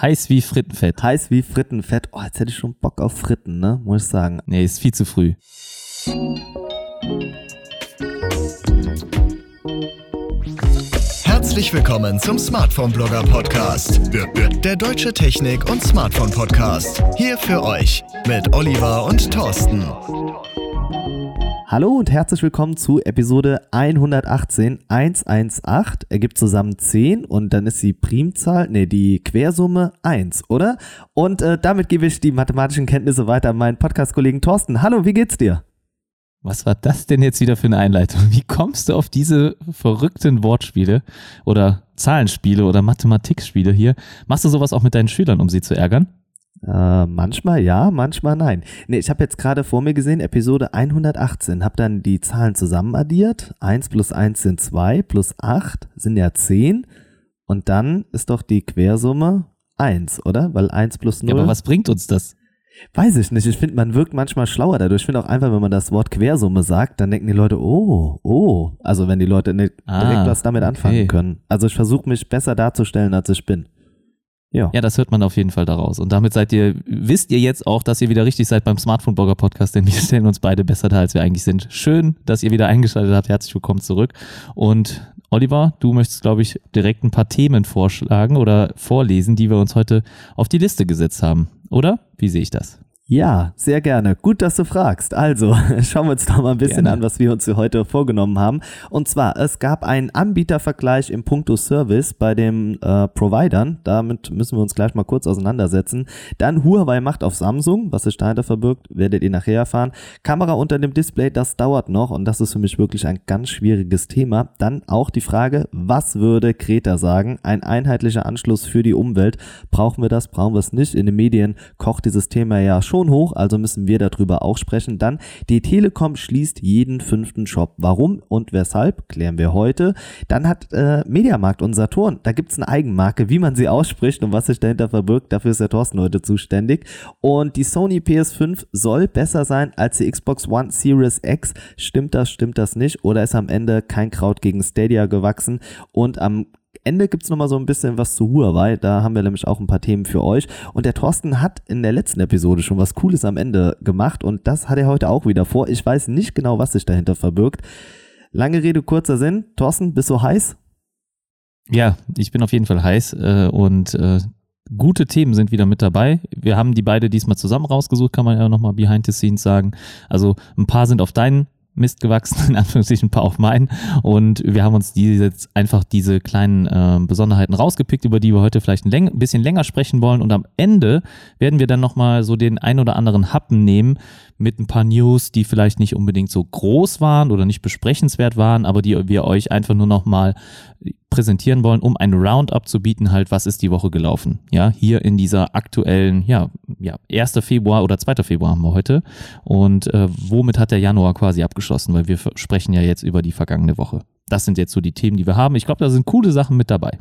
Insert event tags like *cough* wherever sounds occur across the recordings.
Heiß wie Frittenfett. Heiß wie Frittenfett. Oh, jetzt hätte ich schon Bock auf Fritten, ne? Muss ich sagen. Nee, ist viel zu früh. Herzlich willkommen zum Smartphone Blogger Podcast. Der deutsche Technik- und Smartphone Podcast. Hier für euch mit Oliver und Thorsten. Hallo und herzlich willkommen zu Episode 118 118. Ergibt zusammen 10 und dann ist die Primzahl, nee, die Quersumme 1, oder? Und äh, damit gebe ich die mathematischen Kenntnisse weiter an meinen Podcast-Kollegen Thorsten. Hallo, wie geht's dir? Was war das denn jetzt wieder für eine Einleitung? Wie kommst du auf diese verrückten Wortspiele oder Zahlenspiele oder Mathematikspiele hier? Machst du sowas auch mit deinen Schülern, um sie zu ärgern? Äh, manchmal ja, manchmal nein. Nee, ich habe jetzt gerade vor mir gesehen, Episode 118, habe dann die Zahlen zusammen addiert. 1 plus 1 sind 2, plus 8 sind ja 10. Und dann ist doch die Quersumme 1, oder? Weil 1 plus 0. Ja, aber was bringt uns das? Weiß ich nicht. Ich finde, man wirkt manchmal schlauer dadurch. Ich finde auch einfach, wenn man das Wort Quersumme sagt, dann denken die Leute, oh, oh. Also wenn die Leute nicht Ah, direkt was damit anfangen okay. können. Also ich versuche mich besser darzustellen, als ich bin. Ja. Ja, das hört man auf jeden Fall daraus. Und damit seid ihr, wisst ihr jetzt auch, dass ihr wieder richtig seid beim Smartphone Blogger Podcast, denn wir *laughs* stellen uns beide besser dar, als wir eigentlich sind. Schön, dass ihr wieder eingeschaltet habt. Herzlich willkommen zurück. Und Oliver, du möchtest, glaube ich, direkt ein paar Themen vorschlagen oder vorlesen, die wir uns heute auf die Liste gesetzt haben. Oder? Wie sehe ich das? Ja, sehr gerne. Gut, dass du fragst. Also, *laughs* schauen wir uns doch mal ein bisschen Gerne. an, was wir uns für heute vorgenommen haben. Und zwar, es gab einen Anbietervergleich im Punkto Service bei den äh, Providern. Damit müssen wir uns gleich mal kurz auseinandersetzen. Dann Huawei macht auf Samsung, was sich dahinter verbirgt, werdet ihr nachher erfahren. Kamera unter dem Display, das dauert noch und das ist für mich wirklich ein ganz schwieriges Thema. Dann auch die Frage, was würde Greta sagen? Ein einheitlicher Anschluss für die Umwelt. Brauchen wir das? Brauchen wir es nicht? In den Medien kocht dieses Thema ja schon hoch, also müssen wir darüber auch sprechen. Dann, die Telekom schließt jeden fünften Shop. Warum und weshalb, klären wir heute. Dann hat äh, Mediamarkt und Saturn, da gibt es eine Eigenmarke, wie man sie ausspricht und was sich dahinter verbirgt. Dafür ist der Thorsten heute zuständig. Und die Sony PS5 soll besser sein als die Xbox One Series X. Stimmt das, stimmt das nicht? Oder ist am Ende kein Kraut gegen Stadia gewachsen? Und am Ende gibt's noch mal so ein bisschen was zu Huawei. Da haben wir nämlich auch ein paar Themen für euch. Und der Thorsten hat in der letzten Episode schon was Cooles am Ende gemacht. Und das hat er heute auch wieder vor. Ich weiß nicht genau, was sich dahinter verbirgt. Lange Rede, kurzer Sinn. Thorsten, bist du heiß? Ja, ich bin auf jeden Fall heiß äh, und äh, gute Themen sind wieder mit dabei. Wir haben die beide diesmal zusammen rausgesucht, kann man ja nochmal behind the scenes sagen. Also ein paar sind auf deinen Mist gewachsen, *laughs* in Anführungsstrichen ein paar auf meinen. Und wir haben uns die jetzt einfach diese kleinen äh, Besonderheiten rausgepickt, über die wir heute vielleicht ein, läng bisschen länger sprechen wollen. Und am Ende werden wir dann nochmal so den ein oder anderen Happen nehmen mit ein paar News, die vielleicht nicht unbedingt so groß waren oder nicht besprechenswert waren, aber die wir euch einfach nur nochmal präsentieren wollen, um ein Roundup zu bieten, halt, was ist die Woche gelaufen. Ja, hier in dieser aktuellen, ja, ja, 1. Februar oder 2. Februar haben wir heute. Und äh, womit hat der Januar quasi abgeschlossen? Weil wir sprechen ja jetzt über die vergangene Woche. Das sind jetzt so die Themen, die wir haben. Ich glaube, da sind coole Sachen mit dabei.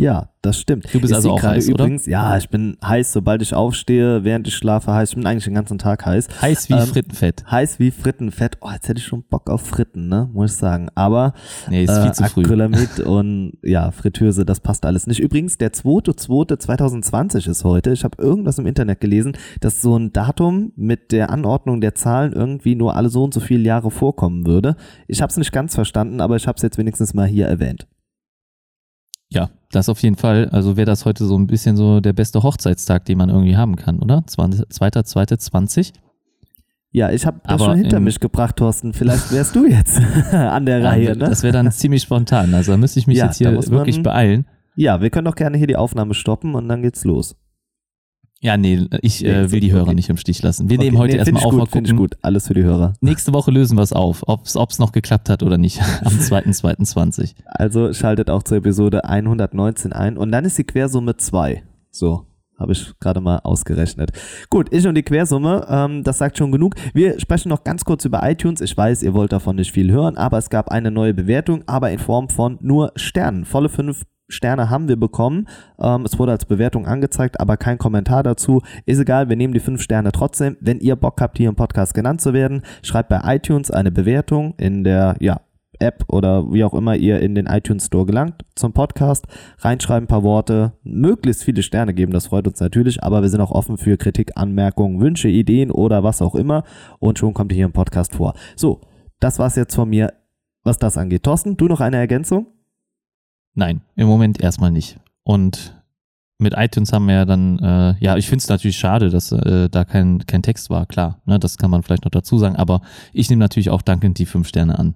Ja, das stimmt. Du bist Ich also auch heiß, oder? übrigens, Ja, ich bin heiß, sobald ich aufstehe, während ich schlafe heiß. Ich bin eigentlich den ganzen Tag heiß. Heiß wie Ähm, Frittenfett. Heiß wie Frittenfett. Oh, jetzt hätte ich schon Bock auf Fritten, ne? Muss ich sagen. Aber Nee, ist viel zu früh. Acrylamid *laughs* und ja, Fritteuse, das passt alles nicht. Übrigens, der 2.2.2020 ist heute. Ich habe irgendwas im Internet gelesen, dass so ein Datum mit der Anordnung der Zahlen irgendwie nur alle so und so viele Jahre vorkommen würde. Ich habe es nicht ganz verstanden, aber ich habe es jetzt wenigstens mal hier erwähnt. Ja, das auf jeden Fall. Also wäre das heute so ein bisschen so der beste Hochzeitstag, den man irgendwie haben kann, oder? 2.2.20. Ja, ich habe das schon hinter mich gebracht, Thorsten. Vielleicht wärst du jetzt *laughs* an der Reihe, ne? Das wäre dann ziemlich spontan. Also da müsste ich mich Ja, jetzt hier muss man- wirklich beeilen. Ja, wir können doch gerne hier die Aufnahme stoppen und dann geht's los. Ja, nee, ich äh, will die okay. Hörer nicht im Stich lassen. Wir Okay, nehmen heute nee, erstmal auf, gut, mal gucken. gut. Alles für die Hörer. Nächste Woche lösen wir es auf, ob es noch geklappt hat oder nicht. *laughs* Am 2.2.20. Also schaltet auch zur Episode 119 ein und dann ist die Quersumme 2. So, habe ich gerade mal ausgerechnet. Gut, ich und die Quersumme, ähm, das sagt schon genug. Wir sprechen noch ganz kurz über iTunes. Ich weiß, ihr wollt davon nicht viel hören, aber es gab eine neue Bewertung, aber in Form von nur Sternen. Volle fünf Sterne haben wir bekommen. Ähm, es wurde als Bewertung angezeigt, aber kein Kommentar dazu. Ist egal, wir nehmen die fünf Sterne trotzdem. Wenn ihr Bock habt, hier im Podcast genannt zu werden, schreibt bei iTunes eine Bewertung in der, ja, App oder wie auch immer ihr in den iTunes Store gelangt zum Podcast, reinschreiben ein paar Worte, möglichst viele Sterne geben, das freut uns natürlich, aber wir sind auch offen für Kritik, Anmerkungen, Wünsche, Ideen oder was auch immer und schon kommt ihr hier im Podcast vor. So, das war's jetzt von mir, was das angeht. Thorsten, du noch eine Ergänzung? Nein, im Moment erstmal nicht. Und mit iTunes haben wir ja dann, äh, ja, ich finde es natürlich schade, dass äh, da kein, kein Text war, klar. Ne, das kann man vielleicht noch dazu sagen, aber ich nehme natürlich auch dankend die fünf Sterne an.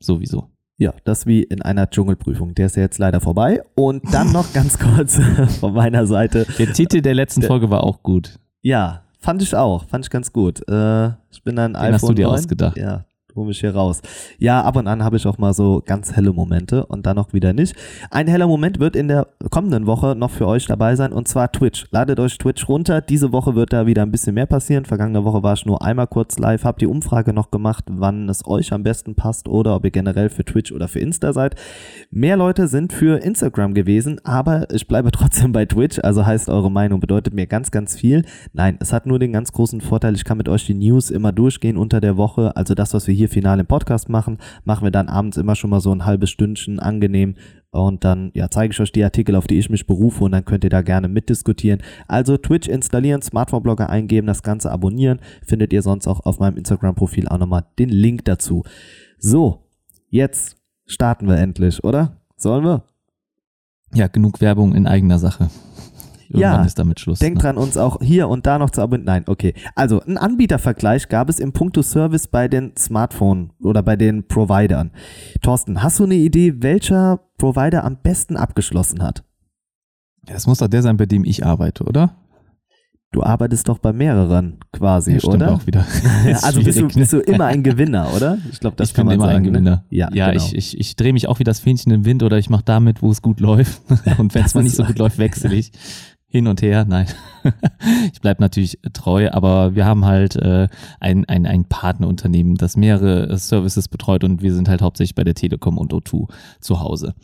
Sowieso. Ja, das wie in einer Dschungelprüfung. Der ist ja jetzt leider vorbei. Und dann noch ganz *laughs* kurz von meiner Seite. Der Titel der letzten Folge war auch gut. Ja, fand ich auch. Fand ich ganz gut. Äh, ich bin ein Den iPhone hast du dir 9. ausgedacht. Ja, hol mich hier raus. Ja, ab und an habe ich auch mal so ganz helle Momente und dann auch wieder nicht. Ein heller Moment wird in der kommenden Woche noch für euch dabei sein und zwar Twitch. Ladet euch Twitch runter. Diese Woche wird da wieder ein bisschen mehr passieren. Vergangene Woche war ich nur einmal kurz live, habe die Umfrage noch gemacht, wann es euch am besten passt oder ob ihr generell für Twitch oder für Insta seid. Mehr Leute sind für Instagram gewesen, aber ich bleibe *laughs* trotzdem bei Twitch, also heißt eure Meinung bedeutet mir ganz, ganz viel. Nein, es hat nur den ganz großen Vorteil, ich kann mit euch die News immer durchgehen unter der Woche. Also das, was wir hier final im Podcast machen, machen wir dann abends immer schon mal so ein halbes Stündchen angenehm. Und dann ja, zeige ich euch die Artikel, auf die ich mich berufe und dann könnt ihr da gerne mitdiskutieren. Also Twitch installieren, Smartphone-Blogger eingeben, das Ganze abonnieren. Findet ihr sonst auch auf meinem Instagram-Profil auch nochmal den Link dazu. So, jetzt starten wir endlich, oder? Sollen wir? Ja, genug Werbung in eigener Sache. Irgendwann Ja, ist damit Schluss. Denkt ne? dran, uns auch hier und da noch zu abonnieren. Nein, okay. Also, einen Anbietervergleich gab es im Punkto Service bei den Smartphone oder bei den Providern. Thorsten, hast du eine Idee, welcher Provider am besten abgeschlossen hat? Das muss doch der sein, bei dem ich arbeite, oder? Du arbeitest doch bei mehreren quasi, Ja, stimmt oder? auch wieder. *laughs* Also bist du, ne? bist du immer ein Gewinner, oder? Ich glaube, das ich kann bin man immer sagen. ein ne? Gewinner. Ja, ja genau. ich, ich, ich drehe mich auch wie das Fähnchen im Wind oder ich mache damit, wo es gut *laughs* läuft. Und wenn es mal nicht so. gut läuft, wechsle ich *laughs* hin und her. Nein, *laughs* ich bleib natürlich treu, aber wir haben halt äh, ein, ein, ein Partnerunternehmen, das mehrere äh, Services betreut und wir sind halt hauptsächlich bei der Telekom und O2 zu Hause.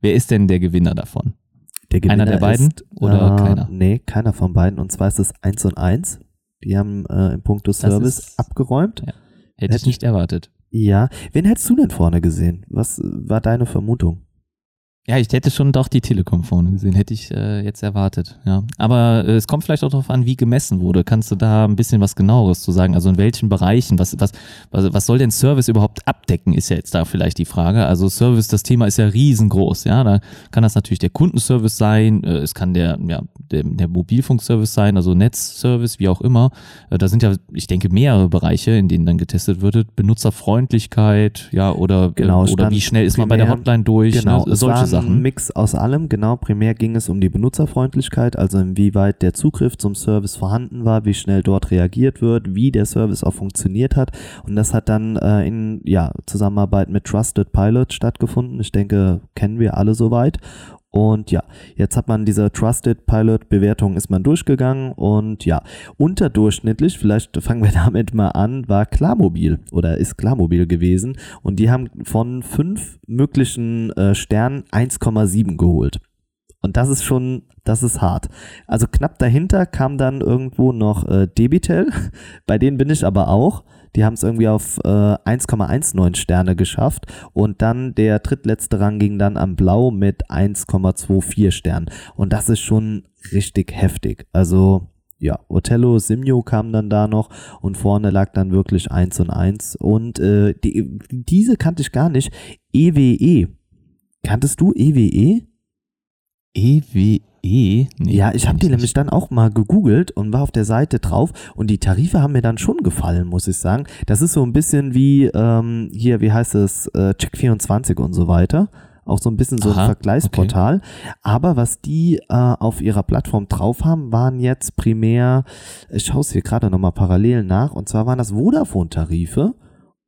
Wer ist denn der Gewinner davon? Der Einer der beiden ist, oder äh, keiner? Nee, keiner von beiden. Und zwar ist es 1 und 1. Die haben äh, im Punkto Service ist- abgeräumt. Hätte ich Hätte- nicht erwartet. Ja. Wen hättest du denn vorne gesehen? Was war deine Vermutung? Ja, ich hätte schon doch die Telekom vorne gesehen, hätte ich äh, jetzt erwartet. Ja, aber äh, es kommt vielleicht auch darauf an, wie gemessen wurde. Kannst du da ein bisschen was genaueres zu sagen? Also in welchen Bereichen? Was was was, was soll denn Service überhaupt abdecken? Ist ja jetzt da vielleicht die Frage. Also Service, das Thema ist ja riesengroß. Ja, da kann das natürlich der Kundenservice sein. Äh, es kann der ja der, der Mobilfunkservice sein, also Netzservice, wie auch immer. Äh, da sind ja, ich denke, mehrere Bereiche, in denen dann getestet wird. Benutzerfreundlichkeit, ja oder Genau, äh, oder wie schnell ist man bei der Hotline durch? Genau, ne? solche ein Sachen. Mix aus allem. Genau, primär ging es um die Benutzerfreundlichkeit, also inwieweit der Zugriff zum Service vorhanden war, wie schnell dort reagiert wird, wie der Service auch funktioniert hat. Und das hat dann äh, in ja, Zusammenarbeit mit Trusted Pilot stattgefunden. Ich denke, kennen wir alle soweit. Und ja, jetzt hat man diese Trusted Pilot Bewertung ist man durchgegangen und ja, unterdurchschnittlich, vielleicht fangen wir *laughs* damit mal an, war Klarmobil oder ist Klarmobil gewesen und die haben von fünf möglichen äh, Sternen 1,7 geholt. Und das ist schon, das ist hart. Also knapp dahinter kam dann irgendwo noch äh, Debitel, *laughs* bei denen bin ich aber auch. Die haben es irgendwie auf äh, 1,19 Sterne geschafft und dann der drittletzte Rang ging dann am Blau mit 1,24 Sternen. Und das ist schon richtig heftig. Also ja, Otello, Simio kam dann da noch und vorne lag dann wirklich 1 und 1. Und äh, die, diese kannte ich gar nicht. EWE. Kanntest du E EWE? EWE? Nee, ja, ich habe die nämlich dann auch mal gegoogelt und war auf der Seite drauf und die Tarife haben mir dann schon gefallen, muss ich sagen. Das ist so ein bisschen wie ähm, hier, wie heißt es, äh, Check24 und so weiter. Auch so ein bisschen so Aha, ein Vergleichsportal. Aber was die äh, auf ihrer Plattform drauf haben, waren jetzt primär, ich schaue es hier gerade nochmal parallel nach, und zwar waren das Vodafone-Tarife.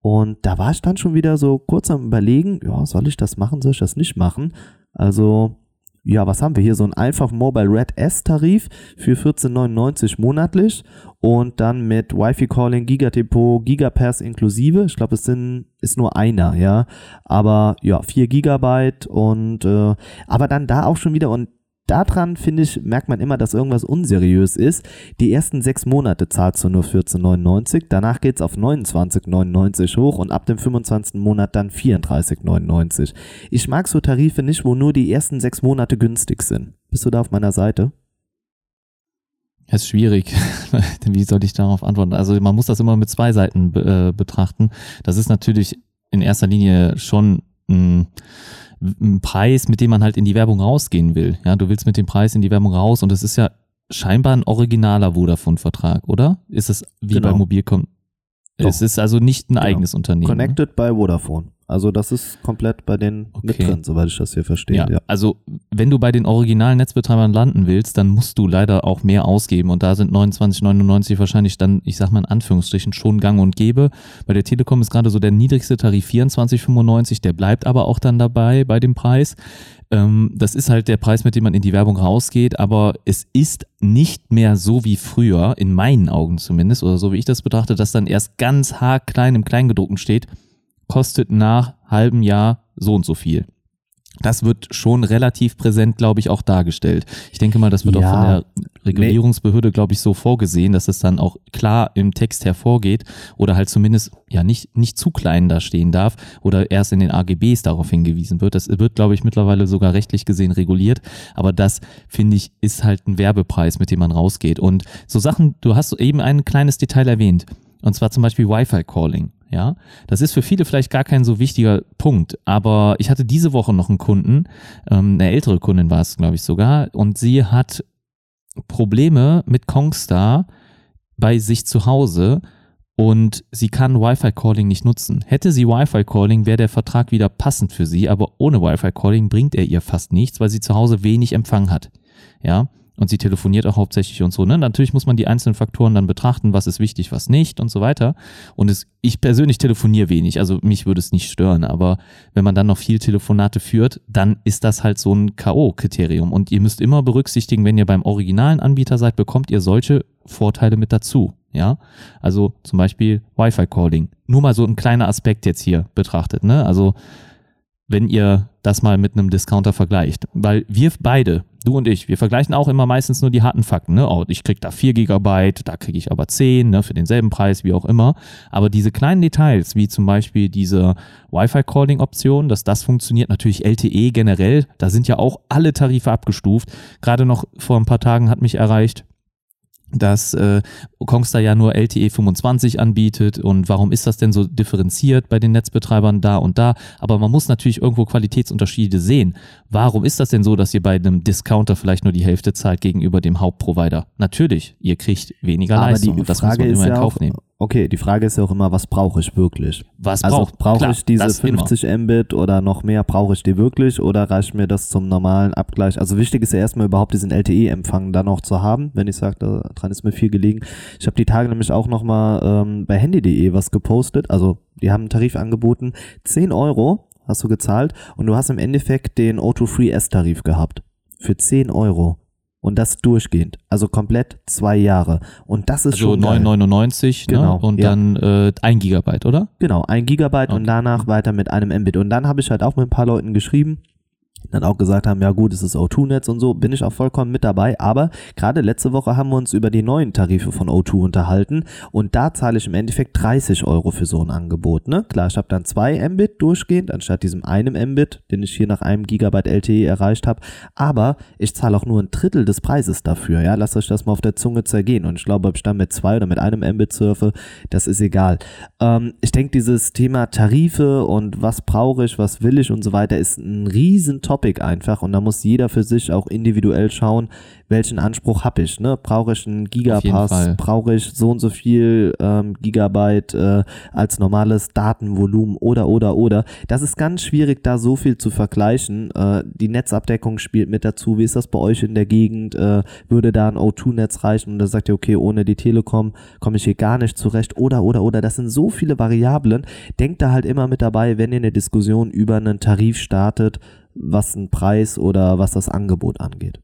Und da war ich dann schon wieder so kurz am überlegen, ja, soll ich das machen, soll ich das nicht machen? Also, ja, was haben wir hier? So ein einfach Mobile Red S-Tarif für 14,99 monatlich und dann mit Wi-Fi-Calling, Gigadepot, Gigapass inklusive. Ich glaube, es sind, ist nur einer, ja. Aber ja, 4 Gigabyte und äh, aber dann da auch schon wieder und daran, finde ich, merkt man immer, dass irgendwas unseriös ist. Die ersten sechs Monate zahlst du nur 14,99, danach geht es auf 29,99 hoch und ab dem 25. Monat dann 34,99. Ich mag so Tarife nicht, wo nur die ersten sechs Monate günstig sind. Bist du da auf meiner Seite? Das ist schwierig. *laughs* Wie soll ich darauf antworten? Also man muss das immer mit zwei Seiten äh, betrachten. Das ist natürlich in erster Linie schon ein ein Preis, mit dem man halt in die Werbung rausgehen will. Ja, du willst mit dem Preis in die Werbung raus und es ist ja scheinbar ein originaler Vodafone-Vertrag, oder? Ist es wie genau. bei Mobilcom? Es ist also nicht ein genau. eigenes Unternehmen. Ne? Connected ne? by Vodafone. Also das ist komplett bei den okay. mit drin, soweit ich das hier verstehe. Ja, ja, Also wenn du bei den originalen Netzbetreibern landen willst, dann musst du leider auch mehr ausgeben und da sind 29,99 wahrscheinlich dann, ich sag mal in Anführungsstrichen, schon gang und gäbe. Bei der Telekom ist gerade so der niedrigste Tarif 24,95, der bleibt aber auch dann dabei bei dem Preis. Ähm, das ist halt der Preis, mit dem man in die Werbung rausgeht, aber es ist nicht mehr so wie früher, in meinen Augen zumindest, oder so wie ich das betrachte, dass dann erst ganz haarklein im Kleingedruckten steht, kostet nach halbem Jahr so und so viel. Das wird schon relativ präsent, glaube ich, auch dargestellt. Ich denke mal, das wird ja, auch von der Regulierungsbehörde, glaube ich, so vorgesehen, dass es dann auch klar im Text hervorgeht oder halt zumindest ja nicht, nicht zu klein da stehen darf oder erst in den AGBs darauf hingewiesen wird. Das wird, glaube ich, mittlerweile sogar rechtlich gesehen reguliert. Aber das, finde ich, ist halt ein Werbepreis, mit dem man rausgeht. Und so Sachen, du hast eben ein kleines Detail erwähnt. Und zwar zum Beispiel Wi-Fi-Calling. Ja, das ist für viele vielleicht gar kein so wichtiger Punkt, aber ich hatte diese Woche noch einen Kunden, ähm, eine ältere Kundin war es, glaube ich sogar, und sie hat Probleme mit Kongstar bei sich zu Hause und sie kann Wi-Fi-Calling nicht nutzen. Hätte sie Wi-Fi-Calling, wäre der Vertrag wieder passend für sie, aber ohne Wi-Fi-Calling bringt er ihr fast nichts, weil sie zu Hause wenig Empfang hat. Ja, und sie telefoniert auch hauptsächlich und so. Ne? Natürlich muss man die einzelnen Faktoren dann betrachten, was ist wichtig, was nicht und so weiter. Und es, ich persönlich telefoniere wenig, also mich würde es nicht stören, aber wenn man dann noch viel Telefonate führt, dann ist das halt so ein K.O.-Kriterium. Und ihr müsst immer berücksichtigen, wenn ihr beim originalen Anbieter seid, bekommt ihr solche Vorteile mit dazu. Ja, also zum Beispiel Wi-Fi-Calling. Nur mal so ein kleiner Aspekt jetzt hier betrachtet. Ne? Also wenn ihr das mal mit einem Discounter vergleicht. Weil wir beide, du und ich, wir vergleichen auch immer meistens nur die harten Fakten. Ne? Oh, ich krieg da 4 GB, da kriege ich aber 10, ne, für denselben Preis, wie auch immer. Aber diese kleinen Details, wie zum Beispiel diese Wi-Fi-Calling-Option, dass das funktioniert, natürlich LTE generell, da sind ja auch alle Tarife abgestuft. Gerade noch vor ein paar Tagen hat mich erreicht, dass äh, Kongstar ja nur LTE 25 anbietet und warum ist das denn so differenziert bei den Netzbetreibern da und da? Aber man muss natürlich irgendwo Qualitätsunterschiede sehen. Warum ist das denn so, dass ihr bei einem Discounter vielleicht nur die Hälfte zahlt gegenüber dem Hauptprovider? Natürlich, ihr kriegt weniger Aber Leistung und das muss man immer in Kauf nehmen. Okay, die Frage ist ja auch immer, was brauche ich wirklich? Was also brauche ich diese 50 immer. Mbit oder noch mehr? Brauche ich die wirklich oder reicht mir das zum normalen Abgleich? Also wichtig ist ja erstmal überhaupt diesen LTE-Empfang dann noch zu haben, wenn ich sage, daran ist mir viel gelegen. Ich habe die Tage nämlich auch nochmal ähm, bei handy.de was gepostet. Also die haben einen Tarif angeboten, 10 Euro hast du gezahlt und du hast im Endeffekt den O2 Free S-Tarif gehabt. Für 10 Euro. Und das durchgehend. Also komplett zwei Jahre. Und das ist also schon. 9,99 ne? genau, ne? und ja. dann äh, ein Gigabyte, oder? Genau, ein Gigabyte okay. und danach weiter mit einem Mbit. Und dann habe ich halt auch mit ein paar Leuten geschrieben dann auch gesagt haben, ja gut, es ist O2-Netz und so, bin ich auch vollkommen mit dabei. Aber gerade letzte Woche haben wir uns über die neuen Tarife von O2 unterhalten und da zahle ich im Endeffekt 30 Euro für so ein Angebot. Ne? Klar, ich habe dann zwei Mbit durchgehend, anstatt diesem einem Mbit, den ich hier nach einem Gigabyte LTE erreicht habe. Aber ich zahle auch nur ein Drittel des Preises dafür. Ja, lasst euch das mal auf der Zunge zergehen. Und ich glaube, ob ich dann mit zwei oder mit einem Mbit surfe, das ist egal. Ähm, ich denke, dieses Thema Tarife und was brauche ich, was will ich und so weiter ist ein riesen Topic einfach und da muss jeder für sich auch individuell schauen, welchen Anspruch habe ich. Ne? Brauche ich einen Gigapass? Brauche ich so und so viel ähm, Gigabyte äh, als normales Datenvolumen oder oder oder? Das ist ganz schwierig, da so viel zu vergleichen. Äh, die Netzabdeckung spielt mit dazu. Wie ist das bei euch in der Gegend? Äh, würde da ein O2-Netz reichen? Und da sagt ihr, okay, ohne die Telekom komme ich hier gar nicht zurecht. Oder oder oder. Das sind so viele Variablen. Denkt da halt immer mit dabei, wenn ihr eine Diskussion über einen Tarif startet was einen Preis oder was das Angebot angeht.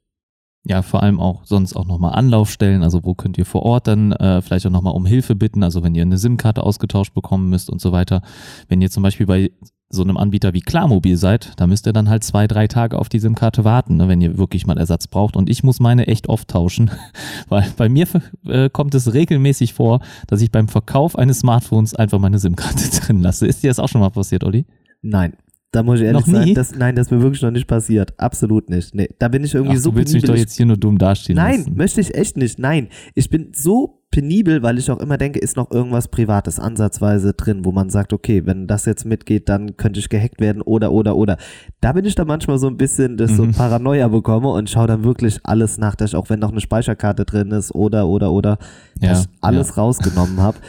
ja, vor allem auch sonst auch nochmal Anlaufstellen, also wo könnt ihr vor Ort dann äh, vielleicht auch nochmal um Hilfe bitten, also wenn ihr eine SIM-Karte ausgetauscht bekommen müsst und so weiter. Wenn ihr zum Beispiel bei so einem Anbieter wie Klarmobil seid, da müsst ihr dann halt zwei, drei Tage auf die SIM-Karte warten, ne, wenn ihr wirklich mal Ersatz braucht. Und ich muss meine echt oft tauschen, *laughs* weil bei mir äh, kommt es regelmäßig vor, dass ich beim Verkauf eines Smartphones einfach meine SIM-Karte *laughs* drin lasse. Ist dir das auch schon mal passiert, Olli? Nein. Da muss ich ehrlich Noch nie? sein, das, nein, das ist mir wirklich noch nicht passiert. Absolut nicht. Nee, da bin ich irgendwie Ach, so du willst mich penibel. doch jetzt hier nur dumm dastehen Nein, lassen. möchte ich echt nicht. Nein, ich bin so penibel, weil ich auch immer denke, ist noch irgendwas Privates ansatzweise drin, wo man sagt, okay, wenn das jetzt mitgeht, dann könnte ich gehackt werden oder, oder, oder. Da bin ich da manchmal so ein bisschen, dass ich so Mhm. Paranoia bekomme und schaue dann wirklich alles nach, dass ich auch wenn noch eine Speicherkarte drin ist oder, oder, oder, Ja, dass ich alles rausgenommen habe. *laughs*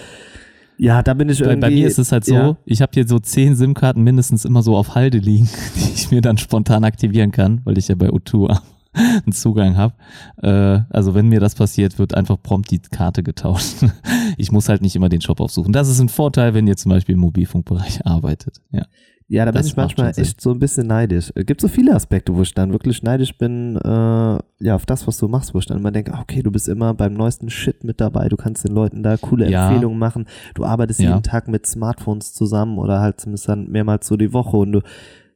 Ja, da bin ich irgendwie. bei mir ist es halt so, ja. ich habe hier so zehn SIM-Karten mindestens immer so auf Halde liegen, *laughs* die ich mir dann spontan aktivieren kann, weil ich ja bei O2 *laughs* einen Zugang habe. Äh, also wenn mir das passiert, wird einfach prompt die Karte getauscht. *laughs* Ich muss halt nicht immer den Shop aufsuchen. Das ist ein Vorteil, wenn ihr zum Beispiel im Mobilfunkbereich arbeitet. Ja. Ja, da bin Das ich macht manchmal echt so ein bisschen neidisch. Es gibt so viele Aspekte, wo ich dann wirklich neidisch bin, äh, ja, auf das, was du machst, wo ich dann immer denke, ah, okay, du bist immer beim neuesten Shit mit dabei, du kannst den Leuten da coole Ja. Empfehlungen machen, du arbeitest Ja. jeden Tag mit Smartphones zusammen oder halt zumindest dann mehrmals so die Woche und du,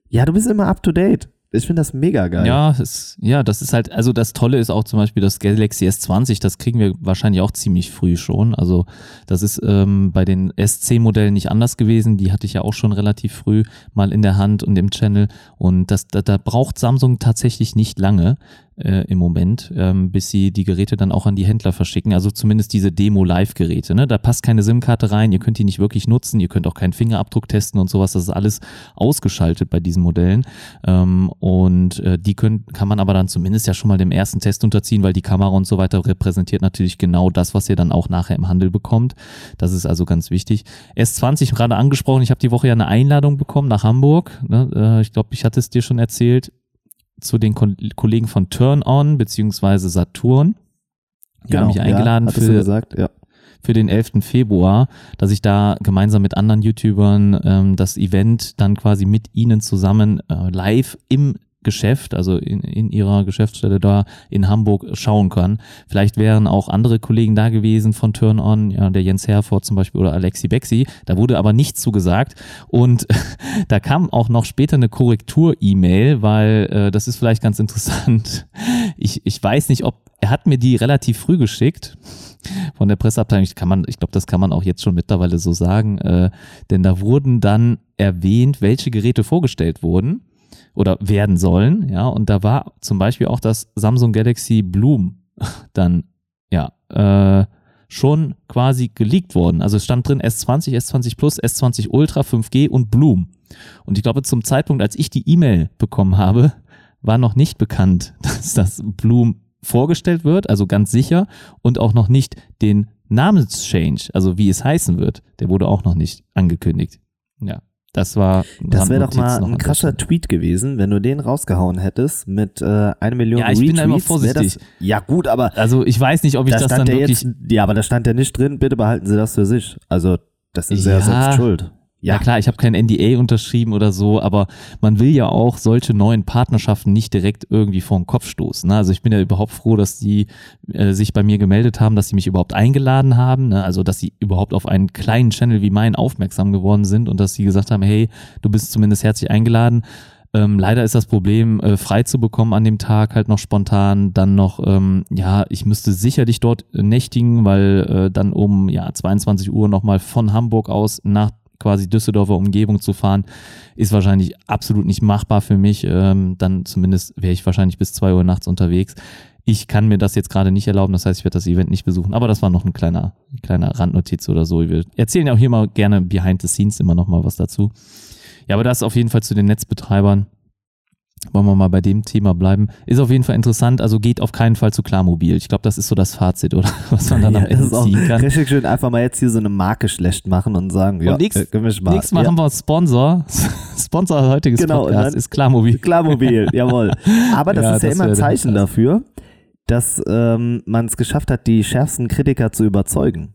ja, du bist immer up to date. Ich finde das mega geil. Ja, es, ja, das ist halt, also das Tolle ist auch zum Beispiel das Galaxy S20, das kriegen wir wahrscheinlich auch ziemlich früh schon. Also das ist ähm, bei den SC-Modellen nicht anders gewesen. Die hatte ich ja auch schon relativ früh mal in der Hand und im Channel. Und das, da, da braucht Samsung tatsächlich nicht lange äh, im Moment, ähm, bis sie die Geräte dann auch an die Händler verschicken. Also zumindest diese Demo-Live-Geräte. Ne? Da passt keine SIM-Karte rein, ihr könnt die nicht wirklich nutzen, ihr könnt auch keinen Fingerabdruck testen und sowas. Das ist alles ausgeschaltet bei diesen Modellen. Ähm, und äh, die können, kann man aber dann zumindest ja schon mal dem ersten Test unterziehen, weil die Kamera und so weiter repräsentiert natürlich genau das, was ihr dann auch nachher im Handel bekommt. Das ist also ganz wichtig. S20 gerade angesprochen, ich habe die Woche ja eine Einladung bekommen nach Hamburg. Ne? Äh, ich glaube, ich hatte es dir schon erzählt zu den Kon Kollegen von Turn On beziehungsweise Saturn. Die haben mich eingeladen Genau, ja, für, gesagt, ja. für den 11. Februar, dass ich da gemeinsam mit anderen YouTubern ähm, das Event dann quasi mit ihnen zusammen äh, live im Geschäft, also in, in ihrer Geschäftsstelle da in Hamburg schauen kann. Vielleicht wären auch andere Kollegen da gewesen von Turn On, ja, der Jens Herford zum Beispiel oder Alexi Bexi. Da wurde aber nichts zugesagt. Und *laughs* da kam auch noch später eine Korrektur-E-Mail, weil äh, das ist vielleicht ganz interessant. Ich, ich weiß nicht, ob er hat mir die relativ früh geschickt von der Presseabteilung. Ich, kann man, ich glaube, das kann man auch jetzt schon mittlerweile so sagen, äh, denn da wurden dann erwähnt, welche Geräte vorgestellt wurden oder werden sollen, ja, und da war zum Beispiel auch das Samsung Galaxy Bloom *laughs* dann, ja, äh, schon quasi geleakt worden. Also es stand drin S20, S20 Plus, S20 Ultra, 5G und Bloom. Und ich glaube, zum Zeitpunkt, als ich die E-Mail bekommen habe, war noch nicht bekannt, *laughs* dass das Bloom vorgestellt wird, also ganz sicher, und auch noch nicht den Namenschange, also wie es heißen wird, der wurde auch noch nicht angekündigt. Ja, das war. Das wäre doch mal ein krasser. Tweet gewesen, wenn du den rausgehauen hättest mit äh, eine Million Ja, ich bin da immer Retweets, vorsichtig. Das, ja gut, aber Also ich weiß nicht, ob ich da das dann ja wirklich. jetzt, ja, aber da stand ja nicht drin, bitte behalten Sie das für sich. Also das ist ja, Ja. selbst schuld. Ja klar, ich habe kein NDA unterschrieben oder so, aber man will ja auch solche neuen Partnerschaften nicht direkt irgendwie vor den Kopf stoßen. Ne? Also ich bin ja überhaupt froh, dass die äh, sich bei mir gemeldet haben, dass sie mich überhaupt eingeladen haben, ne? also dass sie überhaupt auf einen kleinen Channel wie meinen aufmerksam geworden sind und dass sie gesagt haben, hey, du bist zumindest herzlich eingeladen. Ähm, leider ist das Problem, äh, frei zu bekommen an dem Tag halt noch spontan. Dann noch, ähm, ja, ich müsste sicherlich dort äh, nächtigen, weil äh, dann um ja 22 Uhr nochmal von Hamburg aus nach quasi Düsseldorfer Umgebung zu fahren, ist wahrscheinlich absolut nicht machbar für mich. Ähm, dann zumindest wäre ich wahrscheinlich bis zwei Uhr nachts unterwegs. Ich kann mir das jetzt gerade nicht erlauben, das heißt, ich werde das Event nicht besuchen, aber das war noch ein kleiner, ein kleiner Randnotiz oder so. Wir erzählen auch hier mal gerne behind the scenes immer noch mal was dazu. Ja, aber das auf jeden Fall zu den Netzbetreibern. Wollen wir mal bei dem Thema bleiben. Ist auf jeden Fall interessant, also geht auf keinen Fall zu Klarmobil. Ich glaube, das ist so das Fazit, oder? *laughs* Was man dann ja, am Ende ziehen kann. richtig schön, einfach mal jetzt hier so eine Marke schlecht machen und sagen, ja, und nächst, äh, können wir mal. nächstes Mal ja. haben wir Sponsor. *laughs* Sponsor heutiges Genau, Podcast ist Klarmobil. Klarmobil, *laughs* jawohl. Aber das Ja, ist ja das immer ein Zeichen dafür, dass ähm, man es geschafft hat, die schärfsten Kritiker zu überzeugen.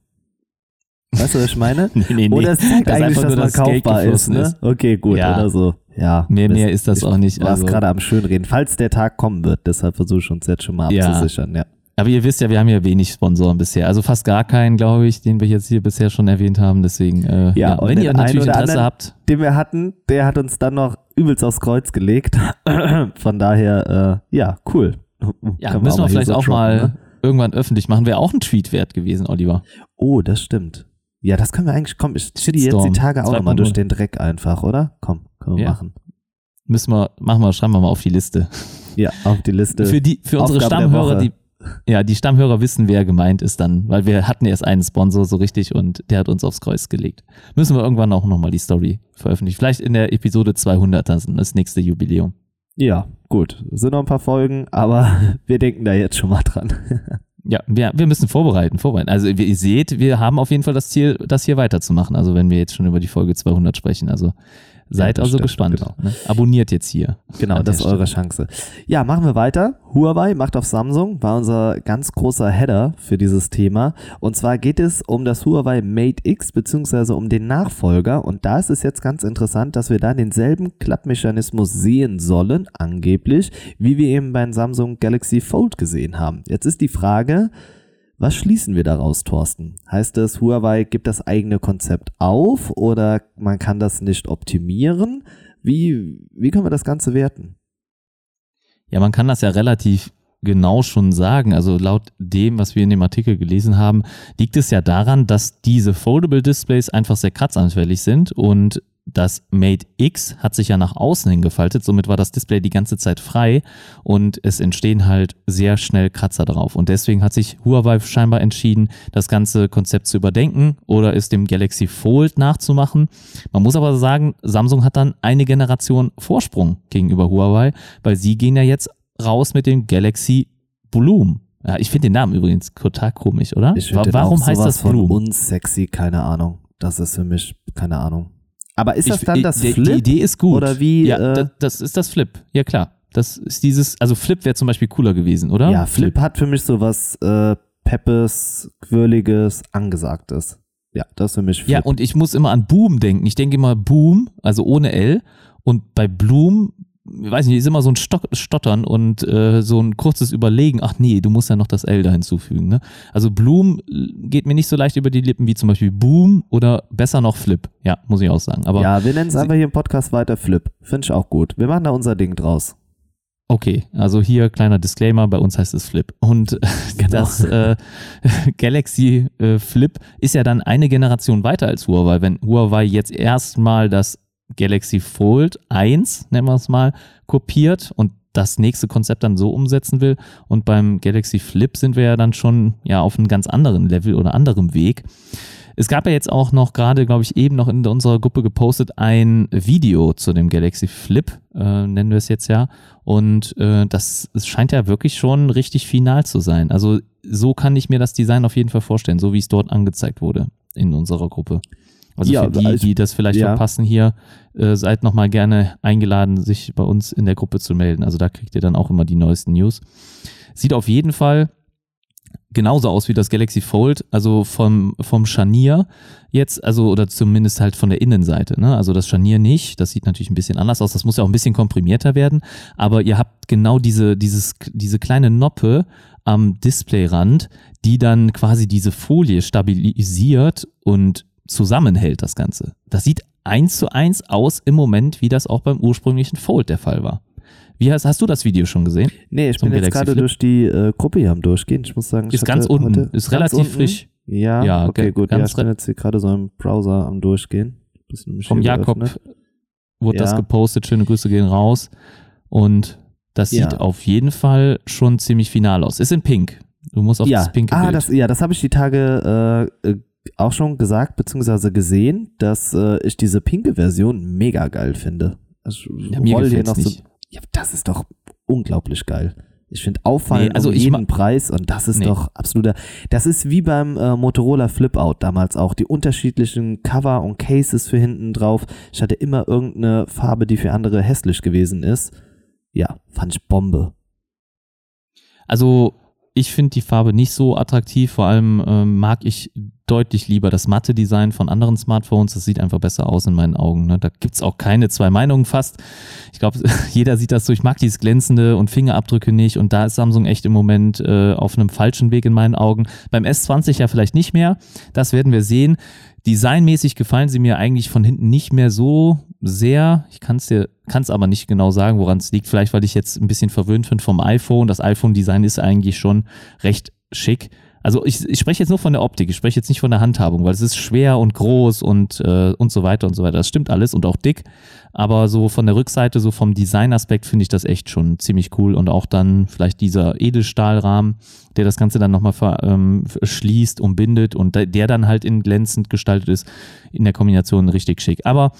Weißt du, was ich meine? Nee, nee, nee. Oder es zeigt Das eigentlich, dass man das kaufbar ist, ne? ist. Okay, gut, Ja. oder so. Ja. Mehr, mehr ist das auch nicht. war Also, gerade am Schönreden, falls der Tag kommen wird. Deshalb versuche ich uns jetzt schon mal Ja. abzusichern. Ja. aber ihr wisst ja, wir haben ja wenig Sponsoren bisher. Also fast gar keinen, glaube ich, den wir jetzt hier bisher schon erwähnt haben. Deswegen, äh, Ja, ja, wenn ihr natürlich Interesse anderen- habt, Den wir hatten, der hat uns dann noch übelst aufs Kreuz gelegt. *clears throat* Von daher, äh, ja, cool. ja, Können müssen wir hier vielleicht so auch droppen, mal ne? irgendwann öffentlich machen. Wäre auch ein Tweet wert gewesen, Oliver. Oh, das stimmt. Ja, das können wir eigentlich, komm, ich chilli jetzt die Tage auch nochmal 2.0. durch den Dreck einfach, oder? Komm, können wir Ja. machen. Müssen wir, machen wir, schreiben wir mal auf die Liste. Ja, auf die Liste. Für die, für unsere Aufgabe Stammhörer, die, ja, die Stammhörer wissen, wer gemeint ist dann, weil wir hatten erst einen Sponsor so richtig und der hat uns aufs Kreuz gelegt. Müssen wir irgendwann auch nochmal die Story veröffentlichen. Vielleicht in der Episode 200, das, das nächste Jubiläum. ja, gut. Sind noch ein paar Folgen, aber *laughs* wir denken da jetzt schon mal dran. *laughs* Ja, wir, wir müssen vorbereiten, vorbereiten. Also ihr seht, wir haben auf jeden Fall das Ziel, das hier weiterzumachen. Also wenn wir jetzt schon über die Folge 200 sprechen. Also seid das also stimmt, gespannt. genau. Ne? Abonniert jetzt hier. Genau, das ist eure Chance. Ja, machen wir weiter. Huawei macht auf Samsung, war unser ganz großer Header für dieses Thema. Und zwar geht es um das Huawei Mate X beziehungsweise um den Nachfolger. Und da ist es jetzt ganz interessant, dass wir da denselben Klappmechanismus sehen sollen, angeblich, wie wir eben beim Samsung Galaxy Fold gesehen haben. Jetzt ist die Frage, was schließen wir daraus, Thorsten? Heißt es, Huawei gibt das eigene Konzept auf oder man kann das nicht optimieren? Wie, wie können wir das Ganze werten? Ja, man kann das ja relativ genau schon sagen. Also laut dem, was wir in dem Artikel gelesen haben, liegt es ja daran, dass diese Foldable Displays einfach sehr kratzanfällig sind und das Mate X hat sich ja nach außen hin gefaltet, somit war das Display die ganze Zeit frei und es entstehen halt sehr schnell Kratzer drauf. Und deswegen hat sich Huawei scheinbar entschieden, das ganze Konzept zu überdenken oder es dem Galaxy Fold nachzumachen. Man muss aber sagen, Samsung hat dann eine Generation Vorsprung gegenüber Huawei, weil sie gehen ja jetzt raus mit dem Galaxy Bloom. Ja, ich finde den Namen übrigens total komisch, oder? Ich Warum heißt das von Bloom? unsexy, keine Ahnung. Das ist für mich, keine Ahnung. Aber ist das Ich- dann ich- das die, Flip? Die Idee ist gut. Oder wie, Ja, äh, das, das ist das Flip. Ja, klar. Das ist dieses, also Flip wäre zum Beispiel cooler gewesen, oder? ja, Flip hat für mich so was äh, Peppes, Quirliges, Angesagtes. Ja, das ist für mich Flip. Ja, und ich muss immer an Boom denken. Ich denke immer Boom, also ohne L. Und bei Bloom, ich weiß nicht, ist immer so ein Stottern und äh, so ein kurzes Überlegen. Ach nee, du musst ja noch das L da hinzufügen. Ne? Also Bloom äh, geht mir nicht so leicht über die Lippen wie zum Beispiel Boom oder besser noch Flip. Ja, muss ich auch sagen. Aber ja, wir nennen es einfach hier im Podcast weiter Flip. Finde ich auch gut. Wir machen da unser Ding draus. Okay, also hier kleiner Disclaimer, bei uns heißt es Flip. Und *laughs* Genau. das äh, *laughs* Galaxy äh, Flip ist ja dann eine Generation weiter als Huawei. Wenn Huawei jetzt erstmal das Galaxy Fold 1, nennen wir es mal, kopiert und das nächste Konzept dann so umsetzen will. Und beim Galaxy Flip sind wir ja dann schon ja auf einem ganz anderen Level oder anderem Weg. Es gab ja jetzt auch noch gerade, glaube ich, eben noch in unserer Gruppe gepostet ein Video zu dem Galaxy Flip, äh, nennen wir es jetzt ja. Und äh, das scheint ja wirklich schon richtig final zu sein. Also so kann ich mir das Design auf jeden Fall vorstellen, so wie es dort angezeigt wurde in unserer Gruppe. Also Ja, für die, also- die das vielleicht ja. verpassen hier, äh, seid nochmal gerne eingeladen, sich bei uns in der Gruppe zu melden. Also da kriegt ihr dann auch immer die neuesten News. Sieht auf jeden Fall genauso aus wie das Galaxy Fold, also vom, vom Scharnier jetzt, also oder zumindest halt von der Innenseite. Ne? Also das Scharnier nicht, das sieht natürlich ein bisschen anders aus, das muss ja auch ein bisschen komprimierter werden, aber ihr habt genau diese, dieses, diese kleine Noppe am Displayrand, die dann quasi diese Folie stabilisiert und zusammenhält das Ganze. Das sieht eins zu eins aus im Moment, wie das auch beim ursprünglichen Fold der Fall war. Wie hast, hast du das Video schon gesehen? Nee, ich Zum bin jetzt Galaxy gerade Flip? durch die äh, Gruppe hier am Durchgehen. Ich muss sagen, ich Ist ganz unten, ist ganz relativ unten? frisch. Ja, Ja, okay, ge- gut. Ja, ich bin jetzt hier gerade so im Browser am Durchgehen. Vom Jakob geöffnet. wurde das Ja. gepostet. Schöne Grüße gehen raus. Und das Ja. sieht auf jeden Fall schon ziemlich final aus. Ist in Pink. Du musst auf ja. das pinke ah, Bild. das, ja, das habe ich die Tage äh, äh, auch schon gesagt, beziehungsweise gesehen, dass äh, ich diese pinke Version mega geil finde. Ich ja, mir hier noch so. nicht. Ja, das ist doch unglaublich geil. Ich finde auffallend Nee, also um jeden Preis und das ist Nee. doch absoluter. Das ist wie beim äh, Motorola Flip-Out damals auch. Die unterschiedlichen Cover und Cases für hinten drauf. Ich hatte immer irgendeine Farbe, die für andere hässlich gewesen ist. Ja, fand ich Bombe. Also ich finde die Farbe nicht so attraktiv. Vor allem ähm, mag ich deutlich lieber das matte Design von anderen Smartphones. Das sieht einfach besser aus in meinen Augen. Ne? Da gibt's auch keine zwei Meinungen fast. Ich glaube, *laughs* jeder sieht das so. Ich mag dieses Glänzende und Fingerabdrücke nicht. Und da ist Samsung echt im Moment äh, auf einem falschen Weg in meinen Augen. Beim S20 ja vielleicht nicht mehr. Das werden wir sehen. Designmäßig gefallen sie mir eigentlich von hinten nicht mehr so sehr. Ich kann es dir, kann es aber nicht genau sagen, woran es liegt. Vielleicht, weil ich jetzt ein bisschen verwöhnt bin vom iPhone. Das iPhone-Design ist eigentlich schon recht schick. Also ich, ich spreche jetzt nur von der Optik, ich spreche jetzt nicht von der Handhabung, weil es ist schwer und groß und, äh, und so weiter und so weiter. Das stimmt alles und auch dick. Aber so von der Rückseite, so vom Designaspekt finde ich das echt schon ziemlich cool. Und auch dann vielleicht dieser Edelstahlrahmen, der das Ganze dann nochmal ähm, schließt, umbindet und der dann halt in glänzend gestaltet ist, in der Kombination richtig schick. Aber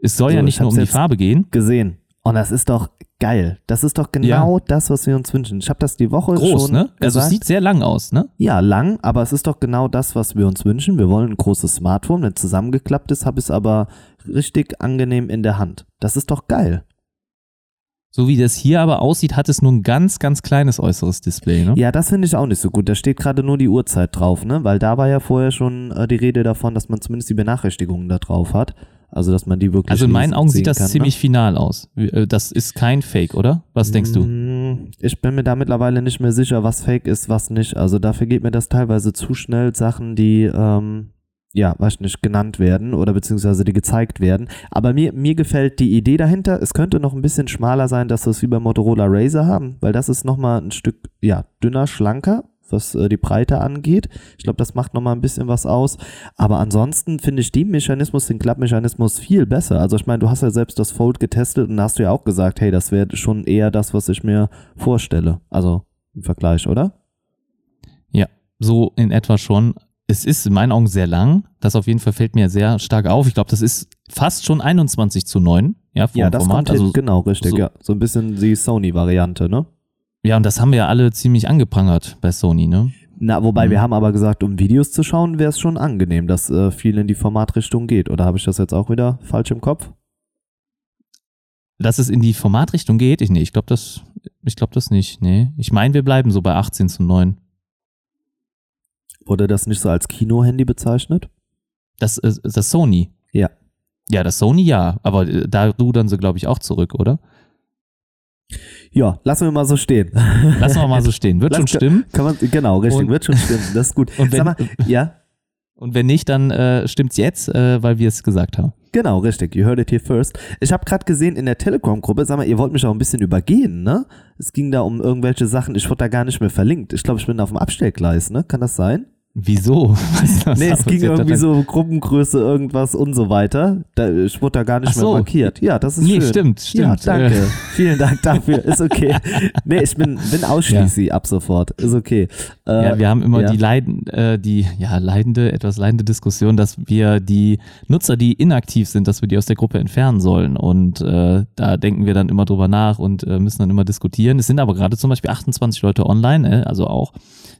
es soll So, ja ich nicht nur um die Farbe gehen. Gesehen. Und das ist doch geil. Das ist doch genau das, was wir uns wünschen. Ich habe das die Woche Groß, schon ne? Also es gesagt. sieht sehr lang aus, ne? Ja, lang, aber es ist doch genau das, was wir uns wünschen. Wir wollen ein großes Smartphone. Wenn es zusammengeklappt ist, habe ich es aber richtig angenehm in der Hand. Das ist doch geil. So wie das hier aber aussieht, hat es nur ein ganz, ganz kleines äußeres Display, ne? Ja, das finde ich auch nicht so gut. Da steht gerade nur die Uhrzeit drauf, ne? Weil da war ja vorher schon äh, die Rede davon, dass man zumindest die Benachrichtigungen da drauf hat. Also, dass man die wirklich. Also in meinen Augen sieht das kann, ziemlich final aus. Äh, Das ist kein Fake, oder? Was denkst du? Mm, Ich bin mir da mittlerweile nicht mehr sicher, was fake ist, was nicht. Also dafür geht mir das teilweise zu schnell, Sachen, die, ähm, ja, weiß nicht, genannt werden oder beziehungsweise die gezeigt werden. Aber mir, mir gefällt die Idee dahinter. Es könnte noch ein bisschen schmaler sein, dass wir es wie bei Motorola Razer haben, weil das ist nochmal ein Stück, ja, dünner, schlanker, was äh, die Breite angeht. Ich glaube, das macht nochmal ein bisschen was aus. Aber ansonsten finde ich den Mechanismus, den Klappmechanismus viel besser. Also ich meine, du hast ja selbst das Fold getestet und da hast du ja auch gesagt, hey, das wäre schon eher das, was ich mir vorstelle. Also im Vergleich, oder? Ja, so in etwa schon. Es ist in meinen Augen sehr lang. Das auf jeden Fall fällt mir sehr stark auf. Ich glaube, das ist fast schon 21 zu 9. Ja, vom Ja, das Format. kommt also, hin. genau, richtig, so- ja. So ein bisschen die Sony-Variante, ne? Ja, und das haben wir ja alle ziemlich angeprangert bei Sony, ne? Na, wobei Mhm. wir haben aber gesagt, um Videos zu schauen, wäre es schon angenehm, dass äh, viel in die Formatrichtung geht. Oder habe ich das jetzt auch wieder falsch im Kopf? Dass es in die Formatrichtung geht, ich, nee, ich glaube das, ich glaube das nicht, nee. Ich meine, wir bleiben so bei 18 zu 9. Wurde das nicht so als Kino-Handy bezeichnet? Das, äh, das Sony. Ja. Ja, das Sony ja, aber äh, da rudern sie, glaube ich, auch zurück, oder? Ja, lassen wir mal so stehen. Lassen wir mal so stehen. Wird Lass- schon stimmen. Kann man, genau, richtig, Und- wird schon stimmen. Das ist gut. *laughs* Und wenn- mal, ja, Und wenn nicht, dann äh, stimmt's jetzt, äh, weil wir es gesagt haben. genau, richtig. You heard it here first. Ich habe gerade gesehen in der Telegram-Gruppe, sag mal, ihr wollt mich auch ein bisschen übergehen, ne? Es ging da um irgendwelche Sachen, ich wurde da gar nicht mehr verlinkt. Ich glaube, ich bin auf dem Abstellgleis, ne? Kann das sein? Wieso? *laughs* Nee, es ging irgendwie so Gruppengröße, irgendwas und so weiter. Da, ich wurde da gar nicht so. mehr markiert. Ja, das ist Nee, schön. stimmt, Ja, stimmt. danke. Äh, *laughs* Vielen Dank dafür. Ist okay. Nee, ich bin, bin ausschließlich ab sofort. Ist okay. Äh, Ja, wir haben immer ja. die leiden, äh, die ja leidende, etwas leidende Diskussion, dass wir die Nutzer, die inaktiv sind, dass wir die aus der Gruppe entfernen sollen. Und äh, da denken wir dann immer drüber nach und äh, müssen dann immer diskutieren. Es sind aber gerade zum Beispiel 28 Leute online, äh, also auch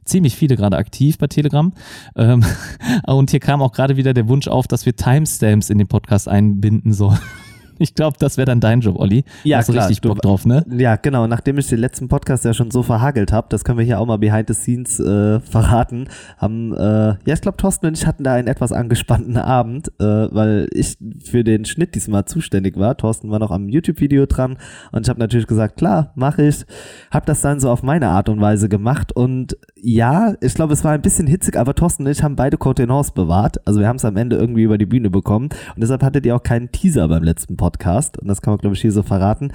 ziemlich viele gerade aktiv bei Telegram. Ähm, *laughs* und hier kam auch gerade wieder der Wunsch auf, dass wir Timestamps in den Podcast einbinden sollen. Ich glaube, das wäre dann dein Job, Olli. Ja, Hast du klar, richtig du- Bock drauf, ne? Ja, genau. Nachdem ich den letzten Podcast ja schon so verhagelt habe, das können wir hier auch mal behind the scenes äh, verraten, haben, äh, ja, ich glaube, Thorsten und ich hatten da einen etwas angespannten Abend, äh, weil ich für den Schnitt diesmal zuständig war. Thorsten war noch am YouTube-Video dran und ich habe natürlich gesagt, klar, mache ich. Habe das dann so auf meine Art und Weise gemacht und ja, ich glaube, es war ein bisschen hitzig, aber Thorsten und ich haben beide Contenance bewahrt. Also wir haben es am Ende irgendwie über die Bühne bekommen und deshalb hattet ihr auch keinen Teaser beim letzten Podcast und das kann man, glaube ich, hier so verraten.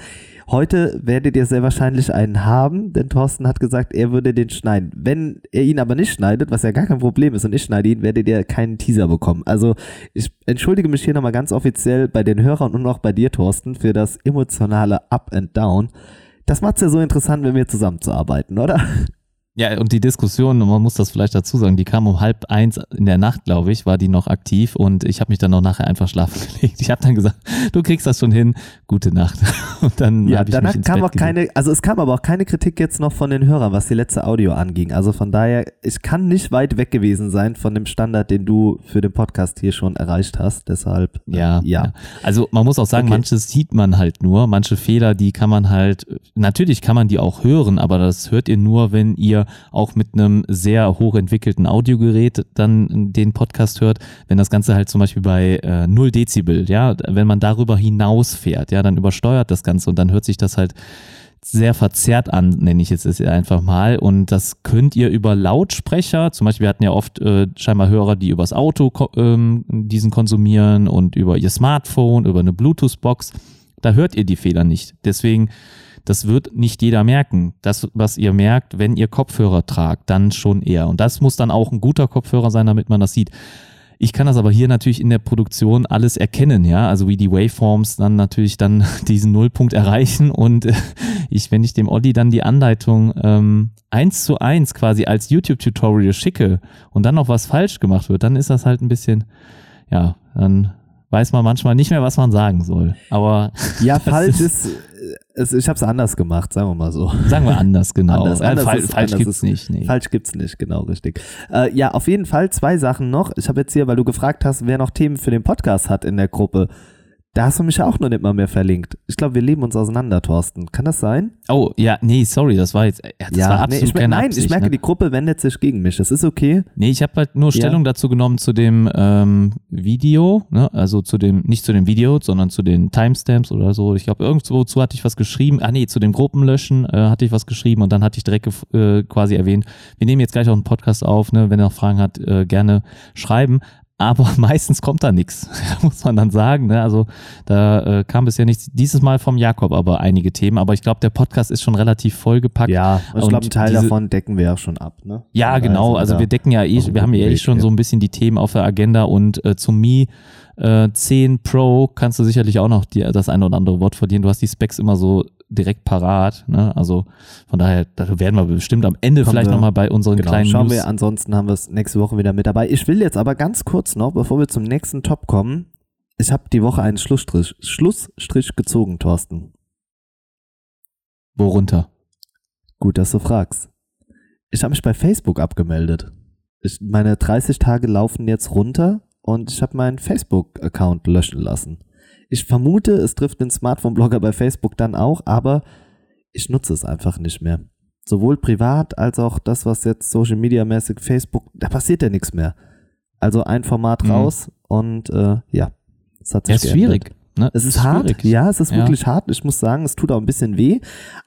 Heute werdet ihr sehr wahrscheinlich einen haben, denn Thorsten hat gesagt, er würde den schneiden. Wenn er ihn aber nicht schneidet, was ja gar kein Problem ist und ich schneide ihn, werdet ihr keinen Teaser bekommen. Also ich entschuldige mich hier nochmal ganz offiziell bei den Hörern und auch bei dir, Thorsten, für das emotionale Up and Down. Das macht es ja so interessant, mit mir zusammenzuarbeiten, oder? Ja, und die Diskussion, man muss das vielleicht dazu sagen, die kam um halb eins in der Nacht, glaube ich, war die noch aktiv und ich habe mich dann noch nachher einfach schlafen *laughs* gelegt. Ich habe dann gesagt, du kriegst das schon hin, gute Nacht. *laughs* Und dann Ja, habe ich danach mich kam Bett auch keine, also es kam aber auch keine Kritik jetzt noch von den Hörern, was die letzte Audio anging. Also von daher, ich kann nicht weit weg gewesen sein von dem Standard, den du für den Podcast hier schon erreicht hast. Deshalb, äh, Ja, ja. ja. Also man muss auch sagen, Okay. manches sieht man halt nur, manche Fehler, die kann man halt, natürlich kann man die auch hören, aber das hört ihr nur, wenn ihr auch mit einem sehr hochentwickelten Audiogerät dann den Podcast hört, wenn das Ganze halt zum Beispiel bei äh, 0 Dezibel, ja, wenn man darüber hinausfährt, ja, dann übersteuert das Ganze und dann hört sich das halt sehr verzerrt an, nenne ich jetzt es einfach mal. Und das könnt ihr über Lautsprecher, zum Beispiel wir hatten ja oft äh, scheinbar Hörer, die übers Auto ähm, diesen konsumieren und über ihr Smartphone, über eine Bluetooth-Box, da hört ihr die Fehler nicht. Deswegen, das wird nicht jeder merken. Das, was ihr merkt, wenn ihr Kopfhörer tragt, dann schon eher. Und das muss dann auch ein guter Kopfhörer sein, damit man das sieht. Ich kann das aber hier natürlich in der Produktion alles erkennen, ja, also wie die Waveforms dann natürlich dann *laughs* diesen Nullpunkt erreichen und äh, ich, wenn ich dem Olli dann die Anleitung ähm, eins zu eins quasi als YouTube-Tutorial schicke und dann noch was falsch gemacht wird, dann ist das halt ein bisschen, ja, dann weiß man manchmal nicht mehr, was man sagen soll. Aber ja, *laughs* falsch ist, ist, ich habe es anders gemacht, sagen wir mal so. Sagen wir anders, *laughs* genau. Anders, anders Fall, ist, falsch anders gibt's ist, nicht. Nee. Falsch gibt's nicht, genau, richtig. Äh, ja, auf jeden Fall zwei Sachen noch. Ich habe jetzt hier, weil du gefragt hast, wer noch Themen für den Podcast hat in der Gruppe. Da hast du mich ja auch noch nicht mal mehr verlinkt. Ich glaube, wir leben uns auseinander, Thorsten. Kann das sein? Oh, ja, nee, sorry, das war jetzt, ja, das war absolut nee, ich, keine nein, Absicht, ich merke, ne? die Gruppe wendet sich gegen mich. Das ist okay. Nee, ich habe halt nur Ja. Stellung dazu genommen zu dem ähm, Video, ne? also zu dem, nicht zu dem Video, sondern zu den Timestamps oder so. Ich glaube, irgendwozu hatte ich was geschrieben. Ah nee, zu dem Gruppenlöschen äh, hatte ich was geschrieben und dann hatte ich direkt äh, quasi erwähnt, wir nehmen jetzt gleich auch einen Podcast auf, ne? wenn ihr noch Fragen habt, äh, gerne schreiben. Aber *laughs* meistens kommt da nichts, *laughs* muss man dann sagen. Ne? Also da äh, kam bisher nichts. Dieses Mal vom Jakob aber einige Themen. Aber ich glaube, der Podcast ist schon relativ vollgepackt. Ja, ich Und glaube, einen Teil diese- davon decken wir auch schon ab. Ne? Ja, daher genau. Also wir decken ja eh, wir haben ja eh schon ja. so ein bisschen die Themen auf der Agenda und äh, zum Mi äh, 10 Pro kannst du sicherlich auch noch die, das eine oder andere Wort verlieren. Du hast die Specs immer so direkt parat. Ne? Also von daher, da werden wir bestimmt am Ende Kommen vielleicht nochmal bei unseren Genau, kleinen schauen News. wir. Ansonsten haben wir es nächste Woche wieder mit dabei. Ich will jetzt aber ganz kurz noch, bevor wir zum nächsten Top kommen, ich habe die Woche einen Schlussstrich, Schlussstrich gezogen, Thorsten. Worunter? Gut, dass du fragst. Ich habe mich bei Facebook abgemeldet. Ich, meine 30 Tage laufen jetzt runter und ich habe meinen Facebook-Account löschen lassen. Ich vermute, es trifft den Smartphone-Blogger bei Facebook dann auch, aber ich nutze es einfach nicht mehr. Sowohl privat als auch das, was jetzt Social Media mäßig Facebook, da passiert ja nichts mehr. Also ein Format Mhm. raus und äh, ja, es hat sich Ja, ist schwierig. Ne? Es ist hart, schwierig. ja, es ist Ja. wirklich hart. Ich muss sagen, es tut auch ein bisschen weh.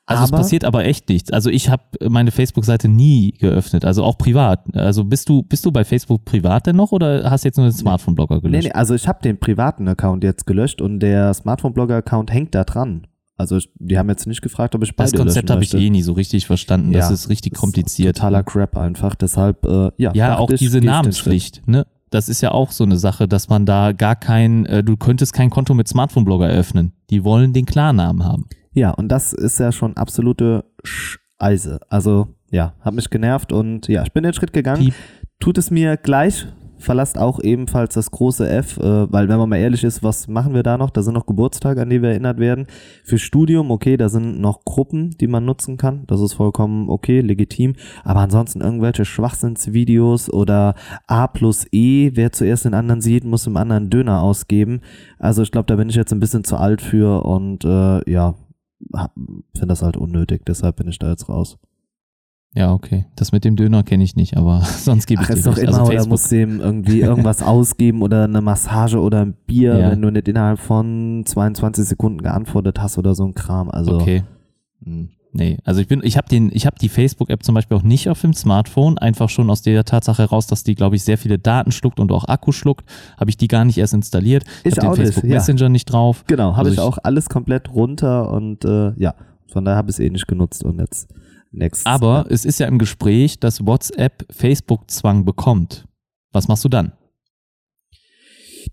Also es passiert aber echt nichts. Also ich habe meine Facebook-Seite nie geöffnet, also auch privat. Also bist du bist du bei Facebook privat denn noch oder hast du jetzt nur den Smartphone-Blogger Nee, gelöscht? nee, also ich habe den privaten Account jetzt gelöscht und der Smartphone-Blogger-Account hängt da dran. Also ich, die haben jetzt nicht gefragt, ob ich beide Das Konzept habe ich eh nie so richtig verstanden. Das Ja, ist richtig Das ist kompliziert. Totaler Crap einfach. Deshalb, äh, ja. Ja, auch diese. Namenspflicht, ne? Das ist ja auch so eine Sache, dass man da gar kein, äh, du könntest kein Konto mit Smartphone-Blogger eröffnen. Die wollen den Klarnamen haben. Ja, und das ist ja schon absolute Scheiße. Also, ja, hat mich genervt und ja, ich bin den Schritt gegangen. Piep. Tut es mir gleich, verlasst auch ebenfalls das große F, äh, weil wenn man mal ehrlich ist, was machen wir da noch? Da sind noch Geburtstage, an die wir erinnert werden. Für Studium, okay, da sind noch Gruppen, die man nutzen kann. Das ist vollkommen okay, legitim. Aber ansonsten irgendwelche Schwachsinnsvideos oder A plus E, wer zuerst den anderen sieht, muss dem anderen Döner ausgeben. Also ich glaube, da bin ich jetzt ein bisschen zu alt für und äh, ja, finde das halt unnötig. Deshalb bin ich da jetzt raus. Ja, okay. Das mit dem Döner kenne ich nicht, aber *laughs* sonst gebe ich Ach, dir ist doch immer, also oder Facebook, musst du ihm irgendwie irgendwas *laughs* ausgeben oder eine Massage oder ein Bier, Ja. wenn du nicht innerhalb von 22 Sekunden geantwortet hast oder so ein Kram. Also okay. Hm, Nee, also ich bin, ich habe den, ich habe die Facebook-App zum Beispiel auch nicht auf dem Smartphone, einfach schon aus der Tatsache heraus, dass die, glaube ich, sehr viele Daten schluckt und auch Akku schluckt, habe ich die gar nicht erst installiert. Ich habe den Facebook ja. Messenger nicht drauf. genau, habe Also ich ich- auch alles komplett runter und äh, ja, von daher habe ich es eh nicht genutzt und jetzt next. Aber es ist ja im Gespräch, dass WhatsApp Facebook-Zwang bekommt. Was machst du dann?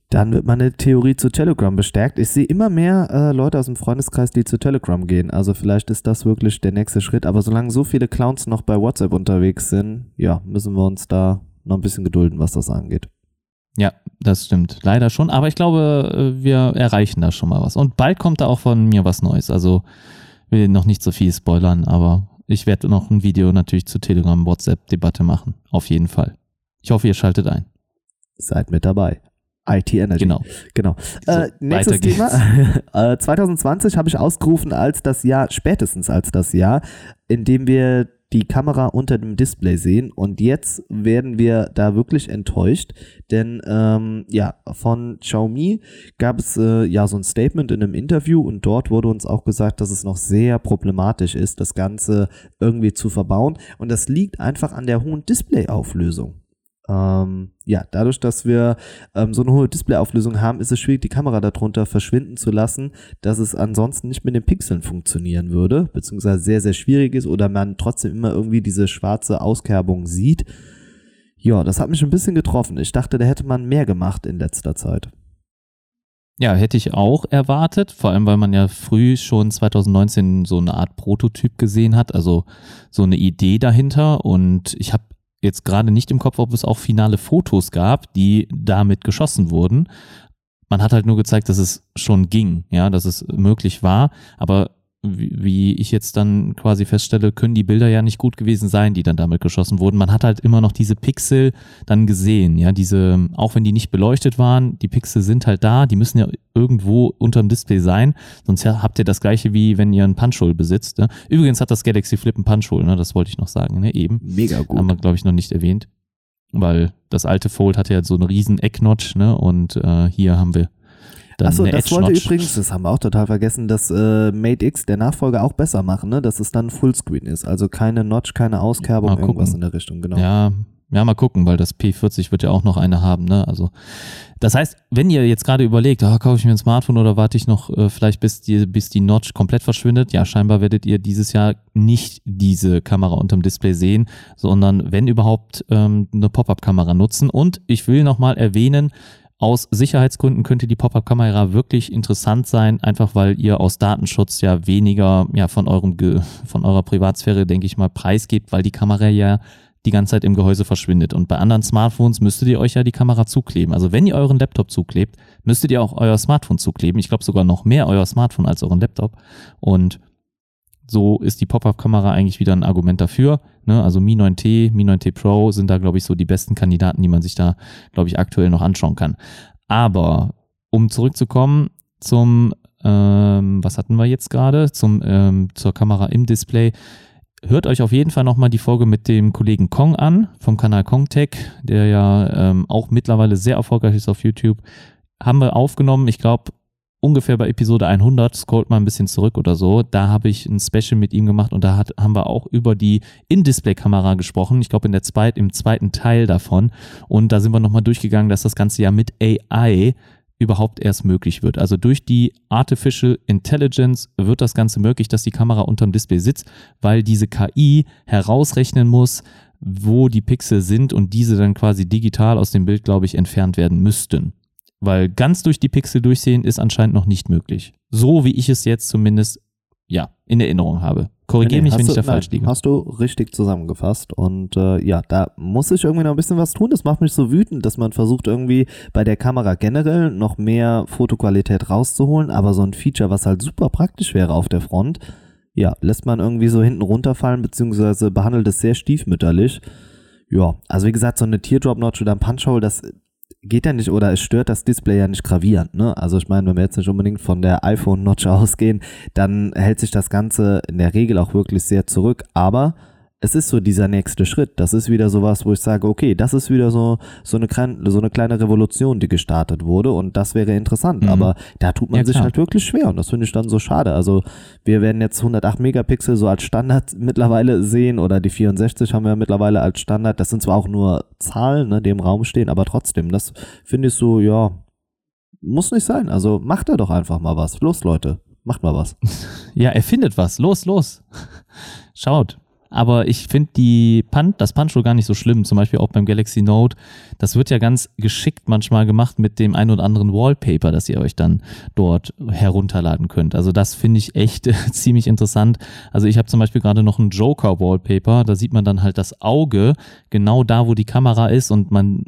Dann wird meine Theorie zu Telegram bestärkt. Ich sehe immer mehr äh, Leute aus dem Freundeskreis, die zu Telegram gehen. Also vielleicht ist das wirklich der nächste Schritt. Aber solange so viele Clowns noch bei WhatsApp unterwegs sind, ja, müssen wir uns da noch ein bisschen gedulden, was das angeht. Ja, das stimmt. Leider schon. Aber ich glaube, äh, wir erreichen da schon mal was. Und bald kommt da auch von mir was Neues. Also will noch nicht so viel spoilern, aber ich werde noch ein Video natürlich zur Telegram-WhatsApp-Debatte machen. Auf jeden Fall. Ich hoffe, ihr schaltet ein. Seid mit dabei. IT Energy. Genau. Genau. So, äh, nächstes. Thema. *laughs* äh, 2020 habe ich ausgerufen als das Jahr, spätestens als das Jahr, in dem wir die Kamera unter dem Display sehen. Und jetzt werden wir da wirklich enttäuscht, denn ähm, ja, von Xiaomi gab es äh, ja so ein Statement in einem Interview und dort wurde uns auch gesagt, dass es noch sehr problematisch ist, das Ganze irgendwie zu verbauen. Und das liegt einfach an der hohen Displayauflösung. Ähm, ja, dadurch, dass wir ähm, so eine hohe Displayauflösung haben, ist es schwierig, die Kamera darunter verschwinden zu lassen, dass es ansonsten nicht mit den Pixeln funktionieren würde, beziehungsweise sehr, sehr schwierig ist oder man trotzdem immer irgendwie diese schwarze Auskerbung sieht. Ja, das hat mich ein bisschen getroffen. Ich dachte, da hätte man mehr gemacht in letzter Zeit. Ja, hätte ich auch erwartet, vor allem weil man ja früh schon 2019 so eine Art Prototyp gesehen hat, also so eine Idee dahinter und ich habe jetzt gerade nicht im Kopf, ob es auch finale Fotos gab, die damit geschossen wurden. Man hat halt nur gezeigt, dass es schon ging, ja, dass es möglich war, aber wie ich jetzt dann quasi feststelle, können die Bilder ja nicht gut gewesen sein, die dann damit geschossen wurden. Man hat halt immer noch diese Pixel dann gesehen, ja, diese, auch wenn die nicht beleuchtet waren, die Pixel sind halt da, die müssen ja irgendwo unterm Display sein, sonst habt ihr das gleiche wie wenn ihr einen Punch-Hole besitzt. Ne? Übrigens hat das Galaxy Flip einen Punch-Hole, ne? das wollte ich noch sagen, ne? eben. Mega gut. Haben wir, glaube ich, noch nicht erwähnt, weil das alte Fold hatte ja so einen riesen Ecknotch, ne, und äh, hier haben wir Achso, das wollte übrigens, das haben wir auch total vergessen, dass äh, Mate X, der Nachfolger, auch besser machen, ne? dass es dann Fullscreen ist. Also keine Notch, keine Auskerbung, irgendwas in der Richtung, genau. Ja, ja, mal gucken, weil das P40 wird ja auch noch eine haben, ne? Also, das heißt, wenn ihr jetzt gerade überlegt, ah, kaufe ich mir ein Smartphone oder warte ich noch äh, vielleicht bis die, bis die Notch komplett verschwindet, ja, scheinbar werdet ihr dieses Jahr nicht diese Kamera unterm Display sehen, sondern wenn überhaupt ähm, eine Pop-up-Kamera nutzen. Und ich will nochmal erwähnen, aus Sicherheitsgründen könnte die Pop-up-Kamera wirklich interessant sein, einfach weil ihr aus Datenschutz ja weniger ja von eurem von eurer Privatsphäre, denke ich mal, preisgebt, weil die Kamera ja die ganze Zeit im Gehäuse verschwindet. Und bei anderen Smartphones müsstet ihr euch ja die Kamera zukleben. Also wenn ihr euren Laptop zuklebt, müsstet ihr auch euer Smartphone zukleben. Ich glaube sogar noch mehr euer Smartphone als euren Laptop. Und so ist die Pop-up-Kamera eigentlich wieder ein Argument dafür. Ne? Also Mi 9T, Mi 9T Pro sind da, glaube ich, so die besten Kandidaten, die man sich da, glaube ich, aktuell noch anschauen kann. Aber um zurückzukommen zum, ähm, was hatten wir jetzt gerade, ähm, zur Kamera im Display. Hört euch auf jeden Fall nochmal die Folge mit dem Kollegen Kong an, vom Kanal Kongtech, der ja ähm, auch mittlerweile sehr erfolgreich ist auf YouTube. Haben wir aufgenommen, ich glaube, ungefähr bei Episode 100, scrollt mal ein bisschen zurück oder so, da habe ich ein Special mit ihm gemacht und da hat, haben wir auch über die In-Display-Kamera gesprochen. Ich glaube, in der zweit, im zweiten Teil davon. Und da sind wir nochmal durchgegangen, dass das Ganze ja mit AI überhaupt erst möglich wird. Also durch die Artificial Intelligence wird das Ganze möglich, dass die Kamera unterm Display sitzt, weil diese KI herausrechnen muss, wo die Pixel sind und diese dann quasi digital aus dem Bild, glaube ich, entfernt werden müssten. Weil ganz durch die Pixel durchsehen ist anscheinend noch nicht möglich. So wie ich es jetzt zumindest ja, in Erinnerung habe. Korrigiere nee, mich, wenn ich da falsch liege. Hast du richtig zusammengefasst. Und äh, ja, da muss ich irgendwie noch ein bisschen was tun. Das macht mich so wütend, dass man versucht, irgendwie bei der Kamera generell noch mehr Fotoqualität rauszuholen. Aber so ein Feature, was halt super praktisch wäre auf der Front, ja, lässt man irgendwie so hinten runterfallen, beziehungsweise behandelt es sehr stiefmütterlich. Ja, also wie gesagt, so eine Teardrop-Notch oder ein Punch-Hole, das geht ja nicht oder es stört das Display ja nicht gravierend. Ne? Also ich meine, wenn wir jetzt nicht unbedingt von der iPhone-Notch *laughs* ausgehen, dann hält sich das Ganze in der Regel auch wirklich sehr zurück. Aber es ist so dieser nächste Schritt. Das ist wieder sowas, wo ich sage, okay, das ist wieder so, so, eine, kleine, so eine kleine Revolution, die gestartet wurde und das wäre interessant. Mhm. Aber da tut man ja, sich halt wirklich schwer und das finde ich dann so schade. Also wir werden jetzt 108 Megapixel so als Standard *laughs* mittlerweile sehen oder die 64 haben wir mittlerweile als Standard. Das sind zwar auch nur Zahlen, ne, die im Raum stehen, aber trotzdem, das finde ich so, ja, muss nicht sein. Also macht da doch einfach mal was. Los, Leute, macht mal was. *laughs* Ja, erfindet was. Los, los. *laughs* Schaut. Aber ich finde die Pan das Punch gar nicht so schlimm. Zum Beispiel auch beim Galaxy Note. Das wird ja ganz geschickt manchmal gemacht mit dem ein oder anderen Wallpaper, das ihr euch dann dort herunterladen könnt. Also das finde ich echt *laughs* ziemlich interessant. Also ich habe zum Beispiel gerade noch ein Joker Wallpaper. Da sieht man dann halt das Auge genau da, wo die Kamera ist und man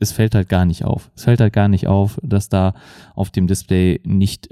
es fällt halt gar nicht auf. Es fällt halt gar nicht auf, dass da auf dem Display nicht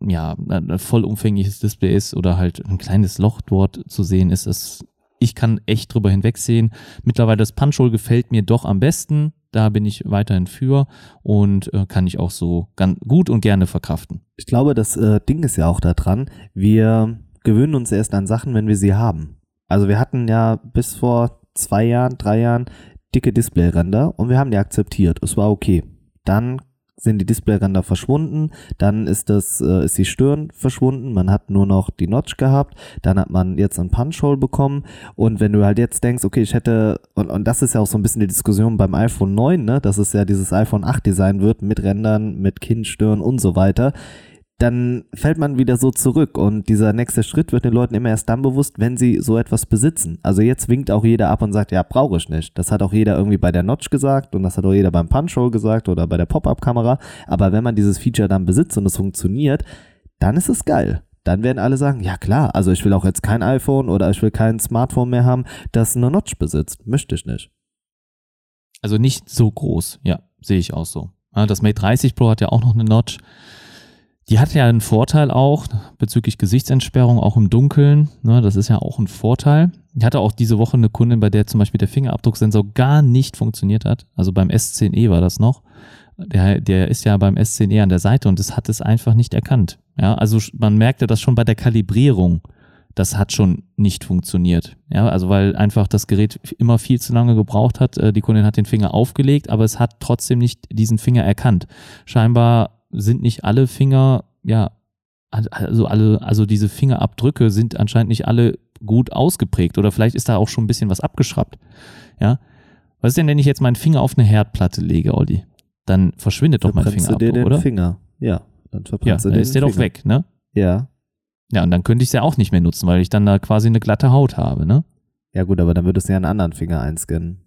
ja, ein vollumfängliches Display ist oder halt ein kleines Loch dort zu sehen ist. Das ich kann echt drüber hinwegsehen. Mittlerweile das Punch-Hole gefällt mir doch am besten. Da bin ich weiterhin für und äh, kann ich auch so ganz gut und gerne verkraften. Ich glaube, das äh, Ding ist ja auch daran, wir gewöhnen uns erst an Sachen, wenn wir sie haben. Also wir hatten ja bis vor zwei Jahren, drei Jahren dicke Displayränder und wir haben die akzeptiert. Es war okay. Dann sind die Displayränder verschwunden, dann ist das äh, ist die Stirn verschwunden, man hat nur noch die Notch gehabt, dann hat man jetzt ein Punch-Hole bekommen und wenn du halt jetzt denkst, okay, ich hätte und, und das ist ja auch so ein bisschen die Diskussion beim iPhone 9, ne, dass es ja dieses iPhone 8 Design wird mit Rändern, mit Kinn, Stirn und so weiter dann fällt man wieder so zurück und dieser nächste Schritt wird den Leuten immer erst dann bewusst, wenn sie so etwas besitzen. Also jetzt winkt auch jeder ab und sagt, ja, brauche ich nicht. Das hat auch jeder irgendwie bei der Notch gesagt und das hat auch jeder beim Punch-Hole gesagt oder bei der Pop-Up-Kamera. Aber wenn man dieses Feature dann besitzt und es funktioniert, dann ist es geil. Dann werden alle sagen, ja klar, also ich will auch jetzt kein iPhone oder ich will kein Smartphone mehr haben, das eine Notch besitzt. Möchte ich nicht. Also nicht so groß, ja, sehe ich auch so. Das Mate 30 Pro hat ja auch noch eine Notch. Die hat ja einen Vorteil auch bezüglich Gesichtsentsperrung, auch im Dunkeln. Ne, das ist ja auch ein Vorteil. Ich hatte auch diese Woche eine Kundin, bei der zum Beispiel der Fingerabdrucksensor gar nicht funktioniert hat. Also beim S10e war das noch. Der, der ist ja beim S10e an der Seite und das hat es einfach nicht erkannt. Ja, also man merkte das schon bei der Kalibrierung. Das hat schon nicht funktioniert. Ja, also weil einfach das Gerät immer viel zu lange gebraucht hat. Äh, die Kundin hat den Finger aufgelegt, aber es hat trotzdem nicht diesen Finger erkannt. Scheinbar sind nicht alle Finger, ja, also alle, also diese Fingerabdrücke sind anscheinend nicht alle gut ausgeprägt oder vielleicht ist da auch schon ein bisschen was abgeschraubt. Ja. Was ist denn, wenn ich jetzt meinen Finger auf eine Herdplatte lege, Olli? Dann verschwindet doch mein Fingerabdruck, dir den oder? Finger. Ja, dann verbrennst ja, du den ist der Finger. doch weg, ne? Ja. Ja, und dann könnte ich es ja auch nicht mehr nutzen, weil ich dann da quasi eine glatte Haut habe, ne? Ja gut, aber dann würdest du ja einen anderen Finger einscannen.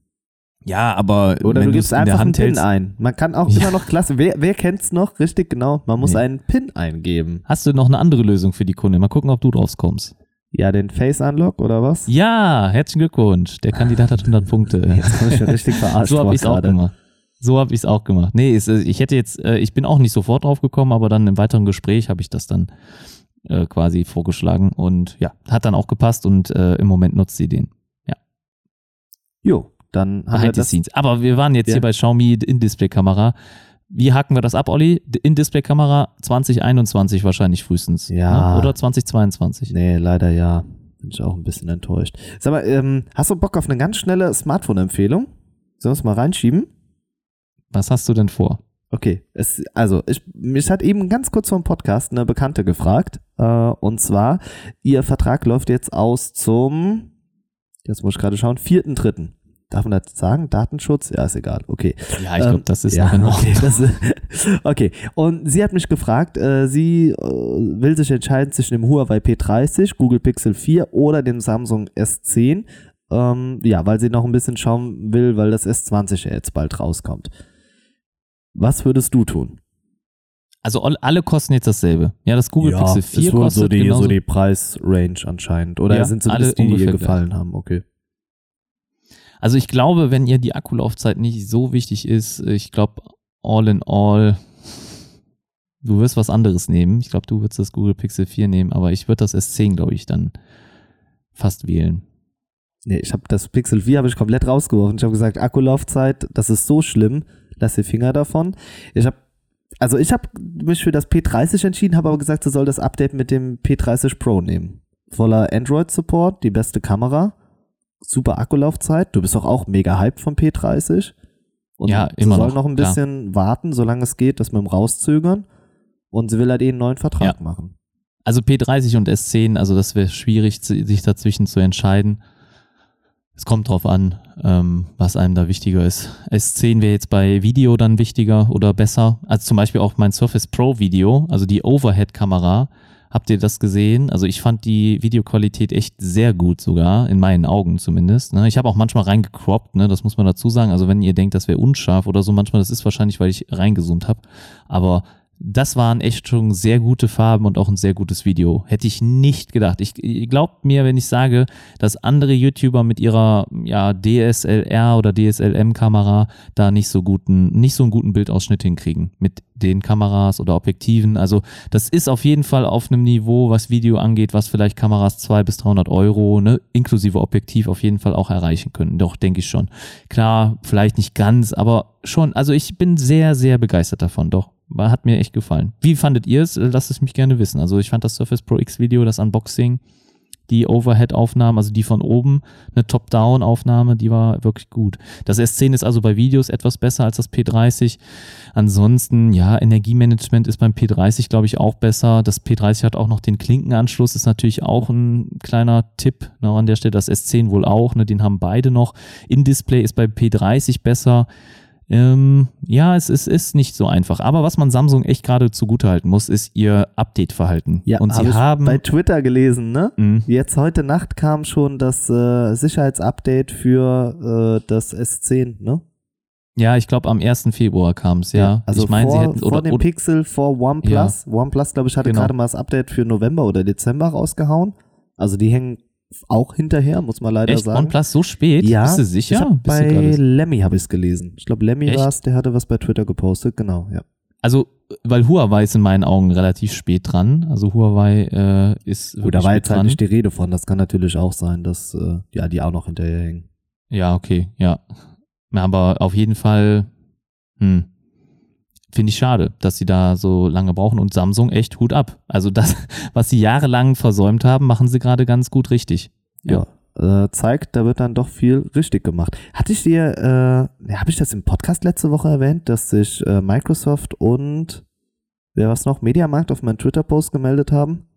Ja, aber oder du gibst einfach einen PIN ein. Man kann auch *laughs* ja. immer noch klasse. Wer, wer kennt's noch? Richtig genau. Man muss nee. einen PIN eingeben. Hast du noch eine andere Lösung für die Kunde? Mal gucken, ob du draus kommst. Ja, den Face Unlock oder was? Ja, herzlichen Glückwunsch. Der Kandidat hat 100 Punkte. *laughs* Jetzt habe ich schon richtig verarscht. so habe ich es auch gemacht. So habe ich es auch gemacht. Nee, äh, ich hätte jetzt, äh, ich bin auch nicht sofort drauf gekommen, aber dann im weiteren Gespräch habe ich das dann äh, quasi vorgeschlagen und ja, hat dann auch gepasst und äh, im Moment nutzt sie den. Ja. Jo, dann haben wir das. Scenes. Aber wir waren jetzt ja. hier bei Xiaomi In-Display-Kamera. Wie haken wir das ab, Olli? In-Display-Kamera 2021 wahrscheinlich frühestens. Ja. Ne? Oder 2022? Nee, leider ja. Bin ich auch ein bisschen enttäuscht. Sag mal, ähm, hast du Bock auf eine ganz schnelle Smartphone-Empfehlung? Sollen wir es mal reinschieben? Was hast du denn vor? Okay, es, also ich, mich hat eben ganz kurz vor dem Podcast eine Bekannte gefragt. Äh, und zwar, ihr Vertrag läuft jetzt aus zum, jetzt muss ich gerade schauen, vierten dritten. Darf man das sagen? Datenschutz? Ja, ist egal. Okay. Ja, ich glaube, ähm, das ist ja, noch okay, das, *laughs* okay. Und sie hat mich gefragt, äh, sie äh, will sich entscheiden zwischen dem Huawei P30, Google Pixel 4 oder dem Samsung S10. Ähm, ja, weil sie noch ein bisschen schauen will, weil das S20 ja jetzt bald rauskommt. Was würdest du tun? Also alle kosten jetzt dasselbe. Ja, das Google ja, Pixel 4 ist wohl kostet so die, so die Preisrange anscheinend. Oder ja, sind zumindest die, die ihr gefallen haben, okay. Also ich glaube, wenn ihr die Akkulaufzeit nicht so wichtig ist, ich glaube, all in all, du wirst was anderes nehmen. Ich glaube, du würdest das Google Pixel 4 nehmen, aber ich würde das S10, glaube ich, dann fast wählen. Nee, ich habe das Pixel 4 habe ich komplett rausgeworfen. Ich habe gesagt, Akkulaufzeit, das ist so schlimm, lass die Finger davon. Ich habe also ich habe mich für das P30 entschieden, habe aber gesagt, sie soll das Update mit dem P30 Pro nehmen. Voller Android Support, die beste Kamera super Akkulaufzeit. Du bist doch auch mega hyped vom P30. Und ja, immer sie soll noch, noch ein bisschen klar. warten, solange es geht, das mit dem Rauszögern. Und sie will halt eh einen neuen Vertrag ja. machen. Also P30 und S10, also das wäre schwierig, sich dazwischen zu entscheiden. Es kommt drauf an, ähm, was einem da wichtiger ist. S10 wäre jetzt bei Video dann wichtiger oder besser. Also zum Beispiel auch mein Surface Pro Video, also die Overhead-Kamera Habt ihr das gesehen? Also ich fand die Videoqualität echt sehr gut sogar, in meinen Augen zumindest. Ne? Ich habe auch manchmal reingecroppt, ne? das muss man dazu sagen. Also wenn ihr denkt, das wäre unscharf oder so, manchmal, das ist wahrscheinlich, weil ich reingezoomt habe. Aber das waren echt schon sehr gute Farben und auch ein sehr gutes Video. Hätte ich nicht gedacht. Ich glaubt mir, wenn ich sage, dass andere YouTuber mit ihrer ja, DSLR oder DSLM-Kamera da nicht so guten, nicht so einen guten Bildausschnitt hinkriegen mit den Kameras oder Objektiven. Also das ist auf jeden Fall auf einem Niveau, was Video angeht, was vielleicht Kameras 200 bis 300 Euro, ne, inklusive Objektiv auf jeden Fall auch erreichen können. Doch, denke ich schon. Klar, vielleicht nicht ganz, aber schon. Also ich bin sehr, sehr begeistert davon. Doch. Hat mir echt gefallen. Wie fandet ihr es? Lasst es mich gerne wissen. Also ich fand das Surface Pro X Video, das Unboxing, die Overhead-Aufnahme, also die von oben, eine Top-Down-Aufnahme, die war wirklich gut. Das S10 ist also bei Videos etwas besser als das P30. Ansonsten, ja, Energiemanagement ist beim P30, glaube ich, auch besser. Das P30 hat auch noch den Klinkenanschluss, ist natürlich auch ein kleiner Tipp ne, an der Stelle. Das S10 wohl auch, ne, den haben beide noch. In-Display ist bei P30 besser. Ähm, ja, es, es ist nicht so einfach. Aber was man Samsung echt gerade zugutehalten muss, ist ihr Update-Verhalten. Ja, und hab sie haben. bei Twitter gelesen, ne? Mhm. Jetzt heute Nacht kam schon das äh, Sicherheitsupdate für äh, das S10, ne? Ja, ich glaube, am 1. Februar kam es, ja. Also ich meine, vor, sie hätten. vor Oder, dem oder, Pixel vor OnePlus. OnePlus, glaube ich, hatte Genau. gerade mal das Update für November oder Dezember rausgehauen. Also die hängen auch hinterher, muss man leider echt, sagen. OnePlus so spät? Ja, Bist du Ich sicher? hab Bist du bei Lemmy habe ich es gelesen. Ich glaube, Lemmy war es, der hatte was bei Twitter gepostet, genau, ja. also, weil Huawei ist in meinen Augen relativ spät dran. Also Huawei äh, ist Gut, da war jetzt halt dran. nicht die Rede von. Das kann natürlich auch sein, dass äh, ja, die auch noch hinterher hängen. Ja, okay, ja. Ja, Aber auf jeden Fall, hm, finde ich schade, dass sie da so lange brauchen und Samsung echt Hut ab. Also das, *laughs* was sie jahrelang versäumt haben, machen sie gerade ganz gut richtig. Ja. Äh, zeigt, da wird dann doch viel richtig gemacht. Hatte ich dir, äh, ja, habe ich das im Podcast letzte Woche erwähnt, dass sich äh, Microsoft und wer was noch, Mediamarkt auf meinen Twitter-Post gemeldet haben?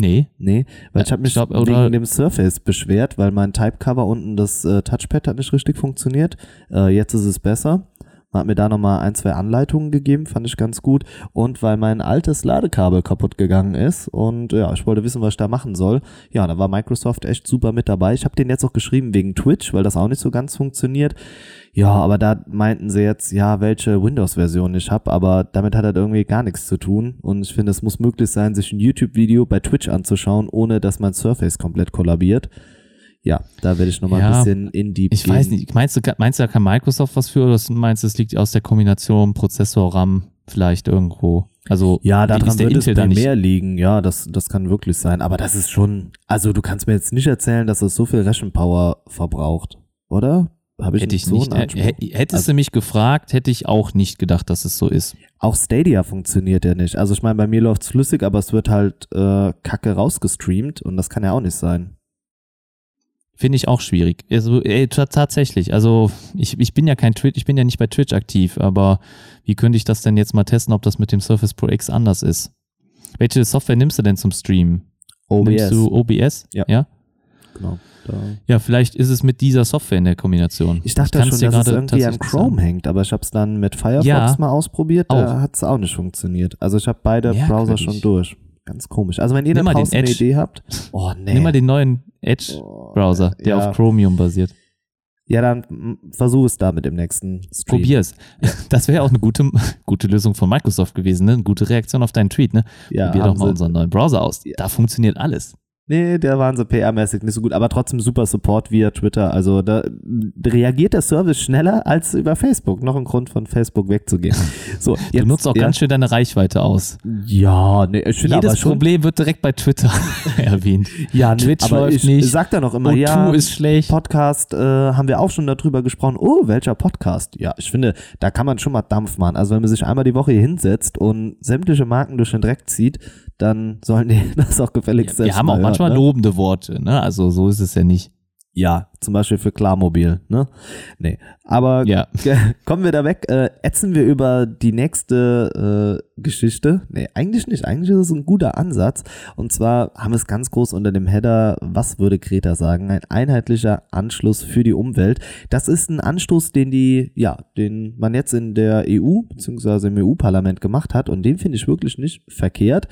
Nee, Nee, weil Ja, ich habe mich oder- wegen dem Surface beschwert, weil mein Typecover unten das äh, Touchpad hat nicht richtig funktioniert. Äh, jetzt ist es besser. Man hat mir da nochmal ein, zwei Anleitungen gegeben, fand ich ganz gut. Und weil mein altes Ladekabel kaputt gegangen ist und ja, ich wollte wissen, was ich da machen soll. Ja, da war Microsoft echt super mit dabei. Ich habe den jetzt auch geschrieben wegen Twitch, weil das auch nicht so ganz funktioniert. Ja, aber da meinten sie jetzt, ja, welche Windows-Version ich habe, aber damit hat das irgendwie gar nichts zu tun. Und ich finde, es muss möglich sein, sich ein YouTube-Video bei Twitch anzuschauen, ohne dass mein Surface komplett kollabiert. Ja, da werde ich nochmal Ja, ein bisschen in die ich weiß nicht. Meinst du, meinst du, da kann Microsoft was für oder meinst du, es liegt aus der Kombination Prozessor, RAM vielleicht irgendwo? Also Ja, daran wird es Intel nicht? primär liegen. Ja, das, das kann wirklich sein. Aber das ist schon, also du kannst mir jetzt nicht erzählen, dass es so viel Rechenpower verbraucht, oder? Habe ich Hätte ich so nicht. hättest Also- du mich gefragt, hätte ich auch nicht gedacht, dass es so ist. Auch Stadia funktioniert ja nicht. Also ich meine, bei mir läuft's flüssig, aber es wird halt äh, Kacke rausgestreamt und das kann ja auch nicht sein. Finde ich auch schwierig. Also, ey, ta- tatsächlich. Also, ich, ich bin ja kein Twitch, ich bin ja nicht bei Twitch aktiv, aber wie könnte ich das denn jetzt mal testen, ob das mit dem Surface Pro X anders ist? Welche Software nimmst du denn zum Streamen? Nimmst du OBS? Ja. ja? Genau. Da. Ja, vielleicht ist es mit dieser Software in der Kombination. Ich dachte kann's schon, dass es irgendwie an Chrome sagen. hängt, aber ich habe es dann mit Firefox Ja. mal ausprobiert, da hat es auch nicht funktioniert. Also ich habe beide Merkwürdig. Browser schon durch. Ganz komisch. Also wenn ihr da draußen eine. Idee habt, oh nee. Nimm mal den neuen Edge-Browser, Oh, der ja. auf Chromium basiert. Ja, dann versuch es damit im nächsten Stream. Probier es. *laughs* Das wäre auch eine gute, gute Lösung von Microsoft gewesen, ne? Eine gute Reaktion auf deinen Tweet, ne? Ja, Probier doch mal sie- unseren neuen Browser aus. Ja. Da funktioniert alles. Nee, der waren so PR-mäßig nicht so gut, aber trotzdem super Support via Twitter. Also da reagiert der Service schneller als über Facebook. Noch ein Grund von Facebook wegzugehen. *laughs* So, Du jetzt, nutzt auch ja, ganz schön deine Reichweite aus. Ja, nee, ich finde aber Jedes schon. Problem wird direkt bei Twitter *laughs* *laughs* erwähnt. ja, nee, Twitch aber läuft ich nicht. sag da noch immer, O2 ja, ist schlecht. Podcast äh, haben wir auch schon darüber gesprochen. Oh, welcher Podcast? Ja, ich finde, da kann man schon mal Dampf machen. Also wenn man sich einmal die Woche hier hinsetzt und sämtliche Marken durch den Dreck zieht, dann sollen die *laughs* das auch gefälligst Wir selbst haben mal auch hören, manchmal ne? lobende Worte, ne? Also so ist es ja nicht. Ja, zum Beispiel für Klarmobil, ne? Nee. Aber Ja. *laughs* kommen wir da weg, äh, ätzen wir über die nächste äh, Geschichte. Nee, eigentlich nicht. Eigentlich ist es ein guter Ansatz. Und zwar haben wir es ganz groß unter dem Header, was würde Greta sagen? Ein einheitlicher Anschluss für die Umwelt. Das ist ein Anstoß, den die, ja, den man jetzt in der EU bzw. im EU-Parlament gemacht hat. Und den finde ich wirklich nicht verkehrt.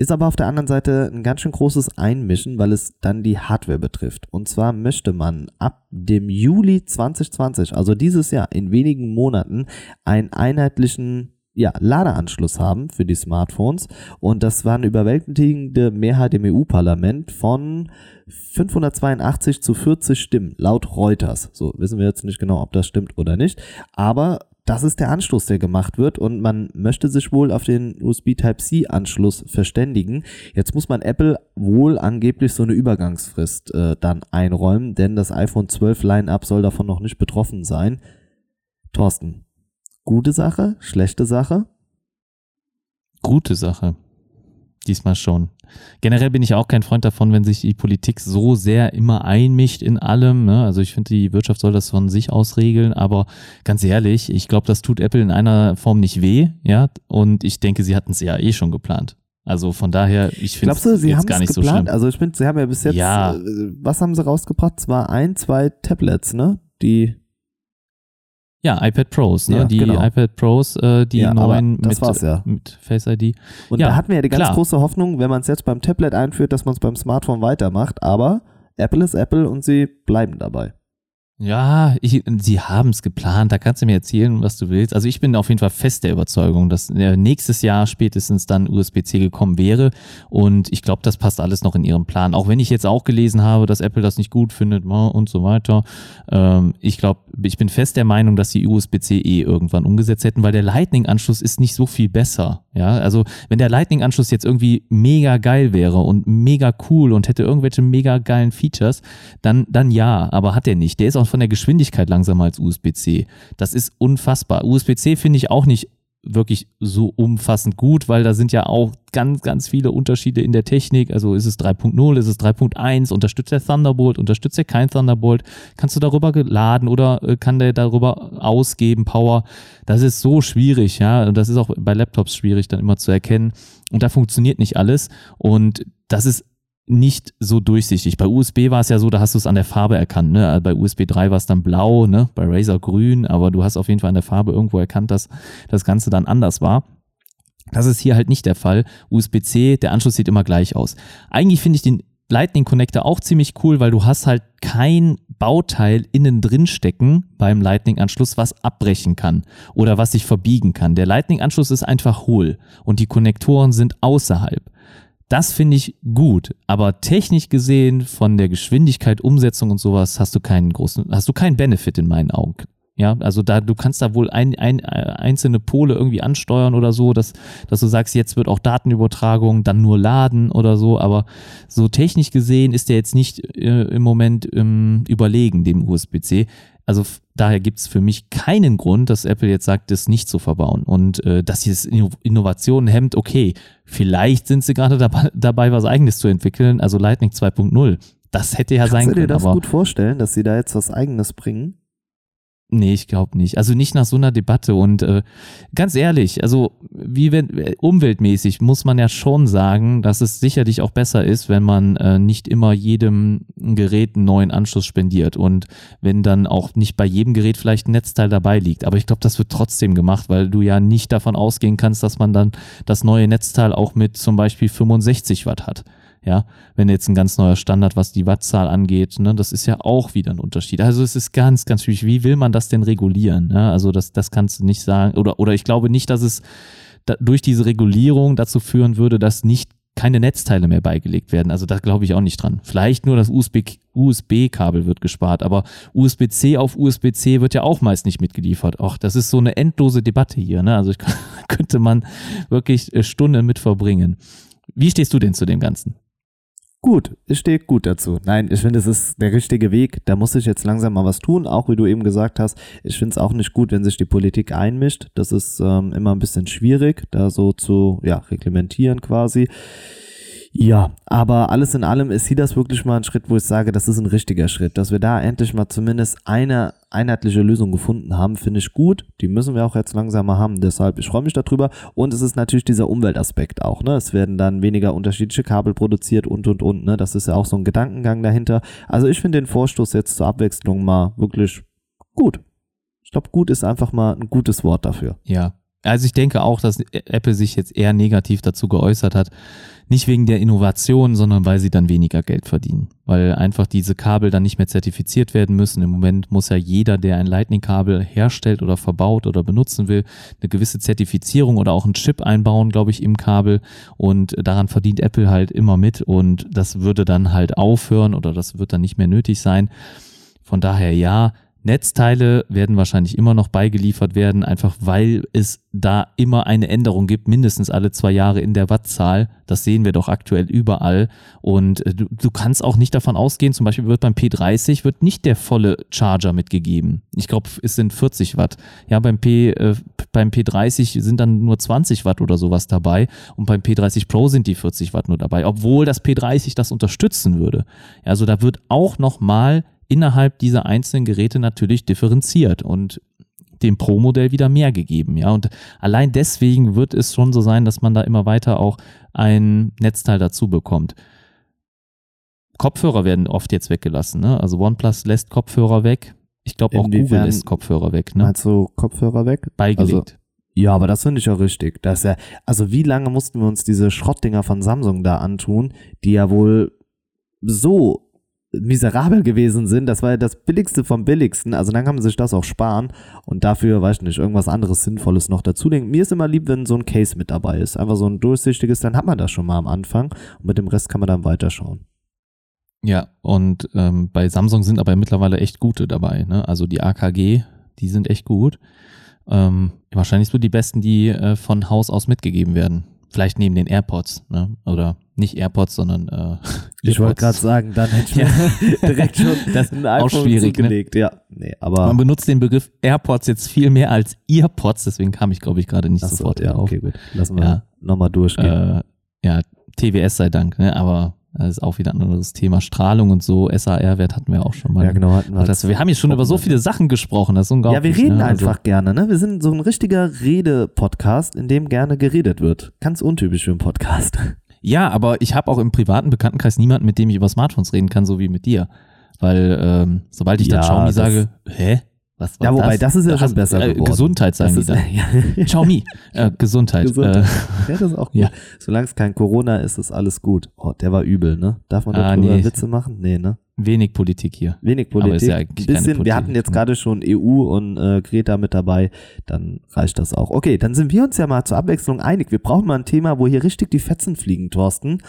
Ist aber auf der anderen Seite ein ganz schön großes Einmischen, weil es dann die Hardware betrifft. Und zwar möchte man ab dem Juli 2020, also dieses Jahr, in wenigen Monaten, einen einheitlichen ja, Ladeanschluss haben für die Smartphones. Und das war eine überwältigende Mehrheit im EU-Parlament von 582 zu 40 Stimmen, laut Reuters. So wissen wir jetzt nicht genau, ob das stimmt oder nicht. Aber das ist der Anschluss, der gemacht wird und man möchte sich wohl auf den USB Type-C Anschluss verständigen. Jetzt muss man Apple wohl angeblich so eine Übergangsfrist äh, dann einräumen, denn das iPhone 12 Line-up soll davon noch nicht betroffen sein. Thorsten, gute Sache, schlechte Sache? Gute Sache. Diesmal schon. Generell bin ich auch kein Freund davon, wenn sich die Politik so sehr immer einmischt in allem. Ne? Also ich finde, die Wirtschaft soll das von sich aus regeln, aber ganz ehrlich, ich glaube, das tut Apple in einer Form nicht weh, ja. Und ich denke, sie hatten es ja eh schon geplant. Also von daher, ich finde es jetzt gar nicht geplant? so schlimm. Also ich finde, sie haben ja bis jetzt, Ja. äh, was haben sie rausgebracht? Zwar ein, zwei Tablets, ne? Die, Ja, iPad Pros, ne? Ja, die genau. iPad Pros, äh, die Ja, neuen mit, ja. mit Face ID. und da hatten wir ja die ganz klar. große Hoffnung, wenn man es jetzt beim Tablet einführt, dass man es beim Smartphone weitermacht, aber Apple ist Apple und sie bleiben dabei. Ja, ich, sie haben es geplant, da kannst du mir erzählen, was du willst. Also ich bin auf jeden Fall fest der Überzeugung, dass nächstes Jahr spätestens dann USB-C gekommen wäre und ich glaube, das passt alles noch in ihren Plan. Auch wenn ich jetzt auch gelesen habe, dass Apple das nicht gut findet ja, und so weiter. Ähm, ich glaube, ich bin fest der Meinung, dass die USB-C eh irgendwann umgesetzt hätten, weil der Lightning-Anschluss ist nicht so viel besser. Ja, also wenn der Lightning-Anschluss jetzt irgendwie mega geil wäre und mega cool und hätte irgendwelche mega geilen Features, dann, dann ja, aber hat er nicht. Der ist auch von der Geschwindigkeit langsamer als USB-C. Das ist unfassbar. USB-C finde ich auch nicht wirklich so umfassend gut, weil da sind ja auch ganz, ganz viele Unterschiede in der Technik. Also ist es 3.0, ist es 3.1, unterstützt der Thunderbolt, unterstützt er kein Thunderbolt, kannst du darüber geladen oder äh, kann der darüber ausgeben, Power. Das ist so schwierig, ja. Und das ist auch bei Laptops schwierig dann immer zu erkennen. Und da funktioniert nicht alles. Und das ist nicht so durchsichtig. Bei USB war es ja so, da hast du es an der Farbe erkannt. Ne? Bei USB 3 war es dann blau, ne? bei Razer grün, aber du hast auf jeden Fall an der Farbe irgendwo erkannt, dass das Ganze dann anders war. Das ist hier halt nicht der Fall. USB-C, der Anschluss sieht immer gleich aus. Eigentlich finde ich den Lightning Connector auch ziemlich cool, weil du hast halt kein Bauteil innen drin stecken beim Lightning-Anschluss, was abbrechen kann oder was sich verbiegen kann. Der Lightning-Anschluss ist einfach hohl und die Konnektoren sind außerhalb. Das finde ich gut, aber technisch gesehen von der Geschwindigkeit, Umsetzung und sowas hast du keinen großen, hast du keinen Benefit in meinen Augen. Ja, also da, du kannst da wohl ein, ein, äh, einzelne Pole irgendwie ansteuern oder so, dass, dass du sagst, jetzt wird auch Datenübertragung, dann nur laden oder so, aber so technisch gesehen ist der jetzt nicht äh, im Moment ähm, überlegen, dem USB-C. Also daher gibt es für mich keinen Grund, dass Apple jetzt sagt, das nicht zu verbauen. Und äh, dass sie das Inno- Innovationen hemmt, okay, vielleicht sind sie gerade dabei, *laughs* dabei, was eigenes zu entwickeln, also Lightning 2.0. Das hätte ja sein Kannst du dir können, das gut vorstellen, dass sie da jetzt was Eigenes bringen? Nee, ich glaube nicht. Also nicht nach so einer Debatte. Und äh, ganz ehrlich, also wie wenn äh, umweltmäßig muss man ja schon sagen, dass es sicherlich auch besser ist, wenn man äh, nicht immer jedem Gerät einen neuen Anschluss spendiert und wenn dann auch nicht bei jedem Gerät vielleicht ein Netzteil dabei liegt. Aber ich glaube, das wird trotzdem gemacht, weil du ja nicht davon ausgehen kannst, dass man dann das neue Netzteil auch mit zum Beispiel 65 Watt hat. Ja, wenn jetzt ein ganz neuer Standard, was die Wattzahl angeht, ne, das ist ja auch wieder ein Unterschied. Also es ist ganz, ganz schwierig. Wie will man das denn regulieren? Ne? Also das, das kannst du nicht sagen. Oder, oder ich glaube nicht, dass es da, durch diese Regulierung dazu führen würde, dass nicht keine Netzteile mehr beigelegt werden. Also da glaube ich auch nicht dran. Vielleicht nur das USB USB-Kabel wird gespart, aber USB-C auf USB-C wird ja auch meist nicht mitgeliefert. Ach, das ist so eine endlose Debatte hier. Ne? Also ich, *laughs* könnte man wirklich äh, Stunden mit verbringen. Wie stehst du denn zu dem Ganzen? Gut, ich stehe gut dazu. Nein, ich finde, es ist der richtige Weg. Da muss ich jetzt langsam mal was tun, auch wie du eben gesagt hast. Ich finde es auch nicht gut, wenn sich die Politik einmischt. Das ist ähm, immer ein bisschen schwierig, da so zu ja, reglementieren quasi. Ja, aber alles in allem ist hier das wirklich mal ein Schritt, wo ich sage, das ist ein richtiger Schritt. Dass wir da endlich mal zumindest eine einheitliche Lösung gefunden haben, finde ich gut. Die müssen wir auch jetzt langsam mal haben. Deshalb, ich freue mich darüber. Und es ist natürlich dieser Umweltaspekt auch. Ne? Es werden dann weniger unterschiedliche Kabel produziert und, und, und. Ne? Das ist ja auch so ein Gedankengang dahinter. Also ich finde den Vorstoß jetzt zur Abwechslung mal wirklich gut. Ich glaube, gut ist einfach mal ein gutes Wort dafür. Ja. Also ich denke auch, dass Apple sich jetzt eher negativ dazu geäußert hat. Nicht wegen der Innovation, sondern weil sie dann weniger Geld verdienen. Weil einfach diese Kabel dann nicht mehr zertifiziert werden müssen. Im Moment muss ja jeder, der ein Lightning-Kabel herstellt oder verbaut oder benutzen will, eine gewisse Zertifizierung oder auch einen Chip einbauen, glaube ich, im Kabel. Und daran verdient Apple halt immer mit. Und das würde dann halt aufhören oder das wird dann nicht mehr nötig sein. Von daher ja, Netzteile werden wahrscheinlich immer noch beigeliefert werden, einfach weil es da immer eine Änderung gibt, mindestens alle zwei Jahre in der Wattzahl. Das sehen wir doch aktuell überall. Und äh, du, du kannst auch nicht davon ausgehen, zum Beispiel wird beim P30 wird nicht der volle Charger mitgegeben. Ich glaube, es sind 40 Watt. Ja, beim P, äh, beim P30 sind dann nur 20 Watt oder sowas dabei. Und beim P30 Pro sind die 40 Watt nur dabei, obwohl das P30 das unterstützen würde. Also da wird auch nochmal innerhalb dieser einzelnen Geräte natürlich differenziert und dem Pro-Modell wieder mehr gegeben. Ja, und allein deswegen wird es schon so sein, dass man da immer weiter auch ein Netzteil dazu bekommt. Kopfhörer werden oft jetzt weggelassen. Ne? Also OnePlus lässt Kopfhörer weg. Ich glaube auch Google lässt Kopfhörer weg. Ne? Du Kopfhörer weg? Beigelegt. Also, ja, aber das finde ich ja richtig. Das ist ja, also wie lange mussten wir uns diese Schrottdinger von Samsung da antun, die ja wohl so miserabel gewesen sind. Das war ja das billigste vom billigsten. Also dann kann man sich das auch sparen und dafür, weiß ich nicht, irgendwas anderes Sinnvolles noch dazulegen. Mir ist immer lieb, wenn so ein Case mit dabei ist. Einfach so ein durchsichtiges, dann hat man das schon mal am Anfang und mit dem Rest kann man dann weiterschauen. Ja, und ähm, bei Samsung sind aber mittlerweile echt gute dabei. Ne? Also die AKG, die sind echt gut. Ähm, wahrscheinlich so die besten, die äh, von Haus aus mitgegeben werden. Vielleicht neben den AirPods, ne? Oder nicht AirPods, sondern äh, Ich wollte gerade sagen, dann hätte ich *laughs* Ja. mir direkt schon *laughs* Das ein auch iPhone schwierig, ne? zugelegt. Ja, nee, aber Man benutzt den Begriff AirPods jetzt viel mehr als Earpods, deswegen kam ich, glaube ich, gerade nicht so, sofort ja, drauf. okay, gut. Lassen wir Ja. nochmal durchgehen. Äh, ja, TWS sei Dank, ne? Aber das ist auch wieder ein anderes Thema. Strahlung und so, SAR-Wert hatten wir auch schon mal. ja, genau. Hatten wir, Das, wir haben hier schon über so viele Sachen gesprochen, das ist unglaublich. ja, wir reden ne? Also- einfach gerne, ne? Wir sind so ein richtiger Rede-Podcast, in dem gerne geredet wird. Ganz untypisch für einen Podcast. Ja, aber ich habe auch im privaten Bekanntenkreis niemanden, mit dem ich über Smartphones reden kann, so wie mit dir. Weil ähm, sobald ich dann Ja, Xiaomi das- sage, hä? Was war Ja, wobei, das ist ja schon besser äh, geworden. Gesundheit sagen Das die ist, dann. *laughs* ja, Xiaomi, äh, *laughs* Gesundheit. Gesundheit. Äh, ja, das ist auch *laughs* gut. Ja. Solange es kein Corona ist, ist alles gut. Oh, der war übel, ne? Darf man Ah, darüber nee. Witze machen? Nee, ne? Wenig Politik hier. Wenig Aber Politik. ist ja Ein eigentlich bisschen, wir hatten jetzt ne? gerade schon EU und äh, Greta mit dabei, dann reicht das auch. Okay, dann sind wir uns ja mal zur Abwechslung einig. Wir brauchen mal ein Thema, wo hier richtig die Fetzen fliegen, Thorsten.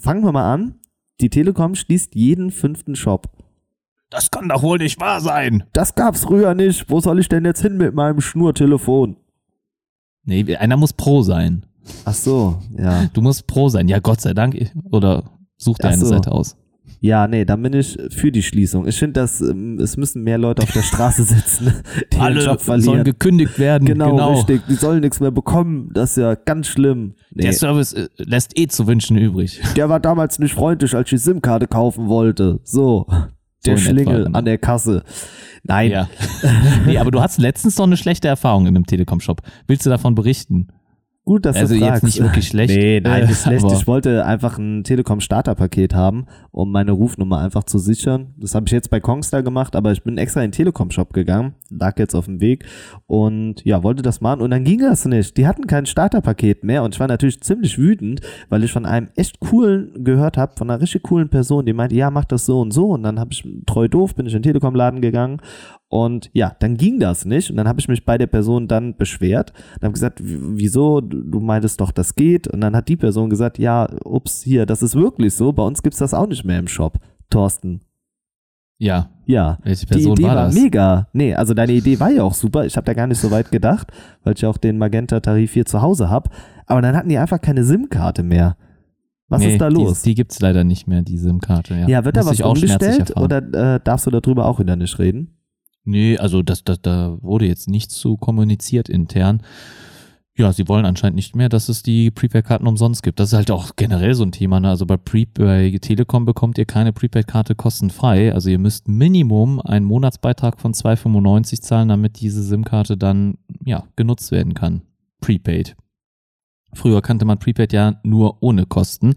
Fangen wir mal an. Die Telekom schließt jeden fünften Shop. Das kann doch wohl nicht wahr sein. Das gab's früher nicht. Wo soll ich denn jetzt hin mit meinem Schnurtelefon? Nee, einer muss pro sein. Ach so, ja. Du musst pro sein. Ja, Gott sei Dank. Oder such dir Ach eine so. Seite aus. Ja, nee, dann bin ich für die Schließung. Ich finde, dass ähm, es müssen mehr Leute auf der Straße *laughs* sitzen, die den Alle Job sollen verlieren. gekündigt werden. Genau, Genau, richtig. Die sollen nichts mehr bekommen. Das ist ja ganz schlimm. Nee, Der Service äh, lässt eh zu wünschen übrig. *laughs* der war damals nicht freundlich, als ich die SIM-Karte kaufen wollte. So. Der etwa, Schlingel genau. an der Kasse. Nein. Ja. *laughs* nee, aber du hast letztens noch eine schlechte Erfahrung in einem Telekom-Shop. Willst du davon berichten? Gut, dass Also du jetzt fragst. nicht wirklich *laughs* schlecht, Nee, nein, nicht schlecht. Ich wollte einfach ein Telekom-Starter-Paket haben, um meine Rufnummer einfach zu sichern. Das habe ich jetzt bei Kongstar gemacht, aber ich bin extra in den Telekom-Shop gegangen, lag jetzt auf dem Weg und ja, wollte das machen und dann ging das nicht. Die hatten kein Starter-Paket mehr und ich war natürlich ziemlich wütend, weil ich von einem echt coolen gehört habe, von einer richtig coolen Person, die meinte, ja, mach das so und so und dann habe ich treu doof, bin ich in den Telekom-Laden gegangen und ja, dann ging das nicht. Und dann habe ich mich bei der Person dann beschwert und habe gesagt, wieso? Du meintest doch, das geht. Und dann hat die Person gesagt, ja, ups, hier, das ist wirklich so. Bei uns gibt's das auch nicht mehr im Shop. Thorsten. Ja. Ja. Welche Die Person Idee war war, das? mega. Nee, also deine Idee war ja auch super. Ich habe da gar nicht so weit gedacht, weil ich auch den Magenta-Tarif hier zu Hause habe. Aber dann hatten die einfach keine SIM-Karte mehr. Was Nee, ist da los? Die, die gibt's leider nicht mehr, die SIM-Karte. Ja, ja, wird da Musste was umgestellt oder äh, darfst du darüber auch wieder nicht reden? Nee, also das, das, da wurde jetzt nichts zu kommuniziert intern. Ja, sie wollen anscheinend nicht mehr, dass es die Prepaid-Karten umsonst gibt. Das ist halt auch generell so ein Thema. Ne? Also bei, Pre bei Telekom bekommt ihr keine Prepaid-Karte kostenfrei. Also ihr müsst Minimum einen Monatsbeitrag von 2,95 zahlen, damit diese SIM-Karte dann ja genutzt werden kann. Prepaid. Früher kannte man Prepaid ja nur ohne Kosten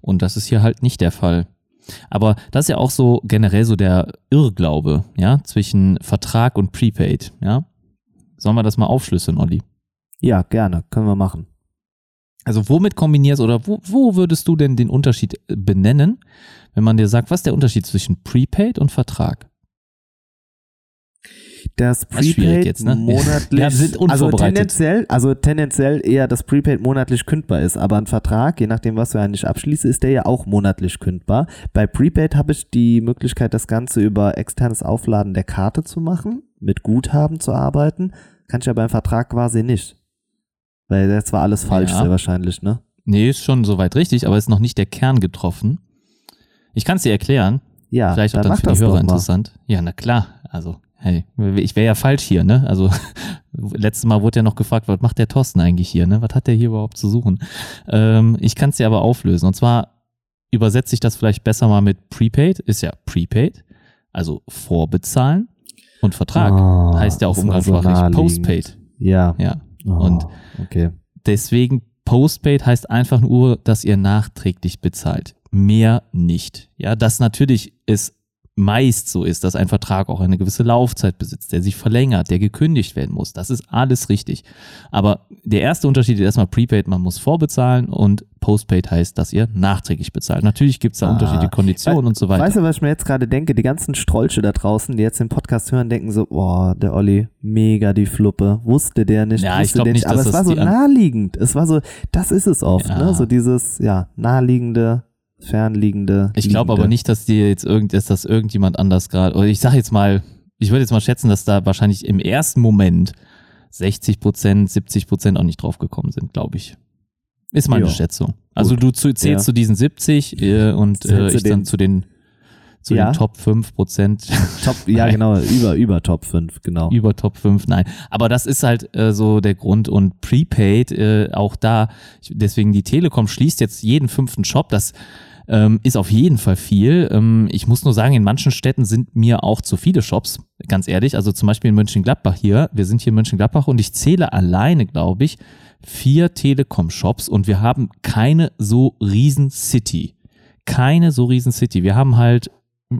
und das ist hier halt nicht der Fall. Aber das ist ja auch so generell so der Irrglaube, ja, zwischen Vertrag und Prepaid, ja. Sollen wir das mal aufschlüsseln, Olli? Ja, gerne. Können wir machen. Also womit kombinierst oder wo, wo würdest du denn den Unterschied äh, benennen, wenn man dir sagt, was ist der Unterschied zwischen Prepaid und Vertrag? Das Prepaid jetzt, ne? monatlich, also tendenziell, also tendenziell eher das Prepaid monatlich kündbar ist, aber ein Vertrag, je nachdem, was du eigentlich abschließt, ist der ja auch monatlich kündbar. Bei Prepaid habe ich die Möglichkeit, das Ganze über externes Aufladen der Karte zu machen, mit Guthaben zu arbeiten, kann ich ja beim Vertrag quasi nicht. Weil das war alles falsch, Ja. sehr wahrscheinlich, ne? Nee, ist schon soweit richtig, aber ist noch nicht der Kern getroffen. Ich kann es dir erklären. Ja, Vielleicht auch dann dann für die Hörer interessant. Ja, na klar. Also, hey, ich wäre ja falsch hier, ne? Also, *laughs* letztes Mal wurde ja noch gefragt, was macht der Thorsten eigentlich hier, ne? Was hat der hier überhaupt zu suchen? Ähm, ich kann es dir aber auflösen. Und zwar übersetze ich das vielleicht besser mal mit Prepaid. Ist ja Prepaid, also vorbezahlen. Und Vertrag Ah, heißt ja auch so umgangssprachlich naheliegend. Postpaid. Ja. Ja. Oh, Und okay. Deswegen Postpaid heißt einfach nur, dass ihr nachträglich bezahlt. Mehr nicht. Ja, das natürlich ist meist so ist, dass ein Vertrag auch eine gewisse Laufzeit besitzt, der sich verlängert, der gekündigt werden muss. Das ist alles richtig. Aber der erste Unterschied ist erstmal Prepaid, man muss vorbezahlen und Postpaid heißt, dass ihr nachträglich bezahlt. Natürlich gibt es da Ah. unterschiedliche Konditionen und so weiter. Weißt du, was ich mir jetzt gerade denke? Die ganzen Strolche da draußen, die jetzt den Podcast hören, denken so, boah, der Olli, mega die Fluppe. Wusste der nicht, Ja, ich der nicht, Aber dass es war so naheliegend. Es war so, das ist es oft, Ja. ne? So dieses, ja, naheliegende, fernliegende. Ich glaube aber nicht, dass dir jetzt irgend, dass das irgendjemand anders gerade, oder ich sage jetzt mal, ich würde jetzt mal schätzen, dass da wahrscheinlich im ersten Moment 60 Prozent, 70 Prozent auch nicht drauf gekommen sind, glaube ich. Ist meine Ja. Schätzung. Also Gut. du zählst Ja. zu diesen 70 äh, und äh, ich dann zu den zu Ja. den Top 5 Prozent. *laughs* Top, ja, genau, über, über Top 5, genau. Über Top 5, nein. Aber das ist halt äh, so der Grund. Und Prepaid, äh, auch da, ich- deswegen die Telekom schließt jetzt jeden fünften Shop. Das ähm, ist auf jeden Fall viel. Ähm, ich muss nur sagen, in manchen Städten sind mir auch zu viele Shops, ganz ehrlich. Also zum Beispiel in Mönchengladbach hier. Wir sind hier in Mönchengladbach und ich zähle alleine, glaube ich, vier Telekom-Shops und wir haben keine so riesen City. Keine so riesen City. Wir haben halt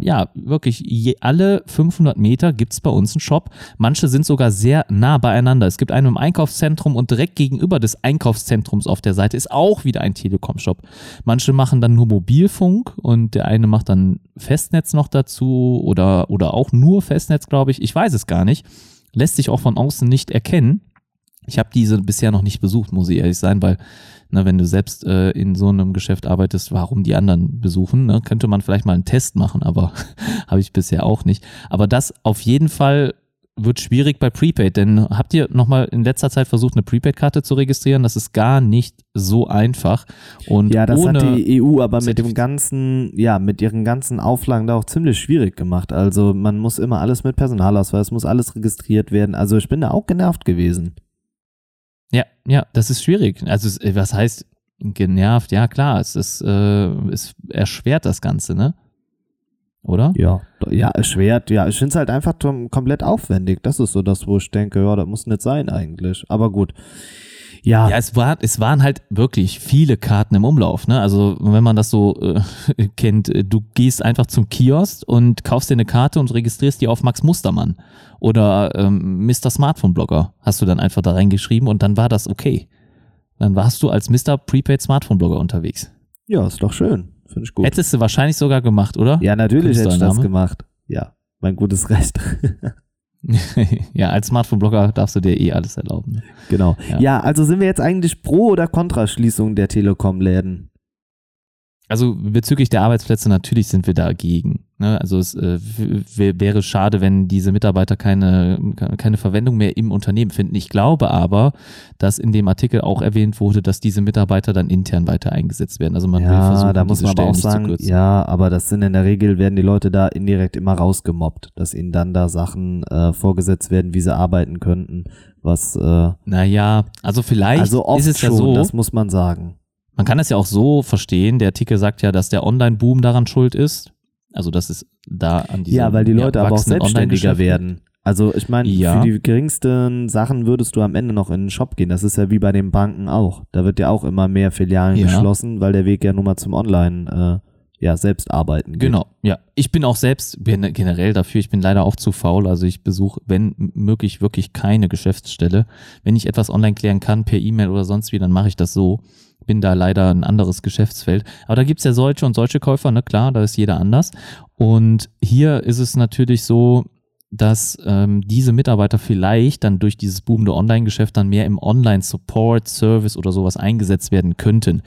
ja, wirklich je, alle 500 Meter gibt's bei uns einen Shop. Manche sind sogar sehr nah beieinander. Es gibt einen im Einkaufszentrum und direkt gegenüber des Einkaufszentrums auf der Seite ist auch wieder ein Telekom-Shop. Manche machen dann nur Mobilfunk und der eine macht dann Festnetz noch dazu oder, oder auch nur Festnetz, glaube ich. Ich weiß es gar nicht. Lässt sich auch von außen nicht erkennen. Ich habe diese bisher noch nicht besucht, muss ich ehrlich sein, weil ne, wenn du selbst äh, in so einem Geschäft arbeitest, warum die anderen besuchen, ne, könnte man vielleicht mal einen Test machen, aber *laughs* habe ich bisher auch nicht. Aber das auf jeden Fall wird schwierig bei Prepaid, denn habt ihr nochmal in letzter Zeit versucht, eine Prepaid-Karte zu registrieren? Das ist gar nicht so einfach. Und Ja, das ohne, hat die EU aber mit dem ganzen, ja, mit ihren ganzen Auflagen da auch ziemlich schwierig gemacht. Also man muss immer alles mit Personalausweis, muss alles registriert werden. Also ich bin da auch genervt gewesen. Ja, ja, das ist schwierig. Also es- was heißt genervt? Ja, klar, es ist, äh, es erschwert das Ganze, ne? Oder? Ja, ja, erschwert. Ja, ich finde es halt einfach komplett aufwendig. Das ist so das, wo ich denke, ja, das muss nicht sein eigentlich. Aber gut. Ja, Ja, es, war, es waren halt wirklich viele Karten im Umlauf. Ne? Also wenn man das so äh, *laughs* kennt, äh, du gehst einfach zum Kiosk und kaufst dir eine Karte und registrierst die auf Max Mustermann oder ähm, Mr. Smartphone-Blogger. Hast du dann einfach da reingeschrieben und dann war das okay. Dann warst du als Mr. Prepaid Smartphone-Blogger unterwegs. ja, ist doch schön. Finde ich gut. Hättest du wahrscheinlich sogar gemacht, oder? ja, natürlich hätte ich das gemacht. Ja, mein gutes Recht. *laughs* *laughs* ja, als Smartphone-Blogger darfst du dir eh alles erlauben. Genau. Ja. Ja. also sind wir jetzt eigentlich pro oder kontra Schließung der Telekom-Läden? Also bezüglich der Arbeitsplätze, natürlich sind wir dagegen. Ne? Also es äh, wäre schade, wenn diese Mitarbeiter keine, keine Verwendung mehr im Unternehmen finden. Ich glaube aber, dass in dem Artikel auch erwähnt wurde, dass diese Mitarbeiter dann intern weiter eingesetzt werden. Also man will ja, versuchen, da muss diese man aber auch sagen, ja, aber das sind in der Regel, werden die Leute da indirekt immer rausgemobbt, dass ihnen dann da Sachen äh, vorgesetzt werden, wie sie arbeiten könnten, was äh, Naja, also vielleicht also oft ist es schon, ja so, das muss man sagen. Man kann es ja auch so verstehen, der Artikel sagt ja, dass der Online-Boom daran schuld ist. Also das ist da an diesem Ja, weil die Leute aber auch selbstständiger werden. Also ich meine, Ja. für die geringsten Sachen würdest du am Ende noch in den Shop gehen. Das ist ja wie bei den Banken auch. Da wird ja auch immer mehr Filialen Ja. geschlossen, weil der Weg ja nun mal zum Online äh, ja selbst arbeiten geht. Genau, ja. Ich bin auch selbst bin generell dafür, ich bin leider auch zu faul. Also ich besuche, wenn möglich, wirklich keine Geschäftsstelle. Wenn ich etwas online klären kann, per E-Mail oder sonst wie, dann mache ich das so. Bin da leider ein anderes Geschäftsfeld. Aber da gibt's ja solche und solche Käufer, ne klar, da ist jeder anders. Und hier ist es natürlich so, dass ähm, diese Mitarbeiter vielleicht dann durch dieses boomende Online-Geschäft dann mehr im Online-Support, Service oder sowas eingesetzt werden könnten.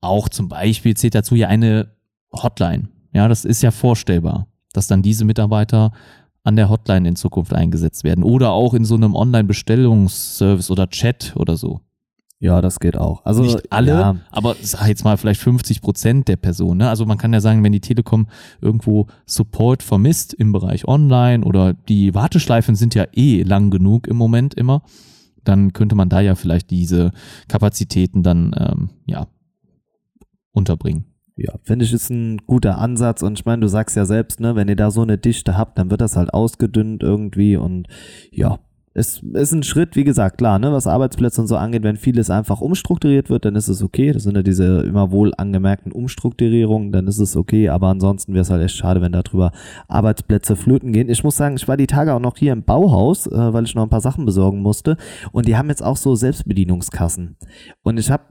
Auch zum Beispiel zählt dazu ja eine Hotline. Ja, das ist ja vorstellbar, dass dann diese Mitarbeiter an der Hotline in Zukunft eingesetzt werden oder auch in so einem Online-Bestellungsservice oder Chat oder so. Ja, das geht auch. Also Nicht alle, ja, aber sag jetzt mal vielleicht 50 Prozent der Personen. Ne? Also man kann ja sagen, wenn die Telekom irgendwo Support vermisst im Bereich Online oder die Warteschleifen sind ja eh lang genug im Moment immer, dann könnte man da ja vielleicht diese Kapazitäten dann ähm, ja unterbringen. Ja, finde ich, ist ein guter Ansatz. Und ich meine, du sagst ja selbst, ne, wenn ihr da so eine Dichte habt, dann wird das halt ausgedünnt irgendwie. Und ja, es ist ein Schritt, wie gesagt, klar, ne, was Arbeitsplätze und so angeht, wenn vieles einfach umstrukturiert wird, dann ist es okay. Das sind ja diese immer wohl angemerkten Umstrukturierungen, dann ist es okay. Aber ansonsten wäre es halt echt schade, wenn darüber Arbeitsplätze flöten gehen. Ich muss sagen, ich war die Tage auch noch hier im Bauhaus, äh, weil ich noch ein paar Sachen besorgen musste. Und die haben jetzt auch so Selbstbedienungskassen. Und ich habe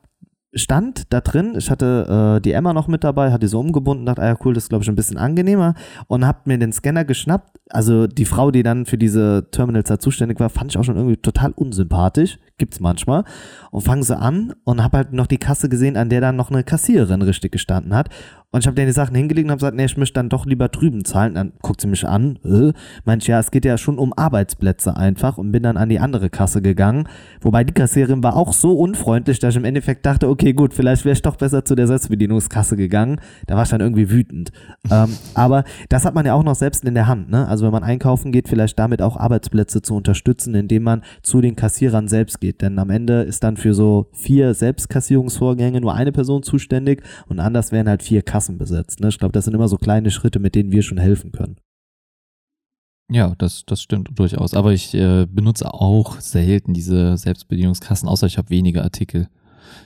stand da drin, ich hatte äh, die Emma noch mit dabei, hatte so umgebunden, dachte, ah ja cool, das ist glaube ich ein bisschen angenehmer. Und hab mir den Scanner geschnappt. Also die Frau, die dann für diese Terminals da zuständig war, fand ich auch schon irgendwie total unsympathisch, gibt's manchmal. Und fangen sie an und hab halt noch die Kasse gesehen, an der dann noch eine Kassiererin richtig gestanden hat. Und ich habe denen die Sachen hingelegt und habe gesagt, nee, ich möchte dann doch lieber drüben zahlen. Dann guckt sie mich an, äh, meint, ja, es geht ja schon um Arbeitsplätze einfach und bin dann an die andere Kasse gegangen. Wobei die Kassiererin war auch so unfreundlich, dass ich im Endeffekt dachte, okay, gut, vielleicht wäre ich doch besser zu der Selbstbedienungskasse gegangen. Da war ich dann irgendwie wütend. *laughs* ähm, aber das hat man ja auch noch selbst in der Hand. Ne? Also wenn man einkaufen geht, vielleicht damit auch Arbeitsplätze zu unterstützen, indem man zu den Kassierern selbst geht. Denn am Ende ist dann für so vier Selbstkassierungsvorgänge nur eine Person zuständig und anders wären halt vier Kassen besetzt. Ne? Ich glaube, das sind immer so kleine Schritte, mit denen wir schon helfen können. Ja, das, das stimmt durchaus. Aber ich äh, benutze auch selten diese Selbstbedienungskassen, außer ich habe wenige Artikel.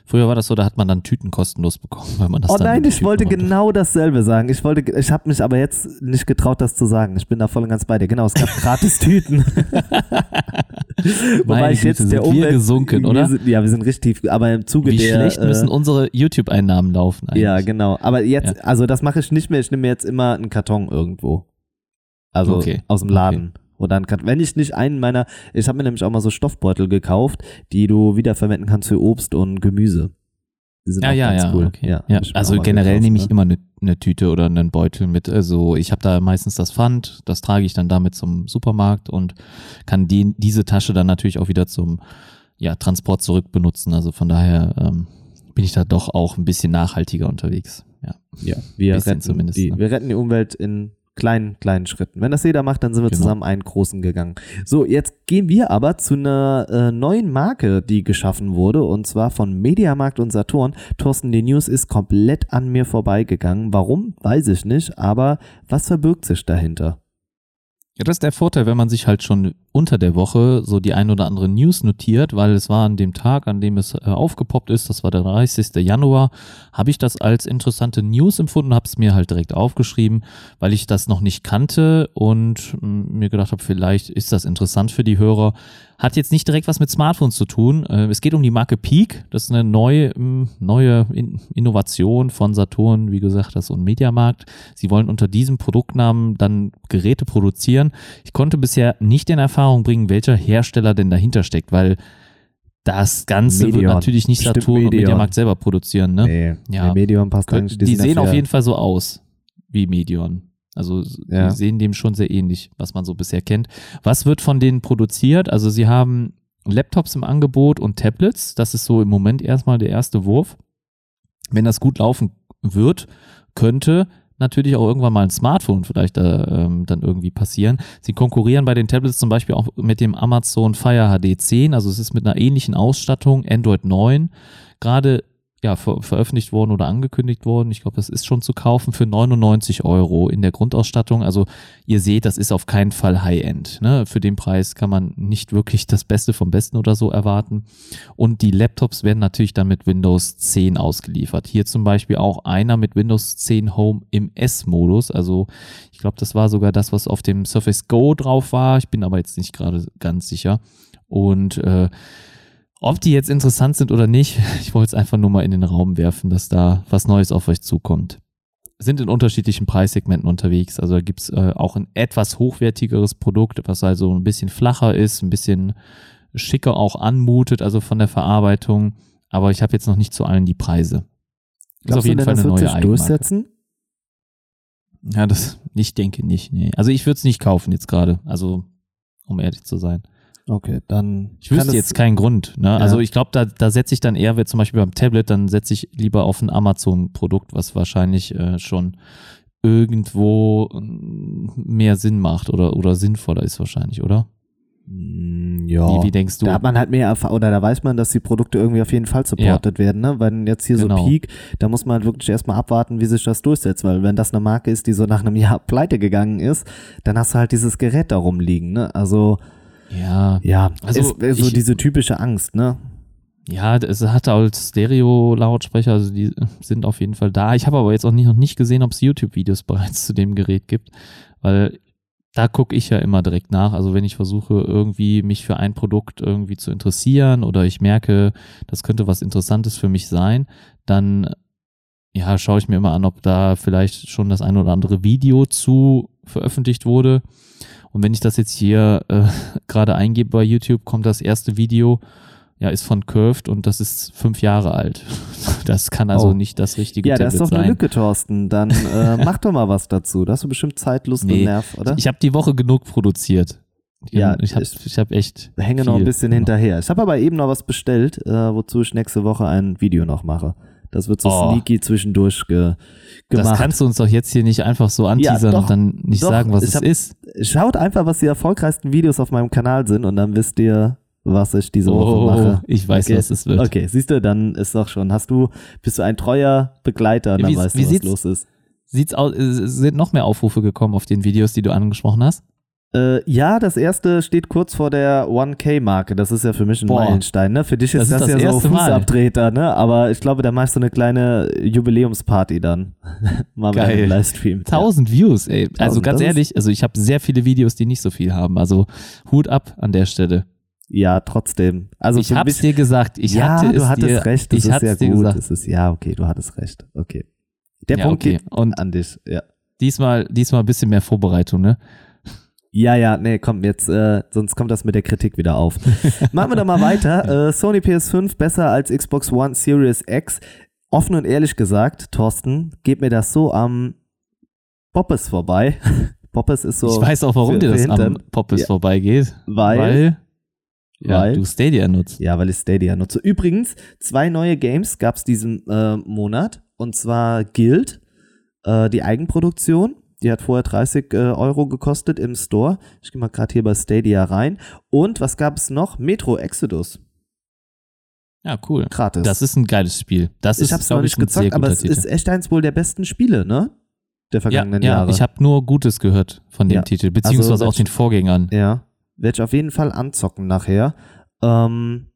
Früher war das so, da hat man dann Tüten kostenlos bekommen, weil man das Oh nein, ich Tüten wollte genau dasselbe sagen. Ich wollte, ich habe mich aber jetzt nicht getraut, das zu sagen. Ich bin da voll und ganz bei dir. Genau, es gab *laughs* gratis Tüten. Meine Güte, sind wir gesunken, oder? Wir sind, ja, wir sind richtig, aber im Zuge Wie der. schlecht müssen äh, unsere YouTube-Einnahmen laufen eigentlich. ja, genau. Aber jetzt, also das mache ich nicht mehr. Ich nehme mir jetzt immer einen Karton irgendwo. Also Okay. aus dem Laden. Oder ein Karton. Wenn ich nicht einen meiner, ich habe mir nämlich auch mal so Stoffbeutel gekauft, die du wiederverwenden kannst für Obst und Gemüse. Die sind Ja, auch ja, ganz ja, cool. okay. Ja, Ja, also generell gekauft, nehme ich immer eine ne Tüte oder einen Beutel mit. Also ich habe da meistens das Pfand, das trage ich dann damit zum Supermarkt und kann die, diese Tasche dann natürlich auch wieder zum ja, Transport zurück benutzen. Also von daher ähm, bin ich da doch auch ein bisschen nachhaltiger unterwegs. Ja. Ja, wir retten, zumindest, die, ne? wir retten die Umwelt in kleinen, kleinen Schritten. Wenn das jeder macht, dann sind wir Genau. zusammen einen großen gegangen. So, jetzt gehen wir aber zu einer äh, neuen Marke, die geschaffen wurde, und zwar von Mediamarkt und Saturn. Thorsten, die News ist komplett an mir vorbeigegangen. Warum? Weiß ich nicht, aber was verbirgt sich dahinter? Ja, das ist der Vorteil, wenn man sich halt schon unter der Woche so die ein oder andere News notiert, weil es war an dem Tag, an dem es äh, aufgepoppt ist, das war der 30. Januar, habe ich das als interessante News empfunden, habe es mir halt direkt aufgeschrieben, weil ich das noch nicht kannte und mm, mir gedacht habe, vielleicht ist das interessant für die Hörer. Hat jetzt nicht direkt was mit Smartphones zu tun. Äh, Es geht um die Marke Peak. Das ist eine neue, mm, neue In Innovation von Saturn, wie gesagt, das ein Mediamarkt. Sie wollen unter diesem Produktnamen dann Geräte produzieren. Ich konnte bisher nicht in Erfahrung bringen, welcher Hersteller denn dahinter steckt, weil das Ganze wird Medion. natürlich nicht Bestimmt Saturn und Medion. Mediamarkt selber produzieren. Ne? Nee, Ja. der Medium passt Könnt- eigentlich. die sind sehen auf jeden Fall so aus wie Medion. Also Ja. die sehen dem schon sehr ähnlich, was man so bisher kennt. Was wird von denen produziert? Also sie haben Laptops im Angebot und Tablets. Das ist so im Moment erstmal der erste Wurf. Wenn das gut laufen wird, könnte natürlich auch irgendwann mal ein Smartphone vielleicht äh, ähm, dann irgendwie passieren. Sie konkurrieren bei den Tablets zum Beispiel auch mit dem Amazon Fire HD 10, also es ist mit einer ähnlichen Ausstattung, Android 9, gerade ja, ver veröffentlicht worden oder angekündigt worden. Ich glaube, das ist schon zu kaufen für 99 Euro in der Grundausstattung. Also ihr seht, das ist auf keinen Fall High-End. Ne? Für den Preis kann man nicht wirklich das Beste vom Besten oder so erwarten. Und die Laptops werden natürlich dann mit Windows 10 ausgeliefert. Hier zum Beispiel auch einer mit Windows 10 Home im S-Modus. Also ich glaube, das war sogar das, was auf dem Surface Go drauf war. Ich bin aber jetzt nicht gerade ganz sicher. Und äh, ob die jetzt interessant sind oder nicht, *laughs* ich wollte es einfach nur mal in den Raum werfen, dass da was Neues auf euch zukommt. sind in unterschiedlichen Preissegmenten unterwegs. Also da gibt's äh, auch ein etwas hochwertigeres Produkt, was also ein bisschen flacher ist, ein bisschen schicker auch anmutet, also von der Verarbeitung. Aber ich habe jetzt noch nicht zu allen die Preise. Ist Glaubst auf jeden du denn, Fall eine das neue sich durchsetzen? Ja, das, ich denke nicht, nee. Also ich würde es nicht kaufen jetzt gerade, also um ehrlich zu sein. Okay, dann. Ich wüsste jetzt keinen Grund. Ne? Ja. Also ich glaube, da, da setze ich dann eher, wie zum Beispiel beim Tablet, dann setze ich lieber auf ein Amazon-Produkt, was wahrscheinlich äh, schon irgendwo ähm, mehr Sinn macht oder, oder sinnvoller ist wahrscheinlich, oder? Mm, Ja. Wie, wie denkst du? Da hat man halt mehr Erfahrung, oder da weiß man, dass die Produkte irgendwie auf jeden Fall supported werden, ne? Weil jetzt hier Genau. so Peak, da muss man halt wirklich erstmal abwarten, wie sich das durchsetzt, weil wenn das eine Marke ist, die so nach einem Jahr pleite gegangen ist, dann hast du halt dieses Gerät da rumliegen, ne? Also, ja, ja, Also, ist so ich- diese typische Angst, ne? ja, es hat halt Stereo-Lautsprecher, also die sind auf jeden Fall da. Ich habe aber jetzt auch nicht, noch nicht gesehen, ob es YouTube-Videos bereits zu dem Gerät gibt, weil da gucke ich ja immer direkt nach. Also wenn ich versuche, irgendwie mich für ein Produkt irgendwie zu interessieren oder ich merke, das könnte was Interessantes für mich sein, dann ja, schaue ich mir immer an, ob da vielleicht schon das ein oder andere Video zu veröffentlicht wurde. Und wenn ich das jetzt hier äh, *laughs* gerade eingebe bei YouTube, kommt das erste Video, ja, ist von Curved und das ist fünf Jahre alt. *laughs* Das kann also Oh. nicht das richtige Ja, da ist doch eine sein. Lücke, Thorsten. Dann äh, *laughs* mach doch mal was dazu. Da hast du bestimmt Zeit, Lust und Nee, Nerv, oder? Ich habe die Woche genug produziert. Ja, ich habe ich- hab echt. hänge noch ein bisschen gemacht. hinterher. Ich habe aber eben noch was bestellt, äh, wozu ich nächste Woche ein Video noch mache. Das wird so Oh. sneaky zwischendurch ge gemacht. Das kannst du uns doch jetzt hier nicht einfach so anteasern doch, und dann nicht doch, sagen, was es hab- ist. Schaut einfach, was die erfolgreichsten Videos auf meinem Kanal sind und dann wisst ihr, was ich diese Woche Oh, mache. ich weiß, Okay. was es wird. Okay, siehst du, dann ist doch schon. Hast du, bist du ein treuer Begleiter, dann Wie- weißt wie du, was los ist. Sieht's aus, äh, sind noch mehr Aufrufe gekommen auf den Videos, die du angesprochen hast? Äh, ja, das erste steht kurz vor der 1K-Marke. Das ist ja für mich ein Boah. Meilenstein. Ne? Für dich ist Das das, ist das ja so. Fußabtreter, ne? Aber ich glaube, da machst du eine kleine Jubiläumsparty dann. *laughs* Mal Geil. einem Livestream. 1000 Views, ey. Also 1000, ganz ehrlich, also ich habe sehr viele Videos, die nicht so viel haben. Also Hut ab an der Stelle. Ja, trotzdem. Also ich hab's mich, dir gesagt. Ich ja, hatte es du hattest dir, recht. Das ich ist ja es gut. gesagt. Das ist, ja, okay, du hattest recht. Okay. Der Ja, Punkt okay. geht Und an dich. Ja. diesmal, diesmal ein bisschen mehr Vorbereitung, ne? Ja, ja, nee, komm, jetzt, äh, sonst kommt das mit der Kritik wieder auf. *laughs* Machen wir doch mal weiter. Äh, Sony PS5 besser als Xbox One Series X. Offen und ehrlich gesagt, Thorsten, geht mir das so am Poppes vorbei. *laughs* Poppes ist so, ich weiß auch, warum für- dir das am. Poppes Ja. vorbeigeht. weil, Weil, ja, weil- du Stadia nutzt. ja, weil ich Stadia nutze. Übrigens, zwei neue Games gab es diesen äh, Monat. Und zwar Guild, äh, die Eigenproduktion. Die hat vorher 30 äh, Euro gekostet im Store. Ich gehe mal gerade hier bei Stadia rein. Und was gab es noch? Metro Exodus. Ja, cool. Gratis. Das ist ein geiles Spiel. Das ich ist, habe es noch glaube nicht gezockt, aber es Titel. ist echt eins wohl der besten Spiele, ne? Der ja, vergangenen ja, Jahre. ich habe nur Gutes gehört von dem Ja. Titel, beziehungsweise Also, auch den Vorgängern. ja, werde ich auf jeden Fall anzocken nachher. Ähm,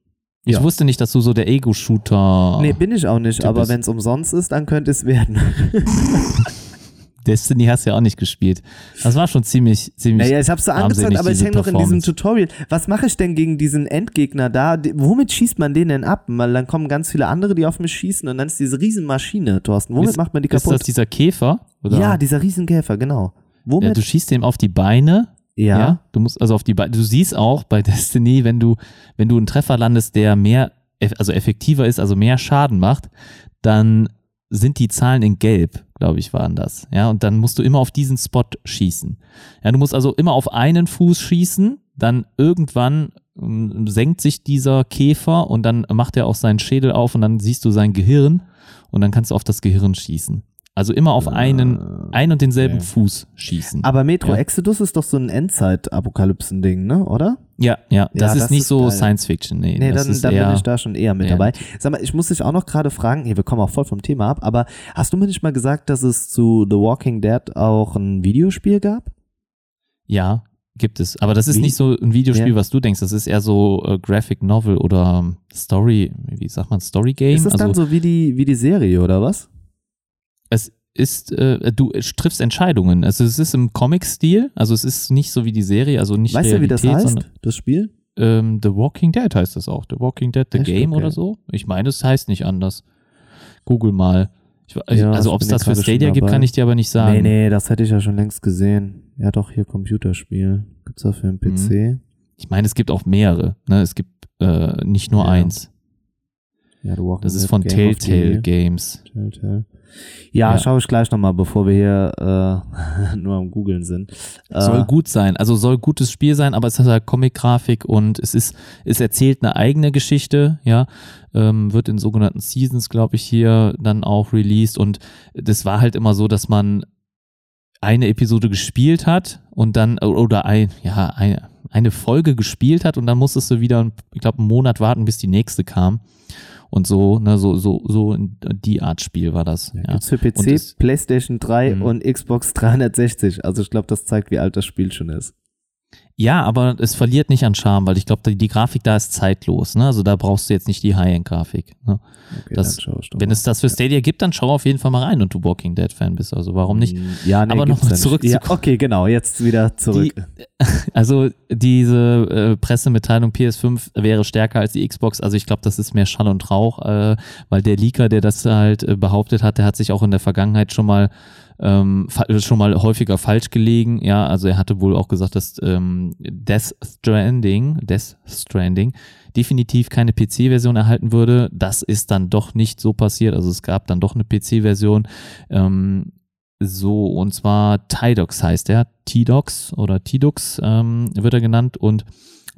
Ich ja. wusste nicht, dass du so der Ego-Shooter Nee, bin ich auch nicht, Typ aber wenn es umsonst ist, dann könnte es werden. *laughs* *laughs* Destiny hast du ja auch nicht gespielt. Das war schon ziemlich, ziemlich. Naja, ich hab's so angezeigt, aber ich hänge noch in diesem. Tutorial. Was mache ich denn gegen diesen Endgegner da? Womit schießt man den denn ab? Weil dann kommen ganz viele andere, die auf mich schießen und dann ist diese Riesenmaschine, Thorsten. Womit Ist- macht man die ist das kaputt? dieser Käfer? Oder? Ja, dieser Riesenkäfer, genau. ja, Womit? du schießt dem auf die Beine. Ja. Du musst also auf die Beine. Du siehst auch bei *laughs* Destiny, wenn du, wenn du einen Treffer landest, der mehr, also effektiver ist, also mehr Schaden macht, dann sind die Zahlen in Gelb, glaube ich, waren das. Ja, und dann musst du immer auf diesen Spot schießen. Ja, du musst also immer auf einen Fuß schießen, dann irgendwann ähm, senkt sich dieser Käfer und dann macht er auch seinen Schädel auf und dann siehst du sein Gehirn und dann kannst du auf das Gehirn schießen. Also immer auf einen, ein und denselben okay. Fuß schießen. Aber Metro Ja. Exodus ist doch so ein Endzeit-Apokalypsen-Ding, ne? Oder? Ja, ja, das Ja, ist das nicht ist so geil. Science Fiction, nee. Nee, das dann, ist dann eher, bin ich da schon eher mit eher dabei. Sag mal, ich muss dich auch noch gerade fragen, hier, wir kommen auch voll vom Thema ab, aber hast du mir nicht mal gesagt, dass es zu The Walking Dead auch ein Videospiel gab? Ja, gibt es. Aber das ist Wie? nicht so ein Videospiel, Ja. was du denkst. Das ist eher so äh, Graphic Novel oder Story, wie sagt man, Story Game. Ist es also dann so wie die, wie die Serie, oder was? Es ist, äh, du triffst Entscheidungen. Also es ist im Comic-Stil, also es ist nicht so wie die Serie, also nicht Weißt du, wie das heißt, das Spiel? ähm, The Walking Dead heißt das auch. The Walking Dead, The Echt? Game Okay. oder so. Ich meine, es heißt nicht anders. Google mal. Ich, ja, also ob es das für Stadia gibt, kann ich dir aber nicht sagen. Nee, nee, das hätte ich ja schon längst gesehen. Ja doch, hier Computerspiel. Gibt's da für einen PC? Mhm. Ich meine, es gibt auch mehrere. Ne? Es gibt äh, nicht nur ja. eins. Ja, du auch das ist von Game Telltale Games. Telltale. Ja, ja. schaue ich gleich nochmal, bevor wir hier äh, *laughs* nur am googeln sind. Äh, soll gut sein, also soll gutes Spiel sein, aber es hat halt Comic-Grafik und es ist, es erzählt eine eigene Geschichte, ja, ähm, wird in sogenannten Seasons, glaube ich, hier dann auch released und das war halt immer so, dass man eine Episode gespielt hat und dann, oder ein, ja, ein, eine Folge gespielt hat und dann musstest du wieder, ich glaube, einen Monat warten, bis die nächste kam. Und so, ne, so, so, so die Art Spiel war das. Ja, ja. für PC, es, PlayStation 3 mh. und Xbox 360. Also ich glaube, das zeigt, wie alt das Spiel schon ist. Ja, aber es verliert nicht an Charme, weil ich glaube, die, die, Grafik da ist zeitlos. Ne? Also da brauchst du jetzt nicht die High-End-Grafik. Ne? Okay, das, wenn es das für Stadia gibt, dann schau auf jeden Fall mal rein und du Walking Dead-Fan bist. Also warum nicht? Mm, ja, nee, aber nochmal zurück ja, zu. Okay, genau, jetzt wieder zurück. Die, *laughs* also diese äh, Pressemitteilung PS5 wäre stärker als die Xbox. Also ich glaube, das ist mehr Schall und Rauch, äh, weil der Leaker, der das halt äh, behauptet hat, der hat sich auch in der Vergangenheit schon mal ähm, schon mal häufiger falsch gelegen. Ja, also er hatte wohl auch gesagt, dass ähm, Death Stranding, Death Stranding definitiv keine PC-Version erhalten würde. Das ist dann doch nicht so passiert. Also es gab dann doch eine PC-Version. Ähm, so, und zwar Tidox heißt er. T-Dox oder T-Dux ähm, wird er genannt. Und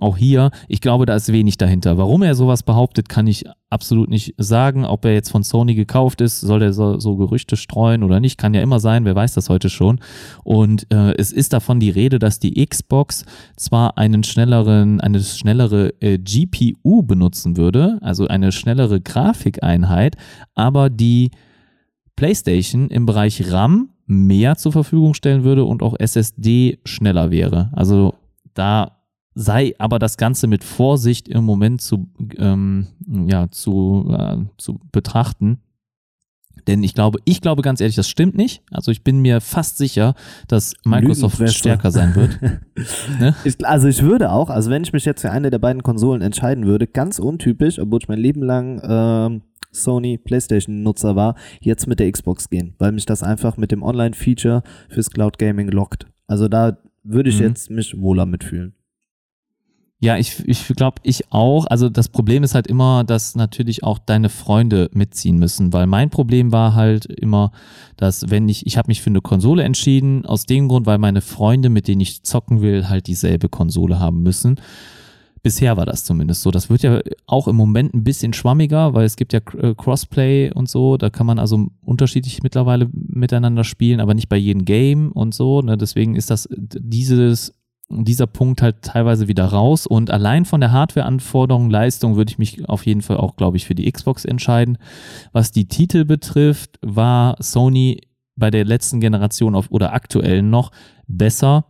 auch hier, ich glaube, da ist wenig dahinter. Warum er sowas behauptet, kann ich absolut nicht sagen. Ob er jetzt von Sony gekauft ist, soll er so, so Gerüchte streuen oder nicht, kann ja immer sein, wer weiß das heute schon. Und äh, es ist davon die Rede, dass die Xbox zwar einen schnelleren, eine schnellere äh, GPU benutzen würde, also eine schnellere Grafikeinheit, aber die PlayStation im Bereich RAM mehr zur Verfügung stellen würde und auch SSD schneller wäre. Also da sei aber das Ganze mit Vorsicht im Moment zu, ähm, ja, zu, äh, zu betrachten. Denn ich glaube, ich glaube ganz ehrlich, das stimmt nicht. Also ich bin mir fast sicher, dass Microsoft stärker sein wird. *laughs* ne? ich, also ich würde auch, also wenn ich mich jetzt für eine der beiden Konsolen entscheiden würde, ganz untypisch, obwohl ich mein Leben lang äh, Sony PlayStation-Nutzer war, jetzt mit der Xbox gehen, weil mich das einfach mit dem Online-Feature fürs Cloud Gaming lockt. Also da würde ich mhm. jetzt mich wohler mitfühlen. Ja, ich, ich glaube, ich auch. Also das Problem ist halt immer, dass natürlich auch deine Freunde mitziehen müssen, weil mein Problem war halt immer, dass wenn ich, ich habe mich für eine Konsole entschieden, aus dem Grund, weil meine Freunde, mit denen ich zocken will, halt dieselbe Konsole haben müssen. Bisher war das zumindest so. Das wird ja auch im Moment ein bisschen schwammiger, weil es gibt ja äh, Crossplay und so. Da kann man also unterschiedlich mittlerweile miteinander spielen, aber nicht bei jedem Game und so. Ne? Deswegen ist das dieses dieser Punkt halt teilweise wieder raus. Und allein von der Hardwareanforderung, Leistung würde ich mich auf jeden Fall auch, glaube ich, für die Xbox entscheiden. Was die Titel betrifft, war Sony bei der letzten Generation auf, oder aktuell noch besser.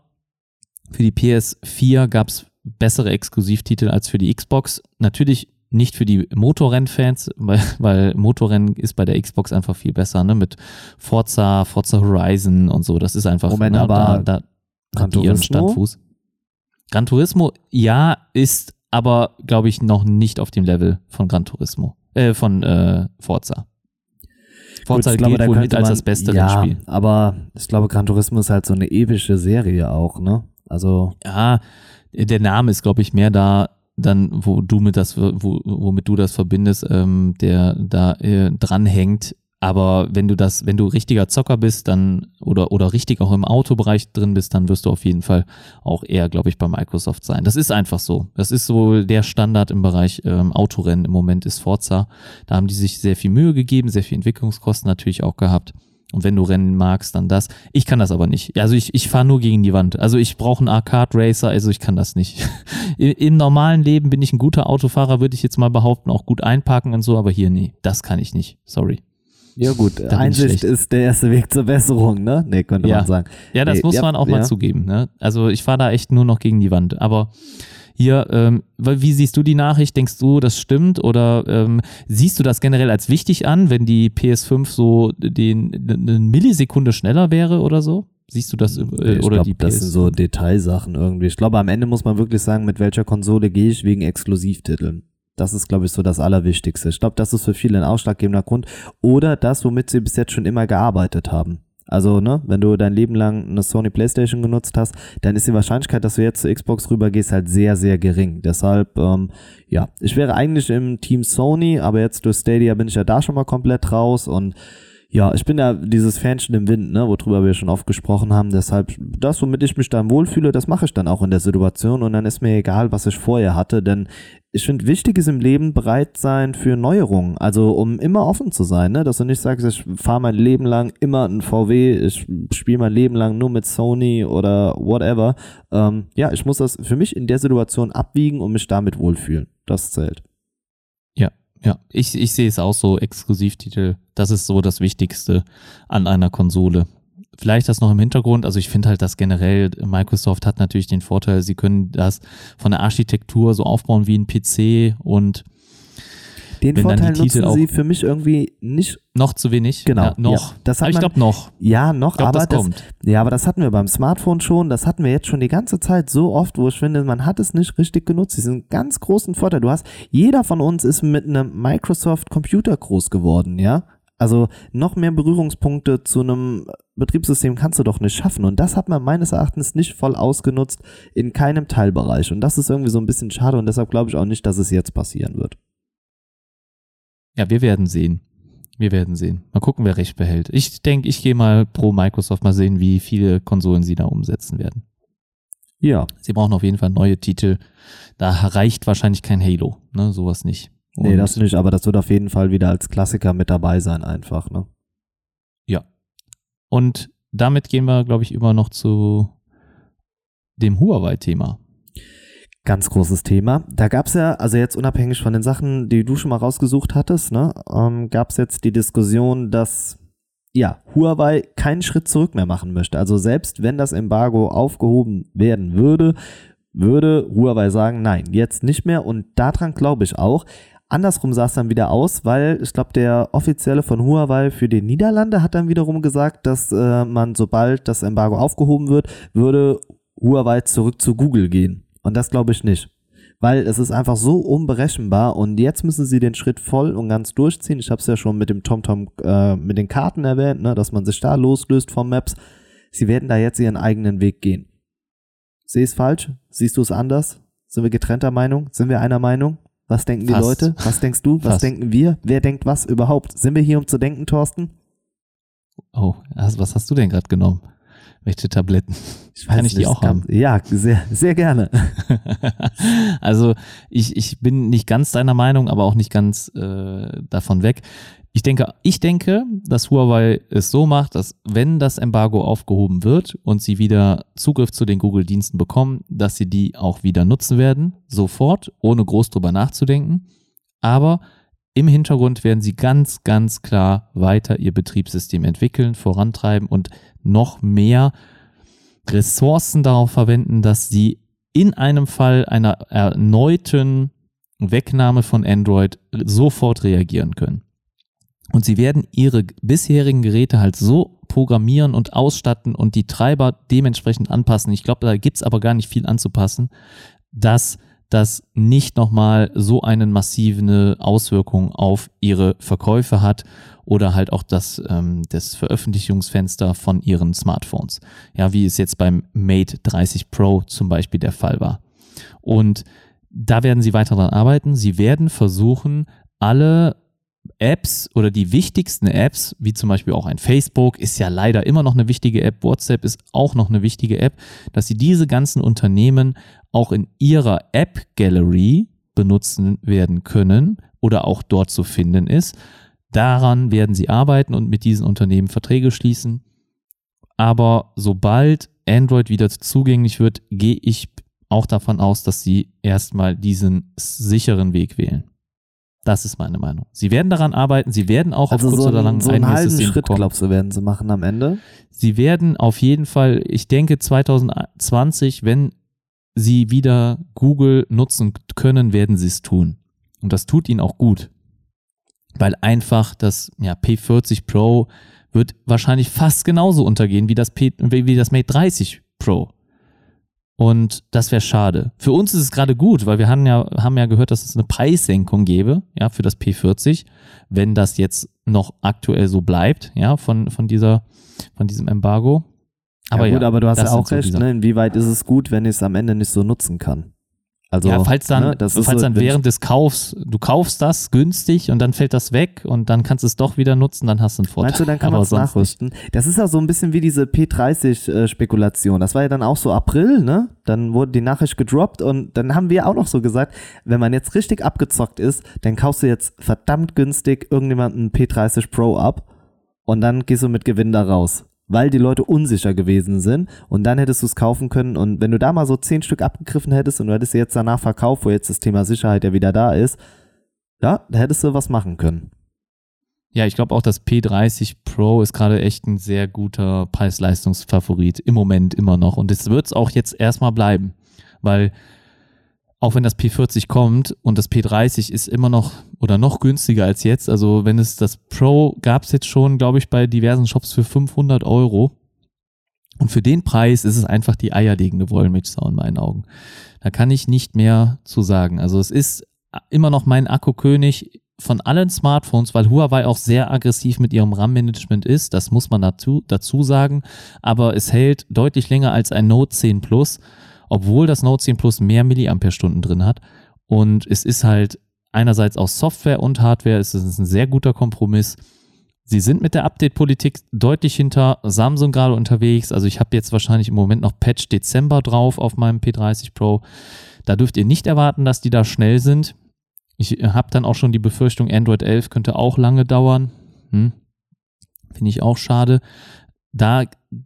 Für die PS4 gab es bessere Exklusivtitel als für die Xbox. Natürlich nicht für die Motorrennfans, *laughs* weil, weil Motorrennen ist bei der Xbox einfach viel besser, ne? Mit Forza, Forza Horizon und so. Das ist einfach Moment, ne, aber da, da, Gran ihren Standfuß. Gran Turismo, ja, ist aber, glaube ich, noch nicht auf dem Level von Gran Turismo, äh, von äh, Forza. Forza Gut, glaube, wohl mit als das beste ja, Rennspiel. aber ich glaube, Gran Turismo ist halt so eine epische Serie auch, ne? Also. Ja, der Name ist, glaube ich, mehr da, dann, wo du mit das, wo, womit du das verbindest, ähm, der da äh, dranhängt, aber wenn du das, wenn du richtiger Zocker bist, dann oder oder richtig auch im Autobereich drin bist, dann wirst du auf jeden Fall auch eher, glaube ich, bei Microsoft sein. Das ist einfach so. Das ist so der Standard im Bereich ähm, Autorennen im Moment ist Forza. Da haben die sich sehr viel Mühe gegeben, sehr viel Entwicklungskosten natürlich auch gehabt. Und wenn du Rennen magst, dann das. Ich kann das aber nicht. Also ich, ich fahre nur gegen die Wand. Also ich brauche einen Arcade Racer, also ich kann das nicht. *laughs* Im normalen Leben bin ich ein guter Autofahrer, würde ich jetzt mal behaupten, auch gut einparken und so, aber hier nee, das kann ich nicht. Sorry. Ja gut, da Einsicht ist der erste Weg zur Besserung, ne? Nee, könnte ja. man sagen. Ja, das nee, muss ja, man auch ja. mal zugeben. Ne? Also ich fahre da echt nur noch gegen die Wand. Aber hier, ähm, wie siehst du die Nachricht? Denkst du, das stimmt? Oder ähm, siehst du das generell als wichtig an, wenn die PS5 so den, eine Millisekunde schneller wäre oder so? Siehst du das äh, ich oder glaub, die PS? Das sind so Detailsachen irgendwie. Ich glaube, am Ende muss man wirklich sagen, mit welcher Konsole gehe ich wegen Exklusivtiteln. Das ist, glaube ich, so das Allerwichtigste. Ich glaube, das ist für viele ein ausschlaggebender Grund. Oder das, womit sie bis jetzt schon immer gearbeitet haben. Also, ne, wenn du dein Leben lang eine Sony PlayStation genutzt hast, dann ist die Wahrscheinlichkeit, dass du jetzt zur Xbox rübergehst, halt sehr, sehr gering. Deshalb, ähm, ja, ich wäre eigentlich im Team Sony, aber jetzt durch Stadia bin ich ja da schon mal komplett raus und ja, ich bin ja dieses Fähnchen im Wind, ne, worüber wir schon oft gesprochen haben. Deshalb, das, womit ich mich dann wohlfühle, das mache ich dann auch in der Situation und dann ist mir egal, was ich vorher hatte, denn ich finde, wichtig ist im Leben bereit sein für Neuerungen. Also um immer offen zu sein, ne? Dass du nicht sagst, ich fahre mein Leben lang immer ein VW, ich spiele mein Leben lang nur mit Sony oder whatever. Ähm, ja, ich muss das für mich in der Situation abwiegen und mich damit wohlfühlen. Das zählt. Ja, ja. Ich, ich sehe es auch so, Exklusivtitel, das ist so das Wichtigste an einer Konsole vielleicht das noch im Hintergrund. Also ich finde halt, dass generell Microsoft hat natürlich den Vorteil, sie können das von der Architektur so aufbauen wie ein PC und den Vorteil nutzen sie für mich irgendwie nicht. Noch zu wenig. Genau. Ja, noch. Ja, das aber ich glaube noch. Ja, noch, glaub, aber das, das kommt. Ja, aber das hatten wir beim Smartphone schon. Das hatten wir jetzt schon die ganze Zeit so oft, wo ich finde, man hat es nicht richtig genutzt. Das ist ein ganz großen Vorteil. Du hast, jeder von uns ist mit einem Microsoft Computer groß geworden, ja. Also noch mehr Berührungspunkte zu einem Betriebssystem kannst du doch nicht schaffen. Und das hat man meines Erachtens nicht voll ausgenutzt in keinem Teilbereich. Und das ist irgendwie so ein bisschen schade und deshalb glaube ich auch nicht, dass es jetzt passieren wird. Ja, wir werden sehen. Wir werden sehen. Mal gucken, wer recht behält. Ich denke, ich gehe mal pro Microsoft mal sehen, wie viele Konsolen sie da umsetzen werden. Ja. Sie brauchen auf jeden Fall neue Titel. Da reicht wahrscheinlich kein Halo, ne? Sowas nicht. Und nee, das nicht, aber das wird auf jeden Fall wieder als Klassiker mit dabei sein, einfach, ne? Ja. Und damit gehen wir, glaube ich, immer noch zu dem Huawei-Thema. Ganz großes Thema. Da gab es ja, also jetzt unabhängig von den Sachen, die du schon mal rausgesucht hattest, ne, ähm, gab es jetzt die Diskussion, dass ja, Huawei keinen Schritt zurück mehr machen möchte. Also selbst wenn das Embargo aufgehoben werden würde, würde Huawei sagen, nein, jetzt nicht mehr. Und daran glaube ich auch. Andersrum sah es dann wieder aus, weil ich glaube, der Offizielle von Huawei für die Niederlande hat dann wiederum gesagt, dass äh, man, sobald das Embargo aufgehoben wird, würde Huawei zurück zu Google gehen. Und das glaube ich nicht. Weil es ist einfach so unberechenbar und jetzt müssen sie den Schritt voll und ganz durchziehen. Ich habe es ja schon mit dem TomTom, äh, mit den Karten erwähnt, ne, dass man sich da loslöst vom Maps. Sie werden da jetzt ihren eigenen Weg gehen. Sehe ich es falsch? Siehst du es anders? Sind wir getrennter Meinung? Sind wir einer Meinung? Was denken Fast. die Leute? Was denkst du? Was Fast. denken wir? Wer denkt was überhaupt? Sind wir hier, um zu denken, Thorsten? Oh, was hast du denn gerade genommen? Welche Tabletten? Ich weiß Kann ich nicht, die auch haben? Ja, sehr, sehr gerne. *laughs* also ich, ich bin nicht ganz deiner Meinung, aber auch nicht ganz äh, davon weg. Ich denke, ich denke, dass Huawei es so macht, dass wenn das Embargo aufgehoben wird und sie wieder Zugriff zu den Google-Diensten bekommen, dass sie die auch wieder nutzen werden, sofort, ohne groß drüber nachzudenken. Aber im Hintergrund werden sie ganz, ganz klar weiter ihr Betriebssystem entwickeln, vorantreiben und noch mehr Ressourcen darauf verwenden, dass sie in einem Fall einer erneuten Wegnahme von Android sofort reagieren können. Und sie werden ihre bisherigen Geräte halt so programmieren und ausstatten und die Treiber dementsprechend anpassen. Ich glaube, da gibt's aber gar nicht viel anzupassen, dass das nicht nochmal so eine massive Auswirkung auf ihre Verkäufe hat oder halt auch das, ähm, das Veröffentlichungsfenster von ihren Smartphones. Ja, wie es jetzt beim Mate 30 Pro zum Beispiel der Fall war. Und da werden sie weiter daran arbeiten. Sie werden versuchen, alle Apps oder die wichtigsten Apps, wie zum Beispiel auch ein Facebook, ist ja leider immer noch eine wichtige App, WhatsApp ist auch noch eine wichtige App, dass sie diese ganzen Unternehmen auch in ihrer App Gallery benutzen werden können oder auch dort zu finden ist. Daran werden sie arbeiten und mit diesen Unternehmen Verträge schließen. Aber sobald Android wieder zugänglich wird, gehe ich auch davon aus, dass sie erstmal diesen sicheren Weg wählen. Das ist meine Meinung. Sie werden daran arbeiten, sie werden auch also auf kurz so oder lang so einen halben Schritt, bekommen. glaubst du, werden sie machen am Ende? Sie werden auf jeden Fall, ich denke 2020, wenn sie wieder Google nutzen können, werden sie es tun. Und das tut ihnen auch gut. Weil einfach das ja, P40 Pro wird wahrscheinlich fast genauso untergehen wie das, P, wie das Mate 30 Pro. Und das wäre schade. Für uns ist es gerade gut, weil wir haben ja, haben ja gehört, dass es eine Preissenkung gäbe, ja, für das P40, wenn das jetzt noch aktuell so bleibt, ja, von, von dieser, von diesem Embargo. Aber ja, gut, ja, aber du hast ja auch so recht, Sachen. ne? Inwieweit ist es gut, wenn ich es am Ende nicht so nutzen kann? Also, ja, falls dann, ne, falls so, dann während des Kaufs, du kaufst das günstig und dann fällt das weg und dann kannst du es doch wieder nutzen, dann hast du einen Vorteil. Meinst du, dann kann man es nachrüsten? Das ist ja so ein bisschen wie diese P30-Spekulation. das war ja dann auch so April, ne? Dann wurde die Nachricht gedroppt und dann haben wir auch noch so gesagt, wenn man jetzt richtig abgezockt ist, dann kaufst du jetzt verdammt günstig irgendjemanden P30 Pro ab und dann gehst du mit Gewinn da raus. Weil die Leute unsicher gewesen sind und dann hättest du es kaufen können und wenn du da mal so zehn Stück abgegriffen hättest und du hättest sie jetzt danach verkauft, wo jetzt das Thema Sicherheit ja wieder da ist, ja, da hättest du was machen können. Ja, ich glaube auch, das P30 Pro ist gerade echt ein sehr guter Preis-Leistungsfavorit im Moment immer noch. Und es wird es auch jetzt erstmal bleiben, weil auch wenn das P40 kommt und das P30 ist immer noch oder noch günstiger als jetzt. Also wenn es das Pro gab es jetzt schon, glaube ich, bei diversen Shops für 500 Euro. Und für den Preis ist es einfach die eierlegende Wollmilchsau in meinen Augen. Da kann ich nicht mehr zu sagen. Also es ist immer noch mein Akkukönig von allen Smartphones, weil Huawei auch sehr aggressiv mit ihrem RAM-Management ist. Das muss man dazu, dazu sagen. Aber es hält deutlich länger als ein Note 10 Plus, obwohl das Note 10 Plus mehr Milliampere-Stunden drin hat. Und es ist halt einerseits auch Software und Hardware. Es ist ein sehr guter Kompromiss. Sie sind mit der Update-Politik deutlich hinter Samsung gerade unterwegs. Also ich habe jetzt wahrscheinlich im Moment noch Patch Dezember drauf auf meinem P30 Pro. Da dürft ihr nicht erwarten, dass die da schnell sind. Ich habe dann auch schon die Befürchtung, Android 11 könnte auch lange dauern. Hm. Finde ich auch schade. Da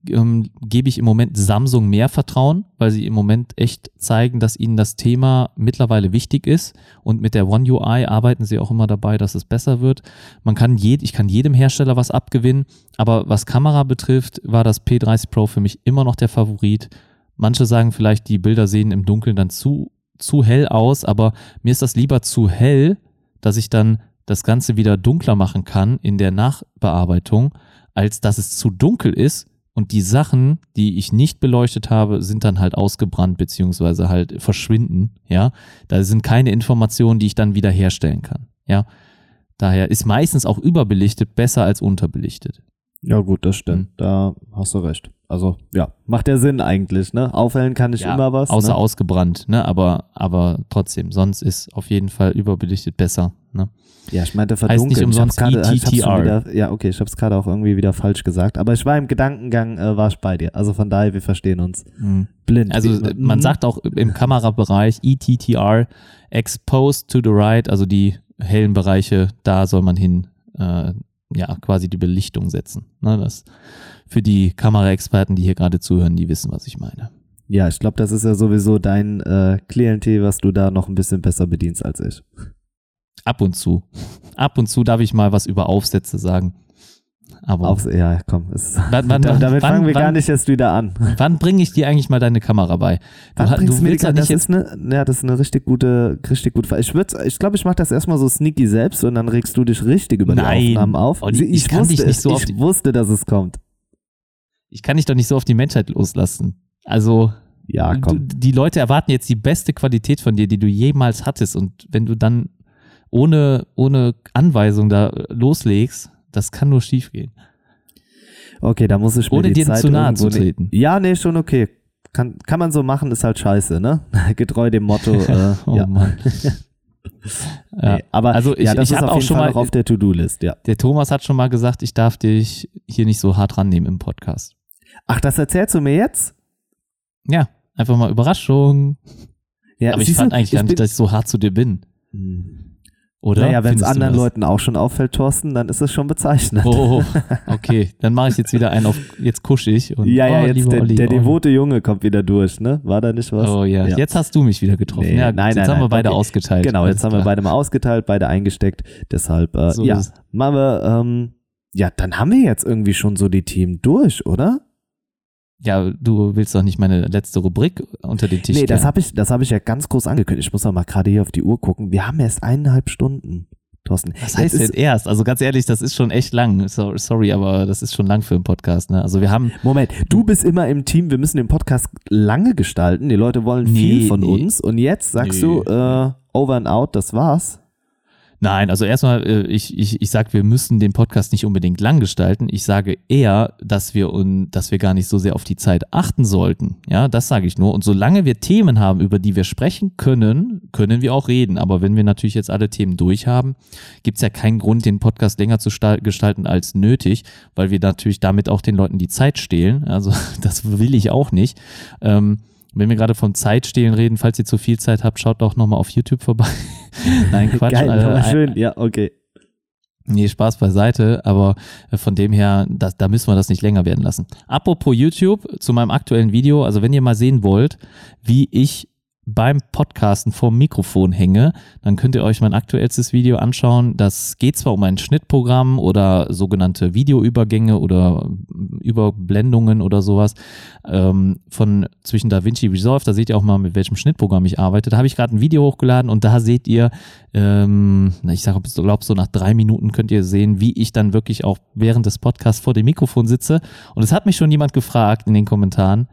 ähm, gebe ich im Moment Samsung mehr Vertrauen, weil sie im Moment echt zeigen, dass ihnen das Thema mittlerweile wichtig ist. Und mit der One UI arbeiten sie auch immer dabei, dass es besser wird. Man kann jed ich kann jedem Hersteller was abgewinnen, aber was Kamera betrifft, war das P30 Pro für mich immer noch der Favorit. Manche sagen vielleicht, die Bilder sehen im Dunkeln dann zu, zu hell aus, aber mir ist das lieber zu hell, dass ich dann das Ganze wieder dunkler machen kann in der Nachbearbeitung, als dass es zu dunkel ist und die Sachen, die ich nicht beleuchtet habe, sind dann halt ausgebrannt beziehungsweise halt verschwinden, ja. Da sind keine Informationen, die ich dann wieder herstellen kann, ja. Daher ist meistens auch überbelichtet besser als unterbelichtet. Ja, gut, das stimmt. Hm. Da hast du recht. Also, ja, macht ja Sinn eigentlich, ne? Aufhellen kann ich Ja, immer was. Außer ne? ausgebrannt, ne? Aber, aber trotzdem, sonst ist auf jeden Fall überbelichtet besser, ne? Ja, ich meinte Heißt nicht umsonst ich hab's gerade, ich wieder, ja, okay, ich hab's gerade auch irgendwie wieder falsch gesagt. Aber ich war im Gedankengang, äh, war ich bei dir. Also von daher, wir verstehen uns. Blind. Also man Mhm. sagt auch im Kamerabereich ETTR, exposed to the right, also die hellen Bereiche, da soll man hin, äh, ja, quasi die Belichtung setzen. Ne, das für die Kameraexperten, die hier gerade zuhören, die wissen, was ich meine. Ja, ich glaube, das ist ja sowieso dein äh, Klientel, was du da noch ein bisschen besser bedienst als ich. Ab und zu. Ab und zu darf ich mal was über Aufsätze sagen. Aber Aufs, ja, komm. Es, Wann- *laughs* wann- da, damit wann- fangen wir gar nicht erst wieder an. *laughs* wann bringe ich dir eigentlich mal deine Kamera bei? Du, Wann du du mir die ja das ist eine, ja, das ist eine richtig gute, richtig gute Frage. Ich würde, ich glaube, ich mache das erstmal so sneaky selbst und dann regst du dich richtig über Nein. die Aufnahmen auf. Olli, ich kann wusste dich nicht so ich wusste, dass es kommt. ich kann dich doch nicht so auf die Menschheit loslassen. Also Ja, du, komm. die Leute erwarten jetzt die beste Qualität von dir, die du jemals hattest. Und wenn du dann ohne, ohne Anweisung da loslegst, das kann nur schief gehen. Okay, da muss ich mir Ohne die dir Zeit zu nahe zu treten. Ja, nee, schon okay. Kann, kann man so machen, ist halt scheiße, ne? *laughs* Getreu dem Motto. *laughs* Äh, Oh ja. Mann. *laughs* ja. Nee, aber Also ich- ja, das ich ist auf auch jeden schon Fall mal- noch auf der To-Do-List, ja. Der Thomas hat schon mal gesagt, ich darf dich hier nicht so hart rannehmen im Podcast. Ach, das erzählst du mir jetzt? Ja, einfach mal Überraschung. Ja, Aber ich fand du, eigentlich gar ich nicht, bin- dass ich so hart zu dir bin. Hm. Oder? Naja, wenn es anderen? Leuten auch schon auffällt, Thorsten, dann ist es schon bezeichnend. Oh, *laughs* okay. Dann mache ich jetzt wieder einen auf, jetzt kusch ich. Und, ja, ja, oh, jetzt der, Olli, der oh, devote Junge kommt wieder durch, ne? War da nicht was? Oh ja. Ja. jetzt hast du mich wieder getroffen. Nee, ja, nein, jetzt nein, haben wir nein, beide okay. ausgeteilt. Genau, jetzt haben wir beide mal ausgeteilt, beide eingesteckt. Deshalb, äh, So ja, machen wir, ähm, ja, dann haben wir jetzt irgendwie schon so die Themen durch, oder? Ja, du willst doch nicht meine letzte Rubrik unter den Tisch nee, das habe ich, das habe ich ja ganz groß angekündigt. Ich muss noch mal gerade hier auf die Uhr gucken. Wir haben erst eineinhalb Stunden. Thorsten. Was heißt denn erst? Also ganz ehrlich, das ist schon echt lang. So, sorry, aber das ist schon lang für einen Podcast. Ne? Also wir haben. Moment, du bist immer im Team, wir müssen den Podcast lange gestalten. Die Leute wollen viel Nee, von nee. uns. Und jetzt sagst Nee. du, äh, over and out, das war's. Nein, also erstmal, äh, ich, ich, ich sage, wir müssen den Podcast nicht unbedingt lang gestalten. Ich sage eher, dass wir, un, dass wir gar nicht so sehr auf die Zeit achten sollten. Ja, das sage ich nur. Und solange wir Themen haben, über die wir sprechen können, können wir auch reden. Aber wenn wir natürlich jetzt alle Themen durch haben, gibt es ja keinen Grund, den Podcast länger zu sta- gestalten als nötig, weil wir natürlich damit auch den Leuten die Zeit stehlen. Also *laughs* das will ich auch nicht. Ähm, wenn wir gerade vom Zeitstehlen reden, falls ihr zu viel Zeit habt, schaut doch nochmal auf YouTube vorbei. *laughs* Nein, Quatsch. Geil, äh, aber ein- schön. Ja, okay. Nee, Spaß beiseite, aber äh, von dem her, da, da müssen wir das nicht länger werden lassen. Apropos YouTube, zu meinem aktuellen Video, also wenn ihr mal sehen wollt, wie ich beim Podcasten vorm Mikrofon hänge, dann könnt ihr euch mein aktuellstes Video anschauen. Das geht zwar um ein Schnittprogramm oder sogenannte Videoübergänge oder Überblendungen oder sowas ähm, von zwischen DaVinci Resolve. Da seht ihr auch mal, mit welchem Schnittprogramm ich arbeite. Da habe ich gerade ein Video hochgeladen und da seht ihr, ähm, ich sage, glaube, so nach drei Minuten könnt ihr sehen, wie ich dann wirklich auch während des Podcasts vor dem Mikrofon sitze. Und es hat mich schon jemand gefragt in den Kommentaren,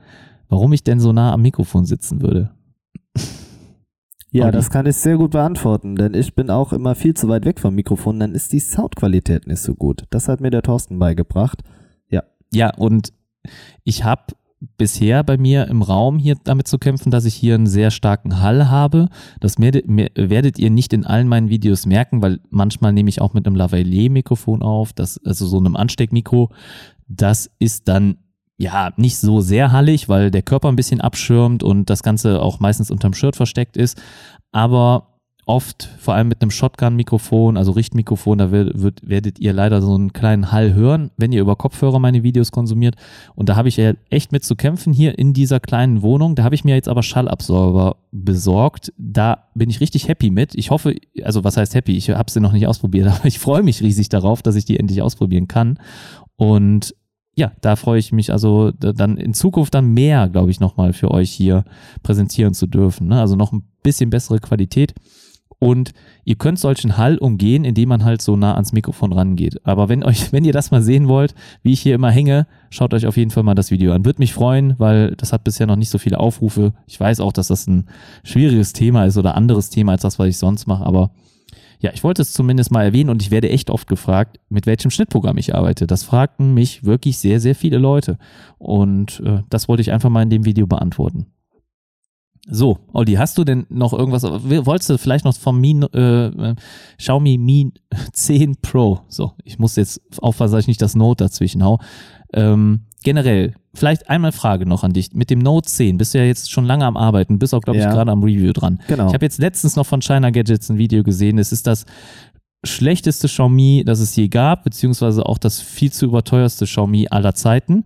warum ich denn so nah am Mikrofon sitzen würde. Ja, Olli. das kann ich sehr gut beantworten, denn ich bin auch immer viel zu weit weg vom Mikrofon, dann ist die Soundqualität nicht so gut. Das hat mir der Thorsten beigebracht. Ja, und ich habe bisher bei mir im Raum hier damit zu kämpfen, dass ich hier einen sehr starken Hall habe. Das werdet ihr nicht in allen meinen Videos merken, weil manchmal nehme ich auch mit einem Lavalier-Mikrofon auf, das, also so einem Ansteckmikro. Das ist dann ja nicht so sehr hallig, weil der Körper ein bisschen abschirmt und das Ganze auch meistens unterm Shirt versteckt ist. Aber oft, vor allem mit einem Shotgun-Mikrofon, also Richtmikrofon, da wird, wird, werdet ihr leider so einen kleinen Hall hören, wenn ihr über Kopfhörer meine Videos konsumiert. Und da habe ich ja echt mit zu kämpfen hier in dieser kleinen Wohnung. Da habe ich mir jetzt aber Schallabsorber besorgt. Da bin ich richtig happy mit. Ich hoffe, also was heißt happy? Ich habe sie noch nicht ausprobiert, *laughs* aber ich freue mich riesig darauf, dass ich die endlich ausprobieren kann. Und ja, da freue ich mich also da- dann in Zukunft dann mehr, glaube ich, nochmal für euch hier präsentieren zu dürfen. Ne? Also noch ein bisschen bessere Qualität. Und ihr könnt solchen Hall umgehen, indem man halt so nah ans Mikrofon rangeht. Aber wenn euch, *laughs* wenn ihr das mal sehen wollt, wie ich hier immer hänge, schaut euch auf jeden Fall mal das Video an. Würde mich freuen, weil das hat bisher noch nicht so viele Aufrufe. Ich weiß auch, dass das ein schwieriges Thema ist oder anderes Thema als das, was ich sonst mache, aber ja, ich wollte es zumindest mal erwähnen und ich werde echt oft gefragt, mit welchem Schnittprogramm ich arbeite. Das fragten mich wirklich sehr, sehr viele Leute. Und äh, das wollte ich einfach mal in dem Video beantworten. So, Olli, hast du denn noch irgendwas? Wolltest du vielleicht noch vom Mi, äh, äh, Xiaomi Mi 10 *laughs* Pro? So, ich muss jetzt aufpassen, dass ich nicht das Note dazwischen hau. Ähm, generell, vielleicht einmal Frage noch an dich. Mit dem Note 10 bist du ja jetzt schon lange am Arbeiten, bist auch, glaube Ja. ich, gerade am Review dran. Genau. Ich habe jetzt letztens noch von China Gadgets ein Video gesehen. Es ist das schlechteste Xiaomi, das es je gab, beziehungsweise auch das viel zu überteuerste Xiaomi aller Zeiten.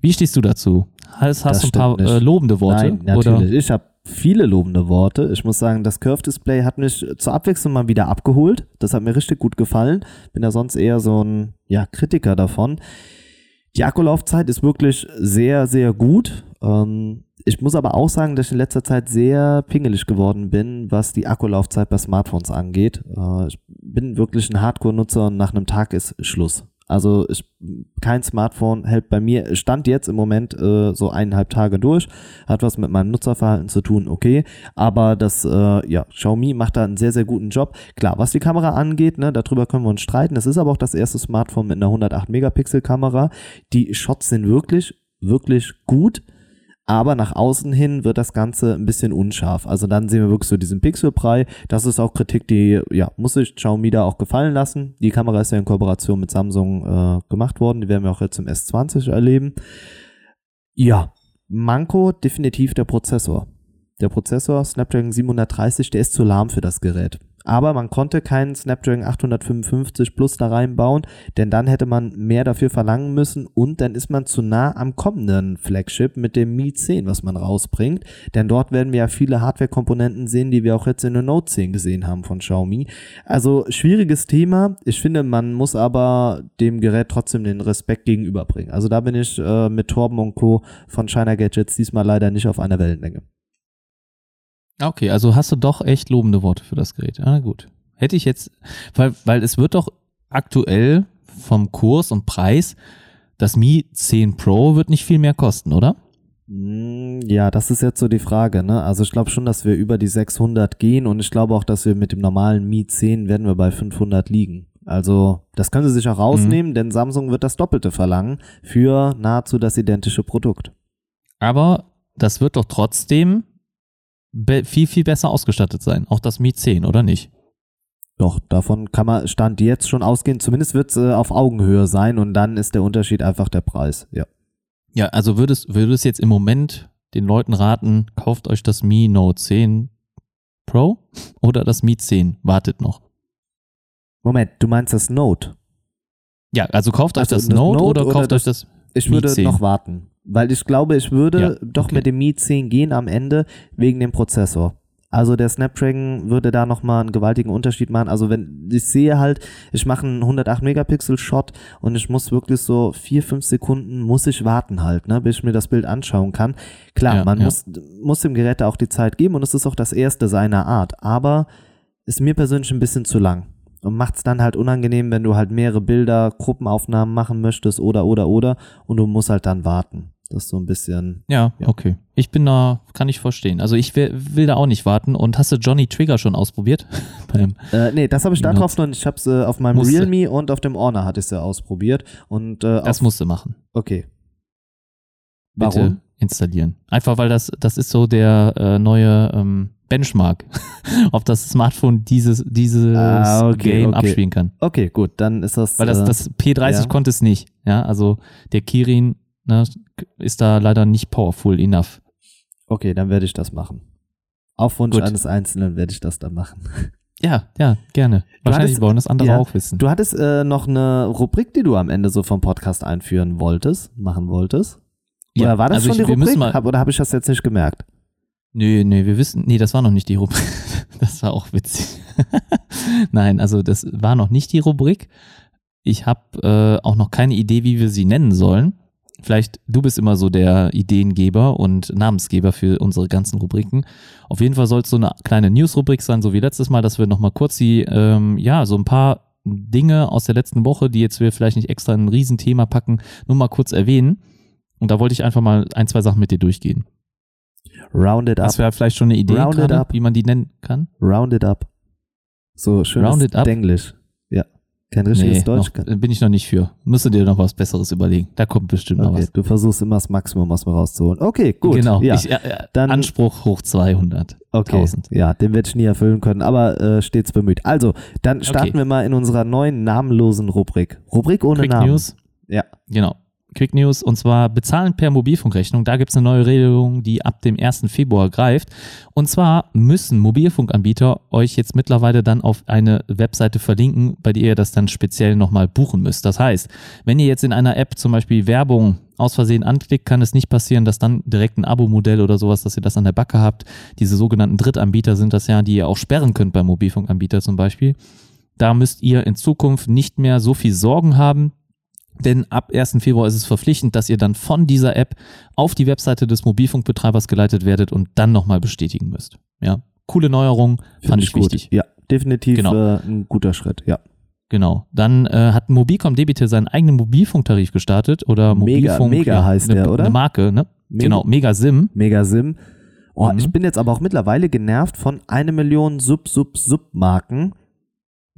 Wie stehst du dazu? Hast, hast du ein paar äh, lobende Worte? Nein, natürlich. Ich habe viele lobende Worte. Ich muss sagen, das Curve-Display hat mich zur Abwechslung mal wieder abgeholt. Das hat mir richtig gut gefallen. Bin ja sonst eher so ein ja, Kritiker davon. Die Akkulaufzeit ist wirklich sehr, sehr gut. Ähm, ich muss aber auch sagen, dass ich in letzter Zeit sehr pingelig geworden bin, was die Akkulaufzeit bei Smartphones angeht. Äh, ich bin wirklich ein Hardcore-Nutzer und nach einem Tag ist Schluss. Also ich, kein Smartphone hält bei mir, stand jetzt im Moment äh, so eineinhalb Tage durch, hat was mit meinem Nutzerverhalten zu tun, okay, aber das, äh, ja, Xiaomi macht da einen sehr, sehr guten Job. Klar, was die Kamera angeht, ne, darüber können wir uns streiten, es ist aber auch das erste Smartphone mit einer 108-Megapixel-Kamera. Die Shots sind wirklich, wirklich gut, aber nach außen hin wird das Ganze ein bisschen unscharf. Also dann sehen wir wirklich so diesen Pixelbrei. Das ist auch Kritik, die, ja, muss sich Xiaomi da auch gefallen lassen. Die Kamera ist ja in Kooperation mit Samsung äh, gemacht worden. Die werden wir auch jetzt im S20 erleben. Ja, Manko definitiv der Prozessor. Der Prozessor Snapdragon 730, der ist zu lahm für das Gerät. Aber man konnte keinen Snapdragon 855 Plus da reinbauen, denn dann hätte man mehr dafür verlangen müssen und dann ist man zu nah am kommenden Flagship mit dem Mi 10, was man rausbringt. Denn dort werden wir ja viele Hardware-Komponenten sehen, die wir auch jetzt in der Note 10 gesehen haben von Xiaomi. Also schwieriges Thema. Ich finde, man muss aber dem Gerät trotzdem den Respekt gegenüberbringen. Also da bin ich äh, mit Torben und Co. von China Gadgets diesmal leider nicht auf einer Wellenlänge. Okay, also hast du doch echt lobende Worte für das Gerät. Ah, gut. Hätte ich jetzt, weil, weil es wird doch aktuell vom Kurs und Preis, das Mi 10 Pro wird nicht viel mehr kosten, oder? Mm, Ja, das ist jetzt so die Frage, ne? Also ich glaube schon, dass wir über die 600 gehen und ich glaube auch, dass wir mit dem normalen Mi 10 werden wir bei 500 liegen. Also das können sie sich auch rausnehmen, denn Samsung wird das Doppelte verlangen für nahezu das identische Produkt. Aber das wird doch trotzdem viel, viel besser ausgestattet sein. Auch das Mi 10, oder nicht? Doch, davon kann man Stand jetzt schon ausgehen. Zumindest wird es äh, auf Augenhöhe sein und dann ist der Unterschied einfach der Preis. Ja. Ja, also würdest, würdest jetzt im Moment den Leuten raten, kauft euch das Mi Note 10 Pro *laughs* oder das Mi 10? Wartet noch. Moment, du meinst das Note? Ja, also kauft euch Also das das Note, Note oder oder kauft das- euch das Ich Mi würde 10. noch warten, weil ich glaube, ich würde Ja, doch okay. mit dem Mi 10 gehen am Ende wegen dem Prozessor. Also der Snapdragon würde da nochmal einen gewaltigen Unterschied machen. Also wenn ich sehe halt, ich mache einen 108 Megapixel Shot und ich muss wirklich so vier, fünf Sekunden muss ich warten halt, ne, bis ich mir das Bild anschauen kann. Klar, Ja, man ja. muss, muss dem Gerät auch die Zeit geben und es ist auch das erste seiner Art. Aber ist mir persönlich ein bisschen zu lang. Und macht es dann halt unangenehm, wenn du halt mehrere Bilder, Gruppenaufnahmen machen möchtest oder, oder, oder. Und du musst halt dann warten. Das ist so ein bisschen. Ja, Ja. okay. Ich bin da, kann ich verstehen. Also ich will, will da auch nicht warten. Und hast du Johnny Trigger schon ausprobiert? *laughs* Beim, Äh, nee, das habe ich da drauf noch nicht. Ich habe es äh, auf meinem Musste. Realme und auf dem Honor hatte ich es ja ausprobiert. Und äh, das musst du machen. Okay. Bitte Warum? installieren. Einfach weil das, das ist so der äh, neue ähm, Benchmark, *laughs* ob das Smartphone dieses, dieses Ah, okay, Game okay. abspielen kann. Okay, gut, dann ist das. Weil das, äh, das P30 ja. konnte es nicht. Ja, also der Kirin ne, ist da leider nicht powerful enough. okay, dann werde ich das machen. Auf Wunsch Gut. eines Einzelnen werde ich das dann machen. *laughs* Ja, ja, gerne. Du Wahrscheinlich hattest- wollen das andere ja, auch wissen. Du hattest äh, noch eine Rubrik, die du am Ende so vom Podcast einführen wolltest, machen wolltest. Ja, Oder war das also schon ich- die Rubrik? mal- Hab, oder habe ich das jetzt nicht gemerkt? Nee, nee, wir wissen, nee, das war noch nicht die Rubrik. *laughs* Das war auch witzig. *laughs* Nein, also das war noch nicht die Rubrik. Ich habe äh, auch noch keine Idee, wie wir sie nennen sollen. Vielleicht, du bist immer so der Ideengeber und Namensgeber für unsere ganzen Rubriken. Auf jeden Fall soll es so eine kleine News-Rubrik sein, so wie letztes Mal, dass wir nochmal kurz die, ähm, ja, so ein paar Dinge aus der letzten Woche, die jetzt wir vielleicht nicht extra in ein Riesenthema packen, nur mal kurz erwähnen. Und da wollte ich einfach mal ein, zwei Sachen mit dir durchgehen. Round it up. Hast du ja vielleicht schon eine Idee, Round it gerade, up. wie man die nennen kann? Round it up. So schön Round it up? Englisch. Kein richtiges Deutsch. noch, bin ich noch nicht für. Müsste dir noch was Besseres überlegen. Da kommt bestimmt noch Okay, was. du versuchst immer das Maximum aus mir rauszuholen. Okay, gut. Genau. Ja, Ich, äh, äh, Dann- Anspruch hoch 200. okay. 1000. Ja, den werde ich nie erfüllen können, aber äh, stets bemüht. Also, dann starten Okay. wir mal in unserer neuen namenlosen Rubrik. Rubrik ohne Quick Namen. News. Ja. Genau. Quick News und zwar bezahlen per Mobilfunkrechnung. Da gibt es eine neue Regelung, die ab dem 1. Februar greift. Und zwar müssen Mobilfunkanbieter euch jetzt mittlerweile dann auf eine Webseite verlinken, bei der ihr das dann speziell nochmal buchen müsst. Das heißt, wenn ihr jetzt in einer App zum Beispiel Werbung aus Versehen anklickt, kann es nicht passieren, dass dann direkt ein Abo-Modell oder sowas, dass ihr das an der Backe habt. Diese sogenannten Drittanbieter sind das ja, die ihr auch sperren könnt beim Mobilfunkanbieter zum Beispiel. Da müsst ihr in Zukunft nicht mehr so viel Sorgen haben, denn ab 1. Februar ist es verpflichtend, dass ihr dann von dieser App auf die Webseite des Mobilfunkbetreibers geleitet werdet und dann nochmal bestätigen müsst. Ja, coole Neuerung, Find fand ich gut. wichtig. Ja, definitiv Genau. äh, ein guter Schritt. Ja. Genau. Dann äh, hat Mobilcom Debitel seinen eigenen Mobilfunktarif gestartet oder Mega- Mobilfunk. Mega heißt eine, der, oder? Eine Marke, ne? Mega- Genau, Mega Sim. Mega Sim. Oh, Mhm. ich bin jetzt aber auch mittlerweile genervt von eine Million Sub-Sub-Sub-Marken,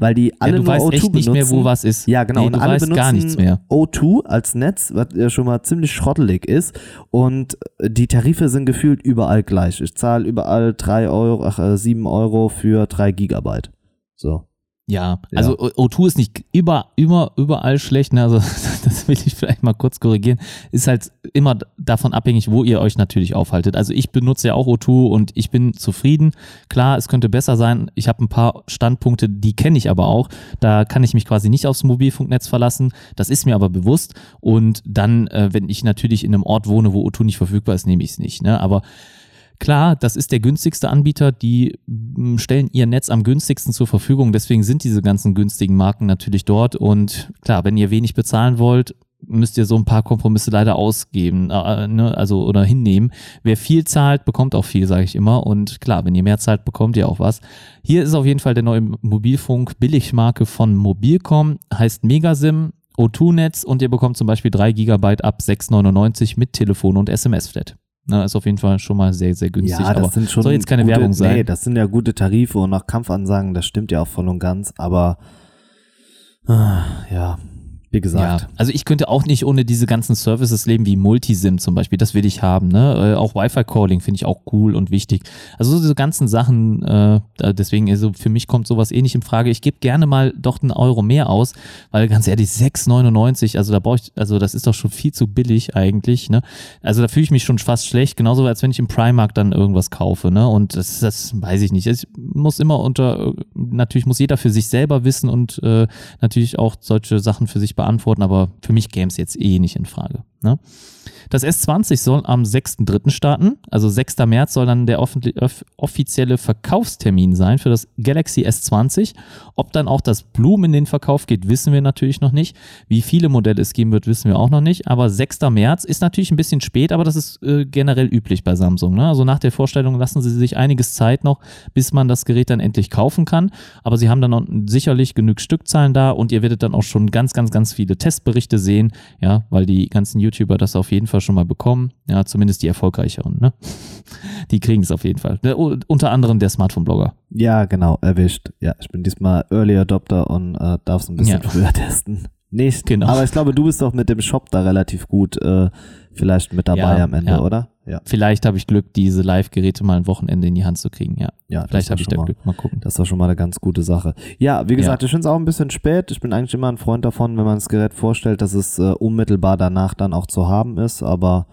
weil die alle ja, du nur weißt O2 echt nicht mehr, benutzen. wo was ist. Ja, genau. Nee, und du alle weißt benutzen gar nichts mehr. O2 als Netz, was ja schon mal ziemlich schrottelig ist. Und äh, die Tarife sind gefühlt überall gleich. Ich zahle überall 3 Euro, ach, äh, 7 Euro für 3 Gigabyte. So. Ja, also O- O2 ist nicht über, immer, überall schlecht, ne? also *laughs* das will ich vielleicht mal kurz korrigieren, ist halt immer davon abhängig, wo ihr euch natürlich aufhaltet. Also ich benutze ja auch O2 und ich bin zufrieden. Klar, es könnte besser sein. Ich habe ein paar Standpunkte, die kenne ich aber auch. Da kann ich mich quasi nicht aufs Mobilfunknetz verlassen. Das ist mir aber bewusst. Und dann, äh, wenn ich natürlich in einem Ort wohne, wo O2 nicht verfügbar ist, nehme ich es nicht. Ne? Aber Klar, das ist der günstigste Anbieter, die mm, stellen ihr Netz am günstigsten zur Verfügung, deswegen sind diese ganzen günstigen Marken natürlich dort und klar, wenn ihr wenig bezahlen wollt, müsst ihr so ein paar Kompromisse leider ausgeben, äh, ne? also oder hinnehmen. Wer viel zahlt, bekommt auch viel, sage ich immer. Und klar, wenn ihr mehr zahlt, bekommt ihr auch was. Hier ist auf jeden Fall der neue Mobilfunk-Billigmarke von Mobilcom, heißt Megasim. O2-Netz und ihr bekommt zum Beispiel 3 GB ab 6,99 mit Telefon und SMS-Flat. Na, ist auf jeden Fall schon mal sehr, sehr günstig. Ja, das aber sind schon soll jetzt keine gute, Werbung sein. Nee, das sind ja gute Tarife und auch Kampfansagen, das stimmt ja auch voll und ganz, aber ah, ja, wie gesagt. Ja, also ich könnte auch nicht ohne diese ganzen Services leben wie Multisim zum Beispiel. Das will ich haben. Ne? Äh, auch Wi-Fi-Calling finde ich auch cool und wichtig. Also so diese ganzen Sachen. Äh, deswegen also für mich kommt sowas eh nicht in Frage. Ich gebe gerne mal doch einen Euro mehr aus, weil ganz ehrlich 6,99. Also da brauche ich, also das ist doch schon viel zu billig eigentlich. Ne? Also da fühle ich mich schon fast schlecht. Genauso als wenn ich im Primark dann irgendwas kaufe. Ne? Und das, das weiß ich nicht. Es muss immer unter. Natürlich muss jeder für sich selber wissen und äh, natürlich auch solche Sachen für sich beantworten, aber für mich käme es jetzt eh nicht in Frage. Ne? Das S20 soll am 6.3. starten, also 6. März soll dann der offizielle Verkaufstermin sein für das Galaxy S20. Ob dann auch das Bloom in den Verkauf geht, wissen wir natürlich noch nicht. Wie viele Modelle es geben wird, wissen wir auch noch nicht. Aber 6. März ist natürlich ein bisschen spät, aber das ist äh, generell üblich bei Samsung. Ne? Also nach der Vorstellung lassen sie sich einiges Zeit noch, bis man das Gerät dann endlich kaufen kann. Aber sie haben dann sicherlich genug Stückzahlen da und ihr werdet dann auch schon ganz, ganz, ganz viele Testberichte sehen, ja, weil die ganzen YouTuber das auf jeden Fall schon mal bekommen. Ja, zumindest die erfolgreicheren, ne? Die kriegen es auf jeden Fall. Ne, unter anderem der Smartphone-Blogger. Ja, genau, erwischt. Ja, ich bin diesmal Early Adopter und äh, darf es ein bisschen ja. früher *laughs* testen. Nicht, genau. Aber ich glaube, du bist doch mit dem Shop da relativ gut äh, vielleicht mit dabei ja, am Ende, ja. oder? Ja. Vielleicht habe ich Glück, diese Live-Geräte mal ein Wochenende in die Hand zu kriegen, ja. Ja, vielleicht habe ich da mal, Glück, mal gucken. Das war schon mal eine ganz gute Sache. Ja, wie gesagt, ja. ich finde es auch ein bisschen spät. Ich bin eigentlich immer ein Freund davon, wenn man das Gerät vorstellt, dass es äh, unmittelbar danach dann auch zu haben ist, aber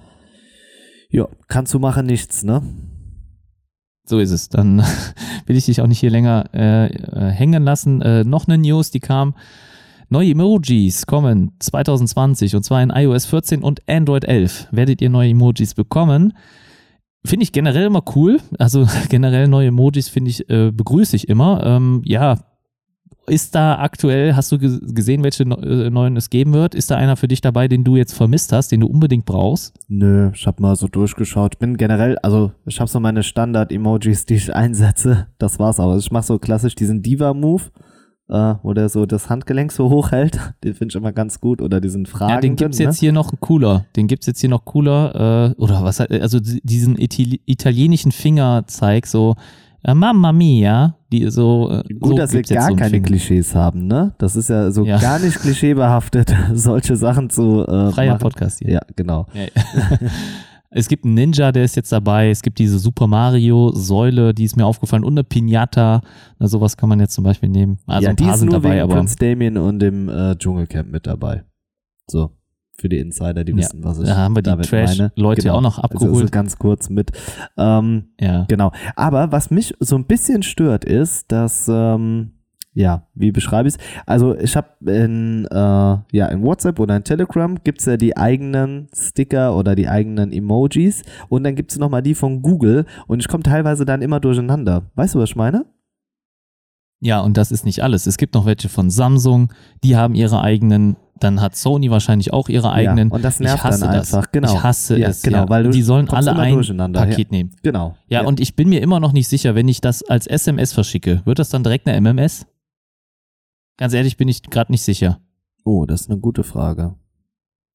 ja, kannst du machen nichts, ne? So ist es. Dann *laughs* will ich dich auch nicht hier länger äh, äh, hängen lassen. Äh, noch eine News, die kam. Neue Emojis kommen 2020 und zwar in iOS 14 und Android 11. Werdet ihr neue Emojis bekommen? Finde ich generell immer cool. Also *laughs* generell neue Emojis finde ich, äh, begrüße ich immer. Ähm, ja, ist da aktuell, hast du gesehen, welche äh, neuen es geben wird? Ist da einer für dich dabei, den du jetzt vermisst hast, den du unbedingt brauchst? Nö, ich habe mal so durchgeschaut. Bin generell, also ich habe so meine Standard-Emojis, die ich einsetze. Das war's aber. Ich mache so klassisch diesen Diva-Move, äh, wo der so das Handgelenk so *laughs* hoch hält. Den finde ich immer ganz gut. Oder diesen Fragen. Ja, den gibt's ne? jetzt hier noch cooler. Den gibt's jetzt hier noch cooler. Äh, oder was, also diesen italienischen Fingerzeig, so äh, Mamma Mia, die so. Äh, Gut, so dass wir gar so keine Finger. Klischees haben, ne? Das ist ja so ja. gar nicht klischeebehaftet, *laughs* solche Sachen zu. Äh, Freier machen. Podcast hier. Ja, genau. Ja, *laughs* es gibt einen Ninja, der ist jetzt dabei. Es gibt diese Super Mario-Säule, die ist mir aufgefallen. Und eine Pinata. Na, sowas kann man jetzt zum Beispiel nehmen. Also ja, ein paar sind dabei, aber. Prince Damien und im äh, Dschungelcamp mit dabei. So für die Insider, die ja, wissen, was ich da haben wir die Trash-Leute genau. auch noch abgeholt. Also, also ganz kurz mit. Ähm, ja. Genau. Aber was mich so ein bisschen stört, ist, dass ähm, ja, wie beschreibe ich es? Also ich habe in, äh, ja, in WhatsApp oder in Telegram gibt es ja die eigenen Sticker oder die eigenen Emojis und dann gibt es nochmal die von Google und ich komme teilweise dann immer durcheinander. Weißt du, was ich meine? Ja, und das ist nicht alles. Es gibt noch welche von Samsung, die haben ihre eigenen dann hat Sony wahrscheinlich auch ihre eigenen. Ja, und das nervt ich hasse dann einfach. Das. Genau. Ich hasse ja, es. Genau, ja. weil du die sollen alle ein Paket nehmen. Genau. Ja, und ich bin mir immer noch nicht sicher, wenn ich das als SMS verschicke, wird das dann direkt eine MMS? Ganz ehrlich, bin ich gerade nicht sicher. Oh, das ist eine gute Frage.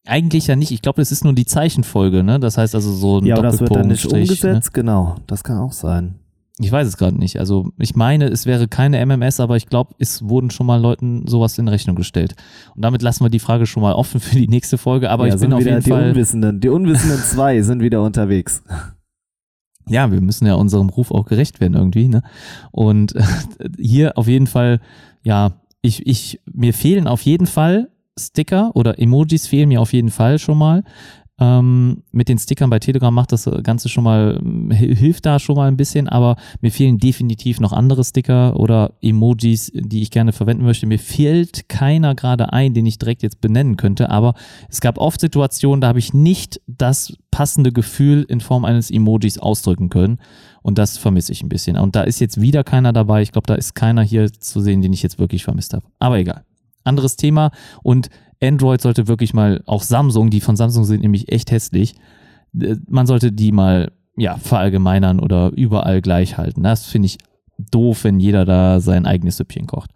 Eigentlich ja nicht. Ich glaube, es ist nur die Zeichenfolge, ne? Das heißt also so ein Ja, aber das wird dann nicht ne? umgesetzt, ne? genau. Das kann auch sein. Ich weiß es gerade nicht. Also ich meine, es wäre keine MMS, aber ich glaube, es wurden schon mal Leuten sowas in Rechnung gestellt. Und damit lassen wir die Frage schon mal offen für die nächste Folge. Aber ja, ich bin auf jeden die Fall. Unwissenden, die Unwissenden *laughs* zwei sind wieder unterwegs. Ja, wir müssen ja unserem Ruf auch gerecht werden irgendwie. Ne? Und *laughs* hier auf jeden Fall, ja, ich, ich, mir fehlen auf jeden Fall Sticker oder Emojis fehlen mir auf jeden Fall schon mal. Ähm, mit den Stickern bei Telegram macht das Ganze schon mal, hilft da schon mal ein bisschen, aber mir fehlen definitiv noch andere Sticker oder Emojis, die ich gerne verwenden möchte. Mir fehlt keiner gerade ein, den ich direkt jetzt benennen könnte, aber es gab oft Situationen, da habe ich nicht das passende Gefühl in Form eines Emojis ausdrücken können. Und das vermisse ich ein bisschen. Und da ist jetzt wieder keiner dabei. Ich glaube, da ist keiner hier zu sehen, den ich jetzt wirklich vermisst habe. Aber egal. Anderes Thema. Und Android sollte wirklich mal, auch Samsung, die von Samsung sind nämlich echt hässlich, äh, man sollte die mal ja, verallgemeinern oder überall gleich halten. Das finde ich doof, wenn jeder da sein eigenes Süppchen kocht.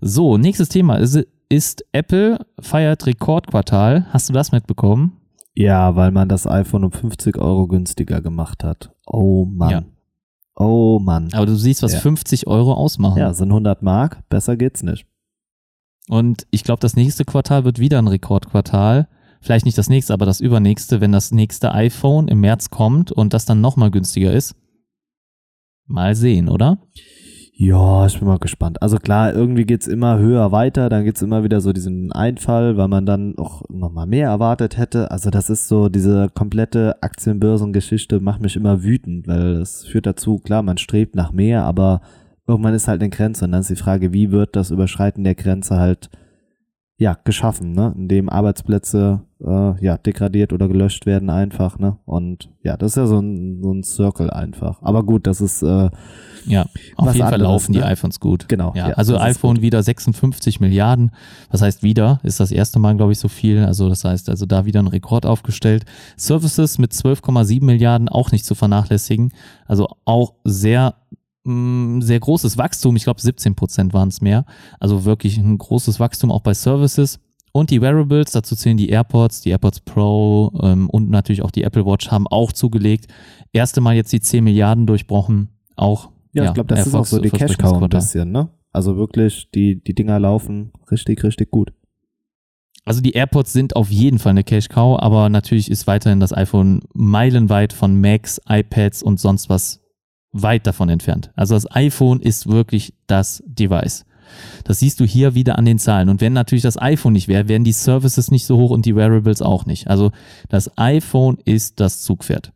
So, nächstes Thema ist, ist Apple feiert Rekordquartal. Hast du das mitbekommen? Ja, weil man das iPhone um 50 Euro günstiger gemacht hat. Oh Mann. Ja. Oh Mann. Aber du siehst, was Ja. 50 Euro ausmachen. Ja, sind 100 Mark. Besser geht's nicht. Und ich glaube, das nächste Quartal wird wieder ein Rekordquartal. Vielleicht nicht das nächste, aber das übernächste, wenn das nächste iPhone im März kommt und das dann nochmal günstiger ist. Mal sehen, oder? Ja, ich bin mal gespannt. Also klar, irgendwie geht's immer höher weiter, dann gibt's immer wieder so diesen Einfall, weil man dann auch noch mal mehr erwartet hätte. Also das ist so, diese komplette Aktienbörsengeschichte macht mich immer wütend, weil es führt dazu, klar, man strebt nach mehr, aber irgendwann ist halt eine Grenze und dann ist die Frage, wie wird das Überschreiten der Grenze halt ja, geschaffen, ne? Indem Arbeitsplätze äh, ja degradiert oder gelöscht werden einfach, ne? Und ja, das ist ja so ein, so ein Circle einfach. Aber gut, das ist äh, Ja, auf jeden Fall laufen die ne? iPhones gut. Genau, Ja, ja, also iPhone wieder 56 Milliarden. Was heißt wieder? Ist das erste Mal, glaube ich, so viel. Also das heißt, also da wieder ein Rekord aufgestellt. Services mit 12,7 Milliarden auch nicht zu vernachlässigen. Also auch sehr mh, sehr großes Wachstum. Ich glaube, 17 Prozent waren es mehr. Also wirklich ein großes Wachstum auch bei Services. Und die Wearables, dazu zählen die AirPods, die AirPods Pro ähm, und natürlich auch die Apple Watch haben auch zugelegt. Erste Mal jetzt die 10 Milliarden durchbrochen. Auch Ja, ich glaube, das ist auch so die Cash Cow ein bisschen, ne? Also wirklich, die, die Dinger laufen richtig, richtig gut. Also die AirPods sind auf jeden Fall eine Cash Cow, aber natürlich ist weiterhin das iPhone meilenweit von Macs, iPads und sonst was weit davon entfernt. Also das iPhone ist wirklich das Device. Das siehst du hier wieder an den Zahlen. Und wenn natürlich das iPhone nicht wäre, wären die Services nicht so hoch und die Wearables auch nicht. Also das iPhone ist das Zugpferd.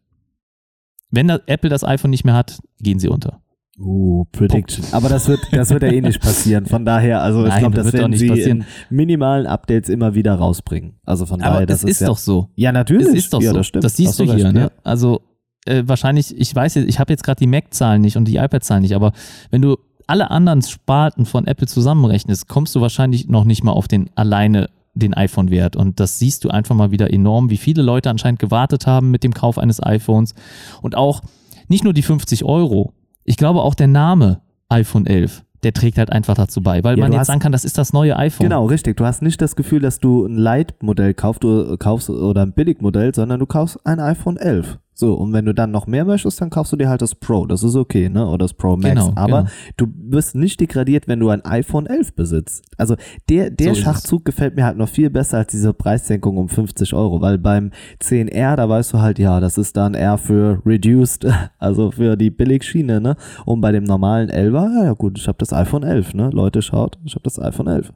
Wenn das Apple das iPhone nicht mehr hat, gehen sie unter. Uh, Prediction. Aber das wird, das wird ja eh nicht passieren. Von daher, also ich glaube, das das werden nicht sie passieren. in minimalen Updates immer wieder rausbringen. Also von Aber daher, das es ist ja, doch so. Ja, natürlich. Es ist doch ja, so. Das, stimmt. siehst Hast du hier. ne? ja. Also äh, wahrscheinlich, ich weiß jetzt, ich habe jetzt gerade die Mac-Zahlen nicht und die iPad-Zahlen nicht, aber wenn du alle anderen Sparten von Apple zusammenrechnest, kommst du wahrscheinlich noch nicht mal auf den alleine den iPhone-Wert. Und das siehst du einfach mal wieder enorm, wie viele Leute anscheinend gewartet haben mit dem Kauf eines iPhones. Und auch nicht nur die 50 Euro. Ich glaube auch der Name iPhone 11, der trägt halt einfach dazu bei, weil Ja, man jetzt hast- sagen kann, das ist das neue iPhone. Genau, richtig. Du hast nicht das Gefühl, dass du ein Light-Modell kaufst oder ein Billigmodell, sondern du kaufst ein iPhone 11. So, und wenn du dann noch mehr möchtest, dann kaufst du dir halt das Pro. Das ist okay, ne? Oder das Pro Max. Genau, Aber genau. du wirst nicht degradiert, wenn du ein iPhone 11 besitzt. Also der, der So. Schachzug gefällt mir halt noch viel besser als diese Preissenkung um 50 Euro, weil beim 10R, da weißt du halt, ja, das ist dann eher für Reduced, *laughs* also für die Billigschiene, ne? Und bei dem normalen 11er, ja, ja gut, ich habe das iPhone 11, ne? Leute, schaut, ich habe das iPhone 11.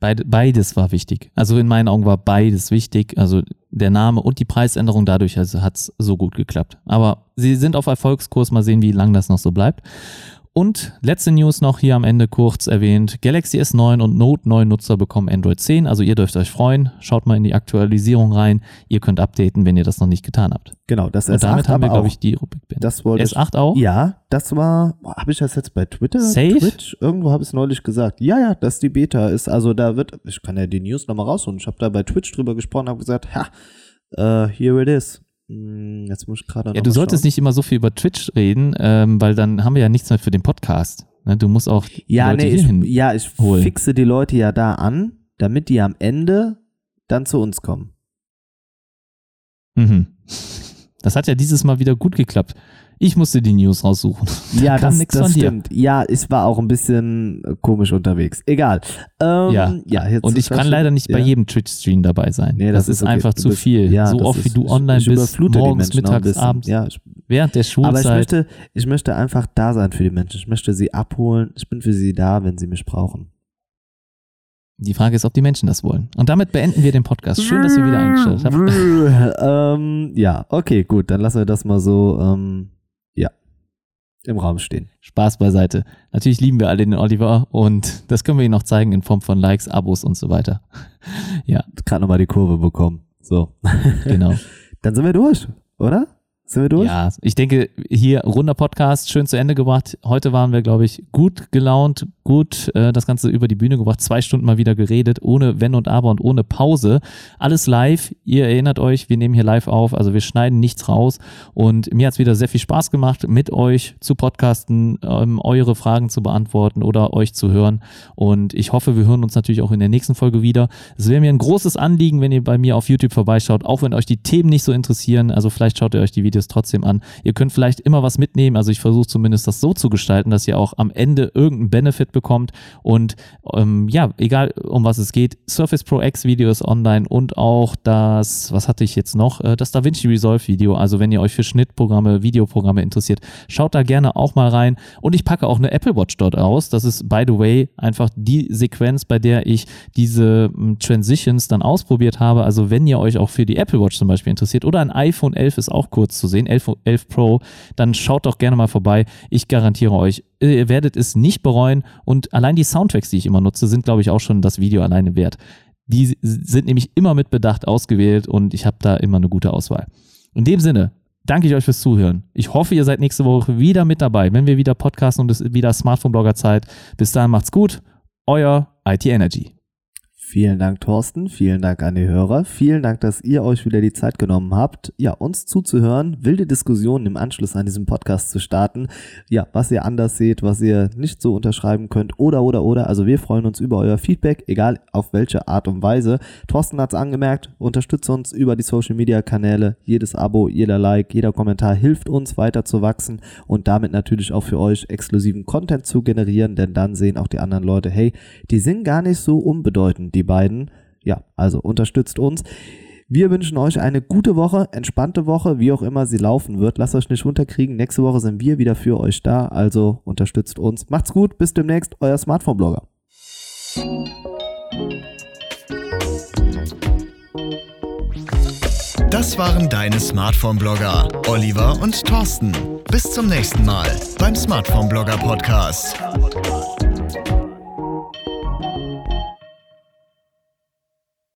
Beid, beides war wichtig. Also in meinen Augen war beides wichtig. Also der Name und die Preisänderung dadurch also hat es so gut geklappt. Aber sie sind auf Erfolgskurs. Mal sehen, wie lange das noch so bleibt. Und letzte News noch hier am Ende kurz erwähnt. Galaxy S9 und Note 9 Nutzer bekommen Android 10. Also ihr dürft euch freuen. Schaut mal in die Aktualisierung rein. Ihr könnt updaten, wenn ihr das noch nicht getan habt. Genau, das Und S8 damit haben wir, glaube ich, die Rubrik beendet. Das wollte ich. S8 auch? Ja, das war, habe ich das jetzt bei Twitter? Safe? Twitch? Irgendwo habe ich es neulich gesagt. Ja, ja, dass die Beta ist. Also da wird, ich kann ja die News nochmal rausholen. Ich habe da bei Twitch drüber gesprochen, habe gesagt, ha, äh, here it is. Hm, Jetzt muss ich gerade Ja, du solltest schauen. nicht immer so viel über Twitch reden, ähm, weil dann haben wir ja nichts mehr für den Podcast. Ne, Du musst auch die Ja, Leute nee, ich, ja, ich holen. fixe die Leute ja da an, damit die am Ende dann zu uns kommen. Mhm. Das hat ja dieses Mal wieder gut geklappt. Ich musste die News raussuchen. *laughs* Ja, das, das stimmt. Ja, ich war auch ein bisschen äh, komisch unterwegs. Egal. Ähm, Ja. ja jetzt Und ich kann leider nicht bei ja. jedem Twitch-Stream dabei sein. Nee, das, das ist okay. einfach Du zu bist- viel. Ja, so oft ist- wie du online bist, morgens, mittags, abends, Ja, ich, während der aber ich Schulzeit. möchte, ich möchte einfach da sein für die Menschen. Ich möchte sie abholen. Ich bin für sie da, wenn sie mich brauchen. Die Frage ist, ob die Menschen das wollen. Und damit beenden wir den Podcast. Schön, dass ihr wieder eingestellt habt. *laughs* ähm, ja, okay, gut. Dann lassen wir das mal so, ähm, im Raum stehen. Spaß beiseite. Natürlich lieben wir alle den Oliver und das können wir Ihnen noch zeigen in Form von Likes, Abos und so weiter. *laughs* Ja, Gerade nochmal die Kurve bekommen. So. genau. *laughs* Dann sind wir durch, oder? Sind wir durch? Ja, ich denke, hier runder Podcast, schön zu Ende gebracht. Heute waren wir, glaube ich, gut gelaunt, gut äh, das Ganze über die Bühne gebracht, zwei Stunden mal wieder geredet, ohne Wenn und Aber und ohne Pause. Alles live. Ihr erinnert euch, wir nehmen hier live auf, also wir schneiden nichts raus. Und mir hat es wieder sehr viel Spaß gemacht, mit euch zu podcasten, ähm, eure Fragen zu beantworten oder euch zu hören. Und ich hoffe, wir hören uns natürlich auch in der nächsten Folge wieder. Es wäre mir ein großes Anliegen, wenn ihr bei mir auf YouTube vorbeischaut, auch wenn euch die Themen nicht so interessieren. Also vielleicht schaut ihr euch die Videos es trotzdem an. Ihr könnt vielleicht immer was mitnehmen. Also ich versuche zumindest das so zu gestalten, dass ihr auch am Ende irgendeinen Benefit bekommt. Und ähm, ja, egal um was es geht, Surface Pro X Video ist online und auch das, was hatte ich jetzt noch? Äh, das DaVinci Resolve Video. Also wenn ihr euch für Schnittprogramme, Videoprogramme interessiert, schaut da gerne auch mal rein. Und ich packe auch eine Apple Watch dort aus. Das ist, by the way, einfach die Sequenz, bei der ich diese ähm, Transitions dann ausprobiert habe. Also wenn ihr euch auch für die Apple Watch zum Beispiel interessiert oder ein iPhone 11 ist auch kurz zu sehen, 11, 11 Pro, dann schaut doch gerne mal vorbei. Ich garantiere euch, ihr werdet es nicht bereuen und allein die Soundtracks, die ich immer nutze, sind, glaube ich, auch schon das Video alleine wert. Die sind nämlich immer mit Bedacht ausgewählt und ich habe da immer eine gute Auswahl. In dem Sinne, danke ich euch fürs Zuhören. Ich hoffe, ihr seid nächste Woche wieder mit dabei, wenn wir wieder podcasten und es wieder Smartphone-Blogger-Zeit. Bis dahin macht's gut. Euer IT Energy. Vielen Dank, Thorsten. Vielen Dank an die Hörer. Vielen Dank, dass ihr euch wieder die Zeit genommen habt, ja, uns zuzuhören, wilde Diskussionen im Anschluss an diesem Podcast zu starten. Ja, was ihr anders seht, was ihr nicht so unterschreiben könnt oder, oder, oder. Also wir freuen uns über euer Feedback, egal auf welche Art und Weise. Thorsten hat es angemerkt, unterstützt uns über die Social Media Kanäle. Jedes Abo, jeder Like, jeder Kommentar hilft uns weiter zu wachsen und damit natürlich auch für euch exklusiven Content zu generieren, denn dann sehen auch die anderen Leute, hey, die sind gar nicht so unbedeutend die beiden. Ja, also unterstützt uns. Wir wünschen euch eine gute Woche, entspannte Woche, wie auch immer sie laufen wird. Lasst euch nicht runterkriegen. Nächste Woche sind wir wieder für euch da. Also unterstützt uns. Macht's gut. Bis demnächst. Euer Smartphone-Blogger. Das waren deine Smartphone-Blogger, Oliver und Thorsten. Bis zum nächsten Mal beim Smartphone-Blogger Podcast.